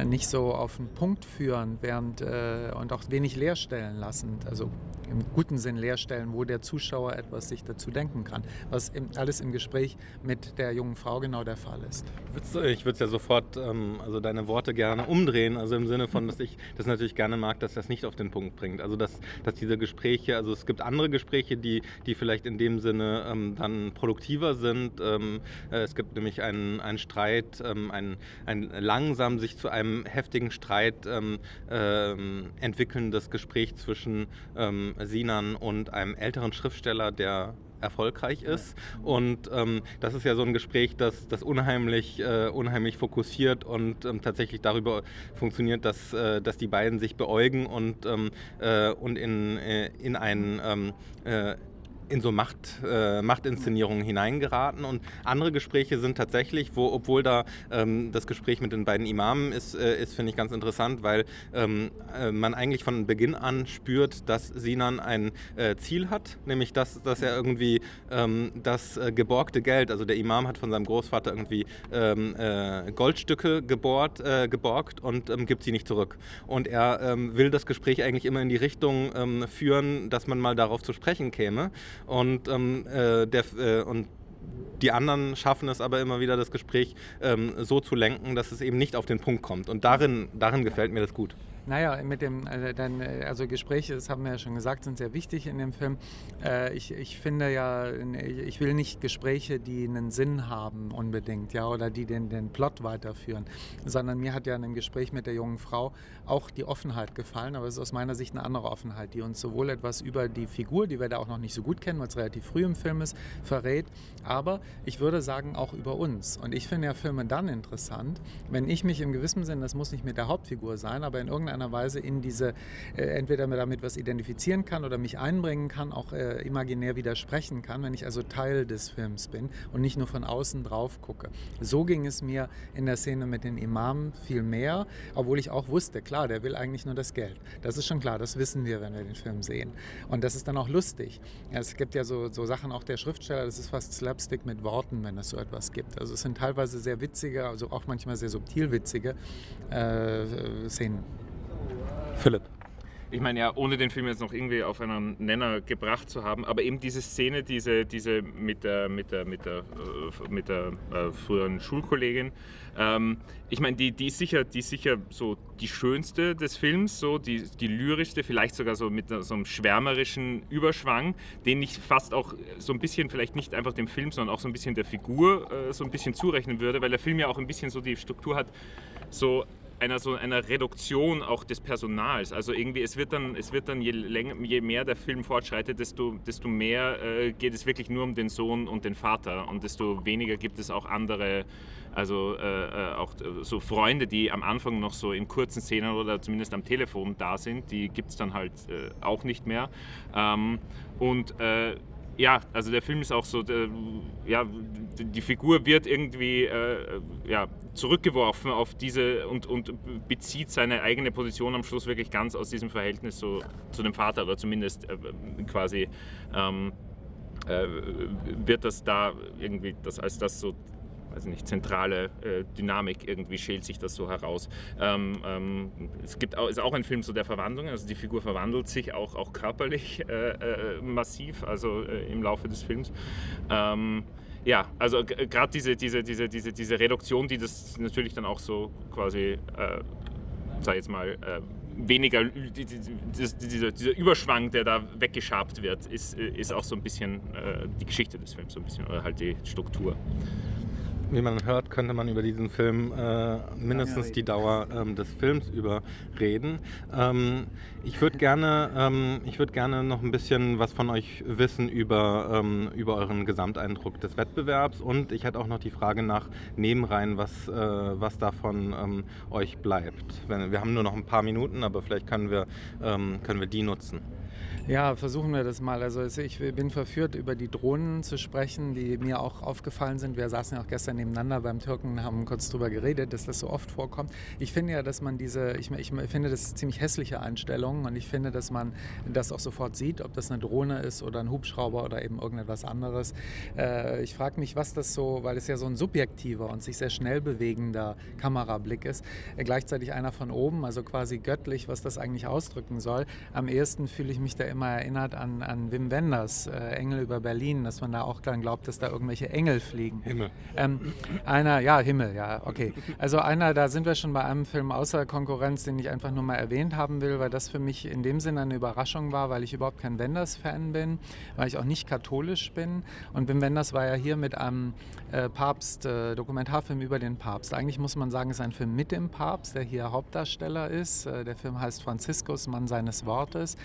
nicht so auf den Punkt führen während, äh, und auch wenig leerstellen lassend. Also im guten Sinn Leerstellen, wo der Zuschauer etwas sich dazu denken kann, was im, alles im Gespräch mit der jungen Frau genau der Fall ist. Ich würde es ja sofort, ähm, also deine Worte gerne umdrehen, also im Sinne von, dass ich das natürlich gerne mag, dass das nicht auf den Punkt bringt. Also dass, dass diese Gespräche, also es gibt andere Gespräche, die, die vielleicht in dem Sinne ähm, dann produktiver sind. Ähm, äh, es gibt nämlich einen, einen Streit, ähm, ein, ein langsam sich zu einem heftigen Streit ähm, ähm, entwickelndes Gespräch zwischen Sinan und einem älteren Schriftsteller, der erfolgreich ist. Und ähm, das ist ja so ein Gespräch, das, das unheimlich, äh, unheimlich fokussiert und ähm, tatsächlich darüber funktioniert, dass, äh, dass die beiden sich beäugen und, ähm, äh, und in, äh, in einen ähm, äh, in so Macht, äh, Machtinszenierungen hineingeraten. Und andere Gespräche sind tatsächlich, wo, obwohl da ähm, das Gespräch mit den beiden Imamen ist, äh, ist finde ich ganz interessant, weil ähm, äh, man eigentlich von Beginn an spürt, dass Sinan ein äh, Ziel hat, nämlich dass, dass er irgendwie ähm, das äh, geborgte Geld, also der Imam hat von seinem Großvater irgendwie ähm, äh, Goldstücke gebohrt, geborgt und ähm, gibt sie nicht zurück. Und er ähm, will das Gespräch eigentlich immer in die Richtung führen, dass man mal darauf zu sprechen käme. Und, ähm, äh, der, äh, und die anderen schaffen es aber immer wieder, das Gespräch ähm, so zu lenken, dass es eben nicht auf den Punkt kommt. Und darin, darin gefällt mir das gut. Naja, mit dem, also, dann, also Gespräche, das haben wir ja schon gesagt, sind sehr wichtig in dem Film. Äh, ich, ich finde ja, ich will nicht Gespräche, die einen Sinn haben unbedingt, ja, oder die den, den Plot weiterführen, sondern mir hat ja in dem Gespräch mit der jungen Frau auch die Offenheit gefallen, aber es ist aus meiner Sicht eine andere Offenheit, die uns sowohl etwas über die Figur, die wir da auch noch nicht so gut kennen, weil es relativ früh im Film ist, verrät, aber ich würde sagen auch über uns. Und ich finde ja Filme dann interessant, wenn ich mich im gewissen Sinn, das muss nicht mit der Hauptfigur sein, aber in irgendeiner irgendeiner Weise in diese, äh, entweder damit was identifizieren kann oder mich einbringen kann, auch äh, imaginär widersprechen kann, wenn ich also Teil des Films bin und nicht nur von außen drauf gucke. So ging es mir in der Szene mit den Imamen viel mehr, obwohl ich auch wusste, klar, der will eigentlich nur das Geld. Das ist schon klar, das wissen wir, wenn wir den Film sehen. Und das ist dann auch lustig. Es gibt ja so, so Sachen auch der Schriftsteller, das ist fast Slapstick mit Worten, wenn es so etwas gibt. Also es sind teilweise sehr witzige, also auch manchmal sehr subtil witzige äh, Szenen. Philipp. Ich meine ja, ohne den Film jetzt noch irgendwie auf einen Nenner gebracht zu haben, aber eben diese Szene, diese, diese mit der, mit der, mit der, äh, mit der äh, früheren Schulkollegin, ähm, ich meine, die, die, ist sicher, die ist sicher so die schönste des Films, so die, die lyrischste, vielleicht sogar so mit so einem schwärmerischen Überschwang, den ich fast auch so ein bisschen, vielleicht nicht einfach dem Film, sondern auch so ein bisschen der Figur äh, so ein bisschen zurechnen würde, weil der Film ja auch ein bisschen so die Struktur hat, so einer so einer Reduktion auch des Personals. Also irgendwie, es wird dann, es wird dann je, länger, je mehr der Film fortschreitet, desto, desto mehr äh, geht es wirklich nur um den Sohn und den Vater und desto weniger gibt es auch andere, also äh, äh auch äh, so Freunde, die am Anfang noch so in kurzen Szenen oder zumindest am Telefon da sind, die gibt es dann halt äh, auch nicht mehr. Ähm, und äh, ja, also der Film ist auch so, der, ja, die Figur wird irgendwie äh, ja, zurückgeworfen auf diese und, und bezieht seine eigene Position am Schluss wirklich ganz aus diesem Verhältnis so zu dem Vater oder zumindest äh, quasi ähm, äh, wird das da irgendwie das als das so weiß nicht, zentrale äh, Dynamik irgendwie schält sich das so heraus. Ähm, ähm, es gibt auch, ist auch ein Film so der Verwandlung, also die Figur verwandelt sich auch, auch körperlich äh, äh, massiv, also äh, im Laufe des Films. Ähm, ja, also gerade diese, diese, diese, diese, diese Reduktion, die das natürlich dann auch so quasi, äh, sag jetzt mal, äh, weniger, die, die, dieser, dieser, Überschwang, der da weggeschabt wird, ist, ist auch so ein bisschen die Geschichte des Films, so ein bisschen, oder halt die Struktur wie man hört, könnte man über diesen Film äh, mindestens die Dauer ähm, des Films über reden. Ähm, ich würde gerne, ähm, würd gerne noch ein bisschen was von euch wissen über, ähm, über euren Gesamteindruck des Wettbewerbs und ich hätte auch noch die Frage nach Nebenreihen, was, äh, was davon ähm, euch bleibt. Wenn, wir haben nur noch ein paar Minuten, aber vielleicht können wir, ähm, können wir die nutzen. Ja, versuchen wir das mal. Also ich bin verführt, über die Drohnen zu sprechen, die mir auch aufgefallen sind. Wir saßen ja auch gestern nebeneinander beim Türken, haben kurz darüber geredet, dass das so oft vorkommt. Ich finde ja, dass man diese, ich, ich finde das ziemlich hässliche Einstellungen und ich finde, dass man das auch sofort sieht, ob das eine Drohne ist oder ein Hubschrauber oder eben irgendetwas anderes. Äh, ich frage mich, was das so, weil es ja so ein subjektiver und sich sehr schnell bewegender Kamerablick ist, äh, gleichzeitig einer von oben, also quasi göttlich, was das eigentlich ausdrücken soll. Am ehesten fühle ich mich da immer erinnert an, an Wim Wenders, äh, Engel über Berlin, dass man da auch dann glaubt, dass da irgendwelche Engel fliegen. Himmel. Ähm, einer, ja, Himmel, ja, okay. Also einer, da sind wir schon bei einem Film außer Konkurrenz, den ich einfach nur mal erwähnt haben will, weil das für mich in dem Sinne eine Überraschung war, weil ich überhaupt kein Wenders-Fan bin, weil ich auch nicht katholisch bin. Und Wim Wenders war ja hier mit einem äh, Papst, äh, Dokumentarfilm über den Papst. Eigentlich muss man sagen, es ist ein Film mit dem Papst, der hier Hauptdarsteller ist. Äh, der Film heißt Franziskus, Mann seines Wortes.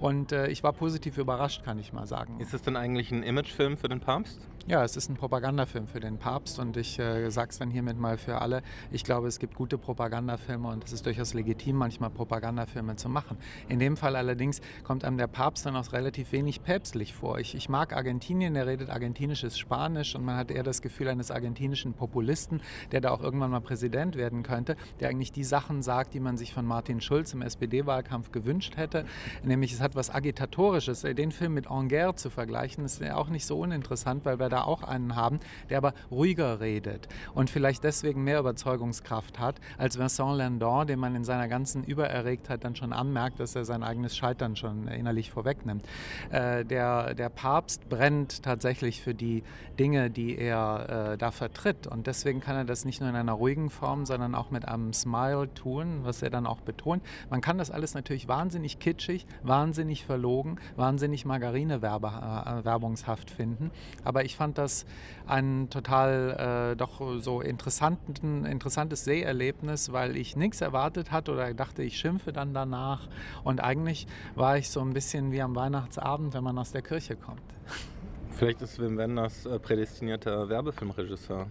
Und äh, ich war positiv überrascht, kann ich mal sagen. Ist es denn eigentlich ein Imagefilm für den Papst? Ja, es ist ein Propagandafilm für den Papst und ich äh, sage es dann hiermit mal für alle. Ich glaube, es gibt gute Propagandafilme und es ist durchaus legitim, manchmal Propagandafilme zu machen. In dem Fall allerdings kommt einem der Papst dann auch relativ wenig päpstlich vor. Ich, ich mag Argentinien, der redet argentinisches Spanisch und man hat eher das Gefühl eines argentinischen Populisten, der da auch irgendwann mal Präsident werden könnte, der eigentlich die Sachen sagt, die man sich von Martin Schulz im SPD-Wahlkampf gewünscht hätte. Nämlich es hat was Agitatorisches. Den Film mit Anger zu vergleichen, ist ja auch nicht so uninteressant, weil wir da auch einen haben, der aber ruhiger redet und vielleicht deswegen mehr Überzeugungskraft hat als Vincent Landon, dem man in seiner ganzen Übererregtheit dann schon anmerkt, dass er sein eigenes Scheitern schon innerlich vorwegnimmt. Äh, der, der Papst brennt tatsächlich für die Dinge, die er äh, da vertritt und deswegen kann er das nicht nur in einer ruhigen Form, sondern auch mit einem Smile tun, was er dann auch betont. Man kann das alles natürlich wahnsinnig kitschig, wahnsinnig verlogen, wahnsinnig Margarine-werbungshaft finden, aber ich fand das ein total äh, doch so interessanten, interessantes Seherlebnis, weil ich nichts erwartet hatte oder dachte, ich schimpfe dann danach. Und eigentlich war ich so ein bisschen wie am Weihnachtsabend, wenn man aus der Kirche kommt. Vielleicht ist Wim Wenders äh, prädestinierter Werbefilmregisseur.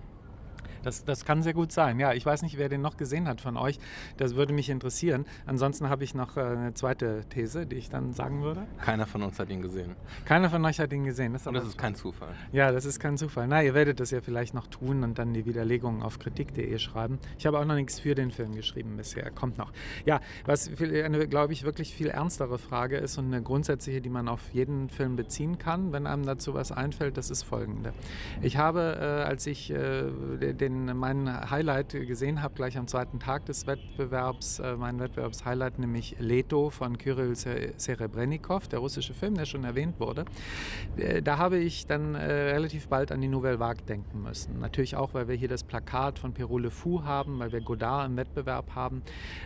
Das, das kann sehr gut sein. Ja, ich weiß nicht, wer den noch gesehen hat von euch. Das würde mich interessieren. Ansonsten habe ich noch äh, eine zweite These, die ich dann sagen würde. Keiner von uns hat ihn gesehen. Keiner von euch hat ihn gesehen. Das ist, und das ist kein Zufall. Ja, das ist kein Zufall. Na, ihr werdet das ja vielleicht noch tun und dann die Widerlegungen auf kritik.de schreiben. Ich habe auch noch nichts für den Film geschrieben bisher. Kommt noch. Ja, was eine, glaube ich, wirklich viel ernstere Frage ist und eine grundsätzliche, die man auf jeden Film beziehen kann, wenn einem dazu was einfällt, das ist folgende. Ich habe, äh, als ich äh, den mein Highlight gesehen habe, gleich am zweiten Tag des Wettbewerbs, äh, mein Wettbewerbshighlight, nämlich Leto von Kyrill Serebrennikov, der russische Film, der schon erwähnt wurde. Äh, da habe ich dann äh, relativ bald an die Nouvelle Vague denken müssen. Natürlich auch, weil wir hier das Plakat von Pierrot Le Fou haben, weil wir Godard im Wettbewerb haben,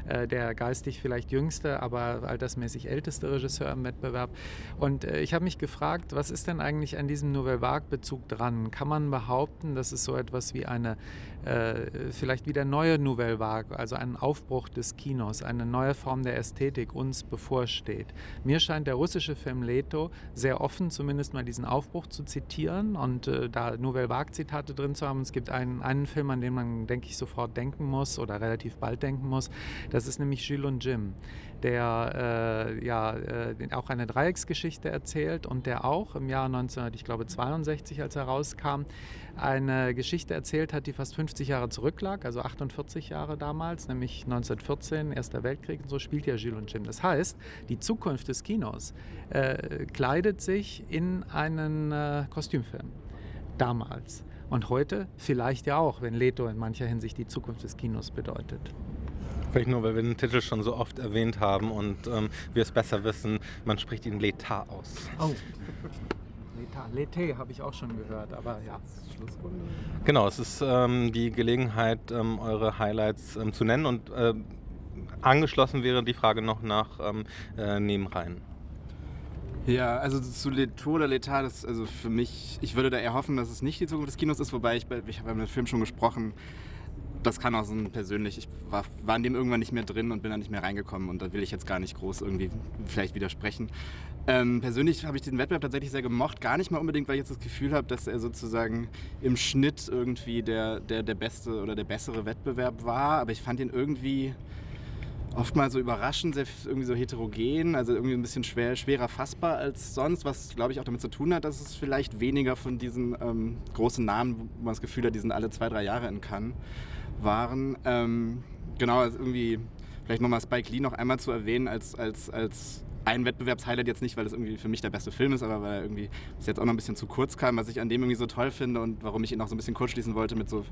äh, der geistig vielleicht jüngste, aber altersmäßig älteste Regisseur im Wettbewerb. Und äh, ich habe mich gefragt, was ist denn eigentlich an diesem Nouvelle Vague-Bezug dran? Kann man behaupten, dass es so etwas wie eine äh, vielleicht wieder neue Nouvelle Vague, also ein Aufbruch des Kinos, eine neue Form der Ästhetik uns bevorsteht. Mir scheint der russische Film Leto sehr offen, zumindest mal diesen Aufbruch zu zitieren und äh, da Nouvelle Vague-Zitate drin zu haben. Es gibt einen, einen Film, an den man, denke ich, sofort denken muss oder relativ bald denken muss. Das ist nämlich Jules und Jim der äh, ja äh, auch eine Dreiecksgeschichte erzählt und der auch im Jahr 1962, als er rauskam, eine Geschichte erzählt hat, die fast 50 Jahre zurücklag, also 48 Jahre damals, nämlich 1914, Erster Weltkrieg und so spielt ja Jules und Jim. Das heißt, die Zukunft des Kinos äh, kleidet sich in einen äh, Kostümfilm. Damals. Und heute vielleicht ja auch, wenn Leto in mancher Hinsicht die Zukunft des Kinos bedeutet. Vielleicht nur, weil wir den Titel schon so oft erwähnt haben und ähm, wir es besser wissen, man spricht ihn Letat aus. Oh. L'été habe ich auch schon gehört, aber ja. Genau, es ist ähm, die Gelegenheit, ähm, eure Highlights ähm, zu nennen und äh, angeschlossen wäre die Frage noch nach ähm, äh, Nebenreihen. Ja, also zu Leto oder Letat, das, also für mich, ich würde da eher hoffen, dass es nicht die Zukunft des Kinos ist, wobei ich, ich habe ja mit dem Film schon gesprochen, das kann auch so ein persönlich, ich war, war in dem irgendwann nicht mehr drin und bin da nicht mehr reingekommen und da will ich jetzt gar nicht groß irgendwie vielleicht widersprechen. Ähm, persönlich habe ich diesen Wettbewerb tatsächlich sehr gemocht, gar nicht mal unbedingt, weil ich jetzt das Gefühl habe, dass er sozusagen im Schnitt irgendwie der, der, der beste oder der bessere Wettbewerb war, aber ich fand ihn irgendwie oftmals so überraschend, sehr, irgendwie so heterogen, also irgendwie ein bisschen schwer, schwerer fassbar als sonst, was glaube ich auch damit zu tun hat, dass es vielleicht weniger von diesen ähm, großen Namen, wo man das Gefühl hat, die sind alle zwei, drei Jahre in Cannes, waren. Ähm, genau, also irgendwie vielleicht nochmal Spike Lee noch einmal zu erwähnen als, als, als ein Wettbewerbshighlight jetzt nicht, weil es irgendwie für mich der beste Film ist, aber weil er irgendwie bis jetzt auch noch ein bisschen zu kurz kam, was ich an dem irgendwie so toll finde und warum ich ihn auch so ein bisschen kurz schließen wollte mit so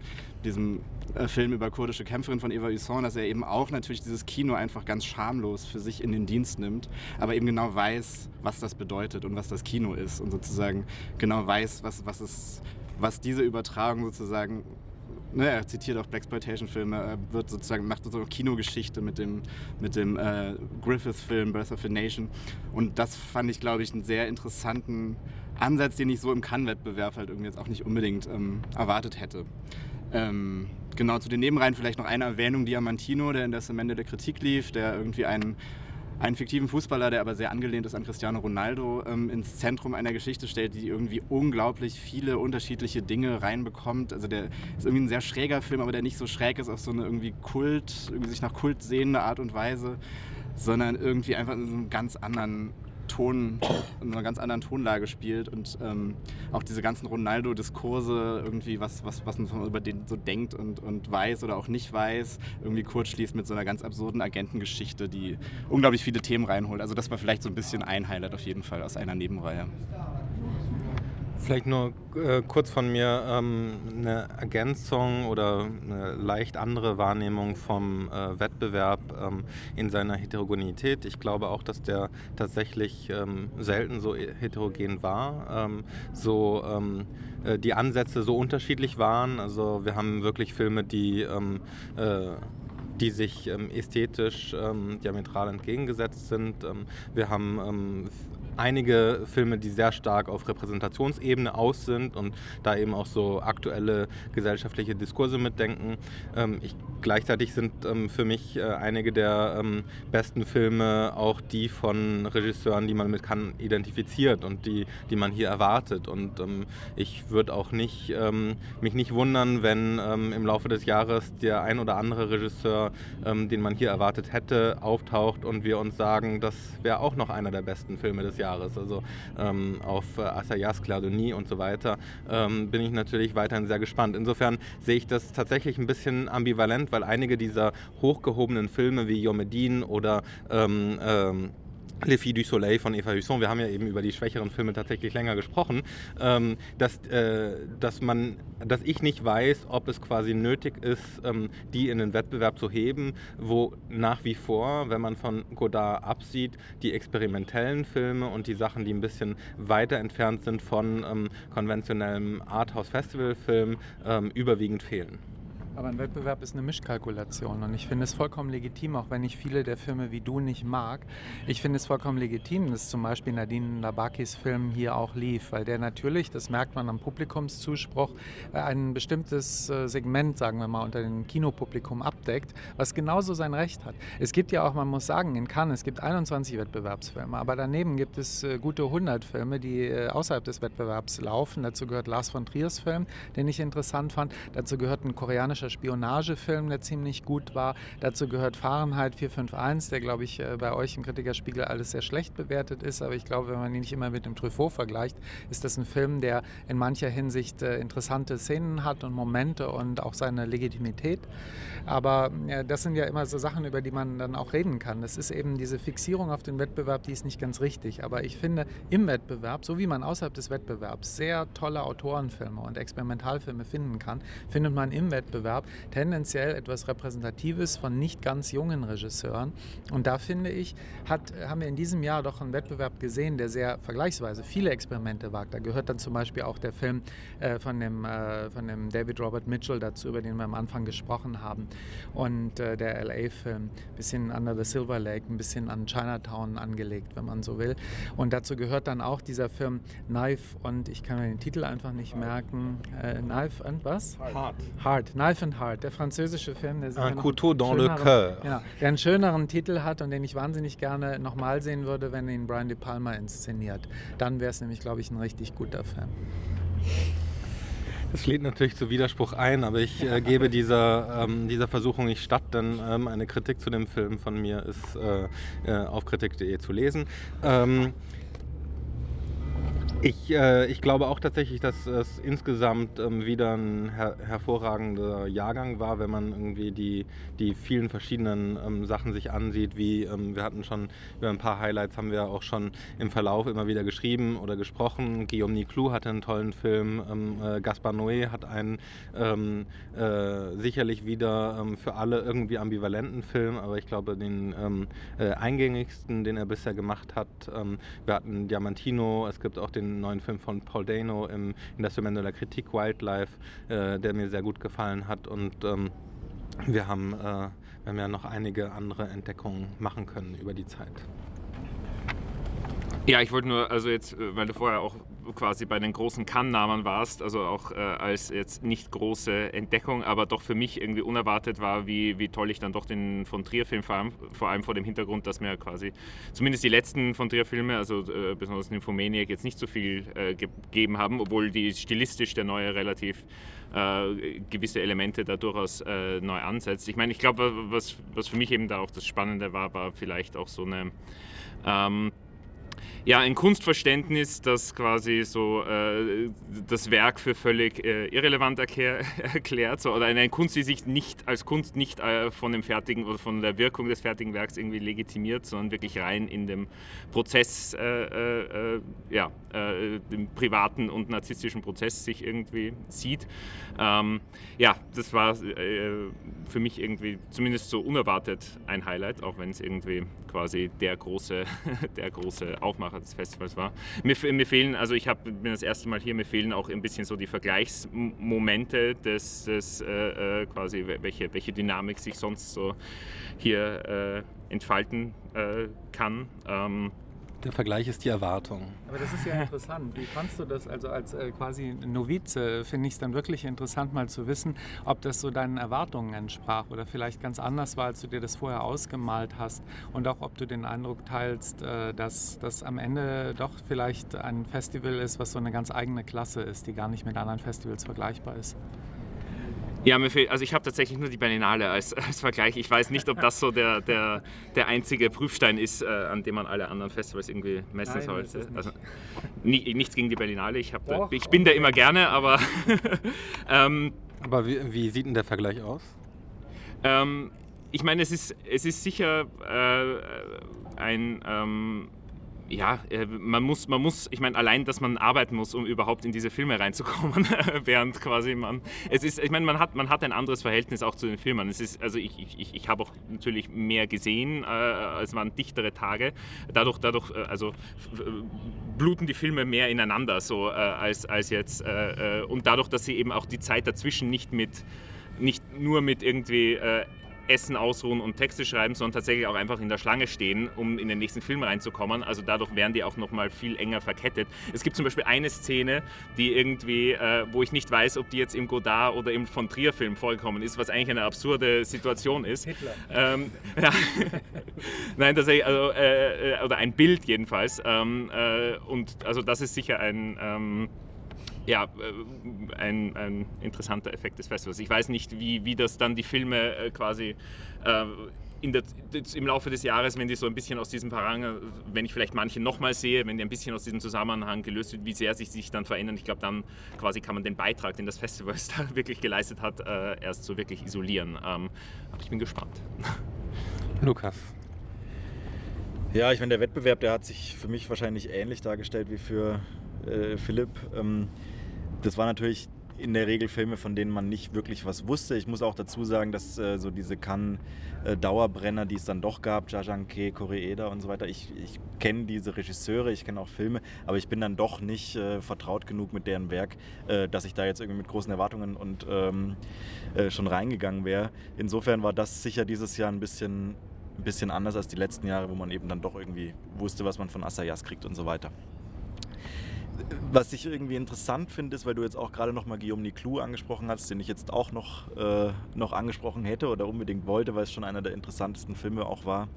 diesem äh, Film über kurdische Kämpferin von Eva Husson, dass er eben auch natürlich dieses Kino einfach ganz schamlos für sich in den Dienst nimmt, aber eben genau weiß, was das bedeutet und was das Kino ist und sozusagen genau weiß, was, was, es, was diese Übertragung sozusagen ne, er zitiert auch Blaxploitation-Filme, wird sozusagen, macht so eine Kinogeschichte mit dem, mit dem äh, Griffith-Film Birth of a Nation. Und das fand ich, glaube ich, einen sehr interessanten Ansatz, den ich so im Cannes-Wettbewerb halt irgendwie jetzt auch nicht unbedingt ähm, erwartet hätte. Ähm, genau, zu den Nebenreihen vielleicht noch eine Erwähnung, Diamantino, der in der Semende der Kritik lief, der irgendwie einen einen fiktiven Fußballer, der aber sehr angelehnt ist an Cristiano Ronaldo, ähm, ins Zentrum einer Geschichte stellt, die irgendwie unglaublich viele unterschiedliche Dinge reinbekommt. Also der ist irgendwie ein sehr schräger Film, aber der nicht so schräg ist auf so eine irgendwie Kult, irgendwie sich nach Kult sehende Art und Weise, sondern irgendwie einfach in so einem ganz anderen Ton, in einer ganz anderen Tonlage spielt und ähm, auch diese ganzen Ronaldo-Diskurse, irgendwie was, was, was man über den so denkt und, und weiß oder auch nicht weiß, irgendwie kurz schließt mit so einer ganz absurden Agentengeschichte, die unglaublich viele Themen reinholt. Also das war vielleicht so ein bisschen ein Highlight auf jeden Fall aus einer Nebenreihe. Vielleicht nur äh, kurz von mir ähm, eine Ergänzung oder eine leicht andere Wahrnehmung vom äh, Wettbewerb ähm, in seiner Heterogenität. Ich glaube auch, dass der tatsächlich ähm, selten so heterogen war, ähm, so ähm, äh, die Ansätze so unterschiedlich waren. Also wir haben wirklich Filme, die ähm, äh, die sich ähm, ästhetisch ähm, diametral entgegengesetzt sind. Ähm, wir haben einige Filme, die sehr stark auf Repräsentationsebene aus sind und da eben auch so aktuelle gesellschaftliche Diskurse mitdenken. Ähm, ich, gleichzeitig sind ähm, für mich äh, einige der ähm, besten Filme auch die von Regisseuren, die man mit Cannes identifiziert und die, die man hier erwartet. Und ähm, ich würde auch nicht, ähm, mich nicht wundern, wenn ähm, im Laufe des Jahres der ein oder andere Regisseur, den man hier erwartet hätte, auftaucht und wir uns sagen, das wäre auch noch einer der besten Filme des Jahres. Jahres, also ähm, auf äh, Assayas, Claudonie und so weiter, ähm, bin ich natürlich weiterhin sehr gespannt. Insofern sehe ich das tatsächlich ein bisschen ambivalent, weil einige dieser hochgehobenen Filme wie Yomedin oder ähm, ähm Les Filles du Soleil von Eva Husson, wir haben ja eben über die schwächeren Filme tatsächlich länger gesprochen, ähm, dass, äh, dass, man, dass ich nicht weiß, ob es quasi nötig ist, ähm, die in den Wettbewerb zu heben, wo nach wie vor, wenn man von Godard absieht, die experimentellen Filme und die Sachen, die ein bisschen weiter entfernt sind von ähm, konventionellem Arthouse-Festival-Film, ähm, überwiegend fehlen. Aber ein Wettbewerb ist eine Mischkalkulation und ich finde es vollkommen legitim, auch wenn ich viele der Filme wie du nicht mag. Ich finde es vollkommen legitim, dass zum Beispiel Nadine Labakis Film hier auch lief, weil der natürlich, das merkt man am Publikumszuspruch, äh, ein bestimmtes äh, Segment, sagen wir mal, unter dem Kinopublikum abdeckt, was genauso sein Recht hat. Es gibt ja auch, man muss sagen, in Cannes, es gibt 21 Wettbewerbsfilme, aber daneben gibt es äh, gute 100 Filme, die außerhalb des Wettbewerbs laufen. Dazu gehört Lars von Triers Film, den ich interessant fand. Dazu gehört ein koreanischer amerikanischer Spionagefilm, der ziemlich gut war. Dazu gehört Fahrenheit 451, der, glaube ich, äh, bei euch im Kritikerspiegel alles sehr schlecht bewertet ist. Aber ich glaube, wenn man ihn nicht immer mit dem Truffaut vergleicht, ist das ein Film, der in mancher Hinsicht äh, interessante Szenen hat und Momente und auch seine Legitimität. Aber das sind ja immer so Sachen, über die man dann auch reden kann. Das ist eben diese Fixierung auf den Wettbewerb, die ist nicht ganz richtig. Aber ich finde, im Wettbewerb, so wie man außerhalb des Wettbewerbs sehr tolle Autorenfilme und Experimentalfilme finden kann, findet man im Wettbewerb Wettbewerb tendenziell etwas Repräsentatives von nicht ganz jungen Regisseuren. Und da finde ich, hat, haben wir in diesem Jahr doch einen Wettbewerb gesehen, der sehr vergleichsweise viele Experimente wagt. Da gehört dann zum Beispiel auch der Film äh, von, dem, äh, von dem David Robert Mitchell dazu, über den wir am Anfang gesprochen haben. Und äh, der LA-Film, ein bisschen Under the Silver Lake, ein bisschen an Chinatown angelegt, wenn man so will. Und dazu gehört dann auch dieser Film Knife und ich kann mir den Titel einfach nicht merken. Äh, Knife und was? Hard. Hard. Knife Heart, der französische Film, der, Un couteau dans le cœur. Genau, der einen schöneren Titel hat und den ich wahnsinnig gerne nochmal sehen würde, wenn ihn Brian De Palma inszeniert. Dann wäre es nämlich, glaube ich, ein richtig guter Film. Das lädt natürlich zu Widerspruch ein, aber ich äh, gebe dieser, ähm, dieser Versuchung nicht statt, denn ähm, eine Kritik zu dem Film von mir ist äh, äh auf kritik.de zu lesen. Ähm, Ich, äh, ich glaube auch tatsächlich, dass es insgesamt ähm, wieder ein her hervorragender Jahrgang war, wenn man irgendwie die, die vielen verschiedenen ähm, Sachen sich ansieht, wie ähm, wir hatten schon über ein paar Highlights haben wir auch schon im Verlauf immer wieder geschrieben oder gesprochen. Guillaume Niclou hatte einen tollen Film, ähm, äh, Gaspar Noé hat einen ähm, äh, sicherlich wieder ähm, für alle irgendwie ambivalenten Film, aber ich glaube den äh, eingängigsten, den er bisher gemacht hat. wir hatten Diamantino, es gibt auch den den neuen Film von Paul Dano im, in der Semaine de la Critique Wildlife, äh, der mir sehr gut gefallen hat. Und ähm, wir, haben, äh, wir haben ja noch einige andere Entdeckungen machen können über die Zeit. Ja, ich wollte nur, also jetzt, äh, weil du vorher auch quasi bei den großen Kann-Namen warst, also auch äh, als jetzt nicht große Entdeckung, aber doch für mich irgendwie unerwartet war, wie, wie toll ich dann doch den von Trier-Film, vor allem, vor allem vor dem Hintergrund, dass mir quasi zumindest die letzten von Trier-Filme, also äh, besonders Nymphomaniac, jetzt nicht so viel äh, gegeben haben, obwohl die stilistisch der neue relativ äh, gewisse Elemente da durchaus äh, neu ansetzt. Ich meine, ich glaube, was, was für mich eben da auch das Spannende war, war vielleicht auch so eine ähm, ja, ein Kunstverständnis, das quasi so äh, das Werk für völlig äh, irrelevant erklär, erklärt, so, oder eine Kunst, die sich nicht als Kunst nicht äh, von dem fertigen oder von der Wirkung des fertigen Werks irgendwie legitimiert, sondern wirklich rein in dem Prozess, äh, äh, äh, ja, dem privaten und narzisstischen Prozess sich irgendwie sieht. Ähm, ja, das war für mich irgendwie zumindest so unerwartet ein Highlight, auch wenn es irgendwie quasi der große, der große Aufmacher des Festivals war. Mir, mir fehlen, also ich hab, bin das erste Mal hier, mir fehlen auch ein bisschen so die Vergleichsmomente des, des äh, äh quasi, welche, welche Dynamik sich sonst so hier äh, entfalten äh, kann. Ähm, der Vergleich ist die Erwartung. Aber das ist ja interessant. Wie fandst du das? Also als äh, quasi Novize finde ich es dann wirklich interessant, mal zu wissen, ob das so deinen Erwartungen entsprach oder vielleicht ganz anders war, als du dir das vorher ausgemalt hast. Und auch ob du den Eindruck teilst, äh, dass das am Ende doch vielleicht ein Festival ist, was so eine ganz eigene Klasse ist, die gar nicht mit anderen Festivals vergleichbar ist. Ja, mir fehlt, also ich habe tatsächlich nur die Berlinale als, als Vergleich. Ich weiß nicht, ob das so der, der, der einzige Prüfstein ist, äh, an dem man alle anderen Festivals irgendwie messen Nein, sollte. Also, nie, nichts gegen die Berlinale, ich, da, ich bin da immer gerne, aber. ähm, aber wie, wie, sieht denn der Vergleich aus? Ähm, ich meine, es ist, es ist sicher äh, ein. Ähm, ja, äh, man muss, man muss, ich meine, allein, dass man arbeiten muss, um überhaupt in diese Filme reinzukommen, während quasi man, es ist, ich meine, man hat, man hat ein anderes Verhältnis auch zu den Filmen. Es ist, also ich, ich, ich habe auch natürlich mehr gesehen, äh, es waren dichtere Tage. Dadurch, dadurch, äh, also bluten die Filme mehr ineinander, so äh, als, als jetzt, äh, äh, und dadurch, dass sie eben auch die Zeit dazwischen nicht mit, nicht nur mit irgendwie Essen ausruhen und Texte schreiben, sondern tatsächlich auch einfach in der Schlange stehen, um in den nächsten Film reinzukommen. Also dadurch werden die auch nochmal viel enger verkettet. Es gibt zum Beispiel eine Szene, die irgendwie, äh, wo ich nicht weiß, ob die jetzt im Godard oder im von Trier Film vorgekommen ist, was eigentlich eine absurde Situation ist. Hitler. Ähm, ja. Nein, tatsächlich, also, äh, äh, oder ein Bild jedenfalls. Ähm, äh, und also das ist sicher ein ähm, ja, äh, ein, ein, interessanter Effekt des Festivals. Ich weiß nicht, wie, wie das dann die Filme äh, quasi äh, der, im Laufe des Jahres, wenn die so ein bisschen aus diesem Parang, wenn ich vielleicht manche nochmal sehe, wenn die ein bisschen aus diesem Zusammenhang gelöst wird, wie sehr sich sich dann verändern. Ich glaube, dann quasi kann man den Beitrag, den das Festival da wirklich geleistet hat, äh, erst so wirklich isolieren. Ähm, aber ich bin gespannt. Lukas. Ja, ich meine, der Wettbewerb, der hat sich für mich wahrscheinlich ähnlich dargestellt wie für äh, Philipp. Ähm, das war natürlich in der Regel Filme, von denen man nicht wirklich was wusste. Ich muss auch dazu sagen, dass äh, so diese Cannes-Dauerbrenner, die es dann doch gab, Jajanke, Koreeda und so weiter, ich, ich kenne diese Regisseure, ich kenne auch Filme, aber ich bin dann doch nicht äh, vertraut genug mit deren Werk, äh, dass ich da jetzt irgendwie mit großen Erwartungen und ähm, äh, schon reingegangen wäre. Insofern war das sicher dieses Jahr ein bisschen, ein bisschen anders als die letzten Jahre, wo man eben dann doch irgendwie wusste, was man von Assayas kriegt und so weiter was ich irgendwie interessant finde, ist, weil du jetzt auch gerade noch mal Guillaume Niclou angesprochen hast, den ich jetzt auch noch, äh, noch angesprochen hätte oder unbedingt wollte, weil es schon einer der interessantesten Filme auch war.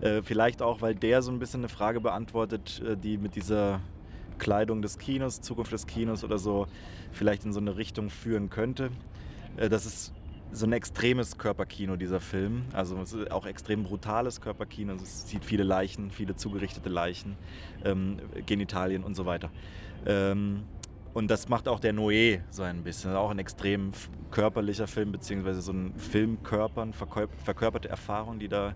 Äh, vielleicht auch, weil der so ein bisschen eine Frage beantwortet, äh, die mit dieser Kleidung des Kinos, Zukunft des Kinos oder so, vielleicht in so eine Richtung führen könnte. Äh, das ist so ein extremes Körperkino, dieser Film. Also es ist auch extrem brutales Körperkino. Also es sieht viele Leichen, viele zugerichtete Leichen, ähm, Genitalien und so weiter. Ähm, und das macht auch der Noé so ein bisschen. Auch ein extrem körperlicher Film, beziehungsweise so ein Filmkörpern, verkörperte Erfahrung, die da,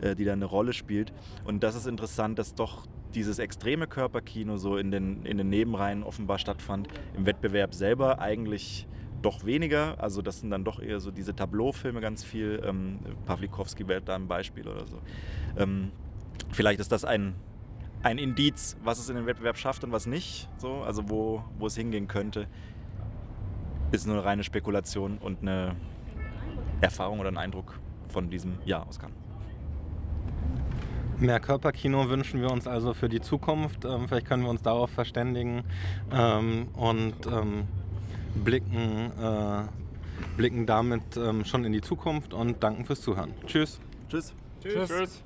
äh, die da eine Rolle spielt. Und das ist interessant, dass doch dieses extreme Körperkino so in den, in den Nebenreihen offenbar stattfand. Im Wettbewerb selber eigentlich doch weniger. Also das sind dann doch eher so diese Tableau-Filme ganz viel. Ähm, Pawlikowski wäre da ein Beispiel oder so. Ähm, vielleicht ist das ein, ein Indiz, was es in den Wettbewerb schafft und was nicht. So, also wo, wo es hingehen könnte, ist nur eine reine Spekulation und eine Erfahrung oder ein Eindruck von diesem Jahr aus Cannes. Mehr Körperkino wünschen wir uns also für die Zukunft. Ähm, vielleicht können wir uns darauf verständigen ähm, und ähm, blicken, äh, blicken damit ähm, schon in die Zukunft und danken fürs Zuhören. Tschüss. Tschüss. Tschüss. Tschüss.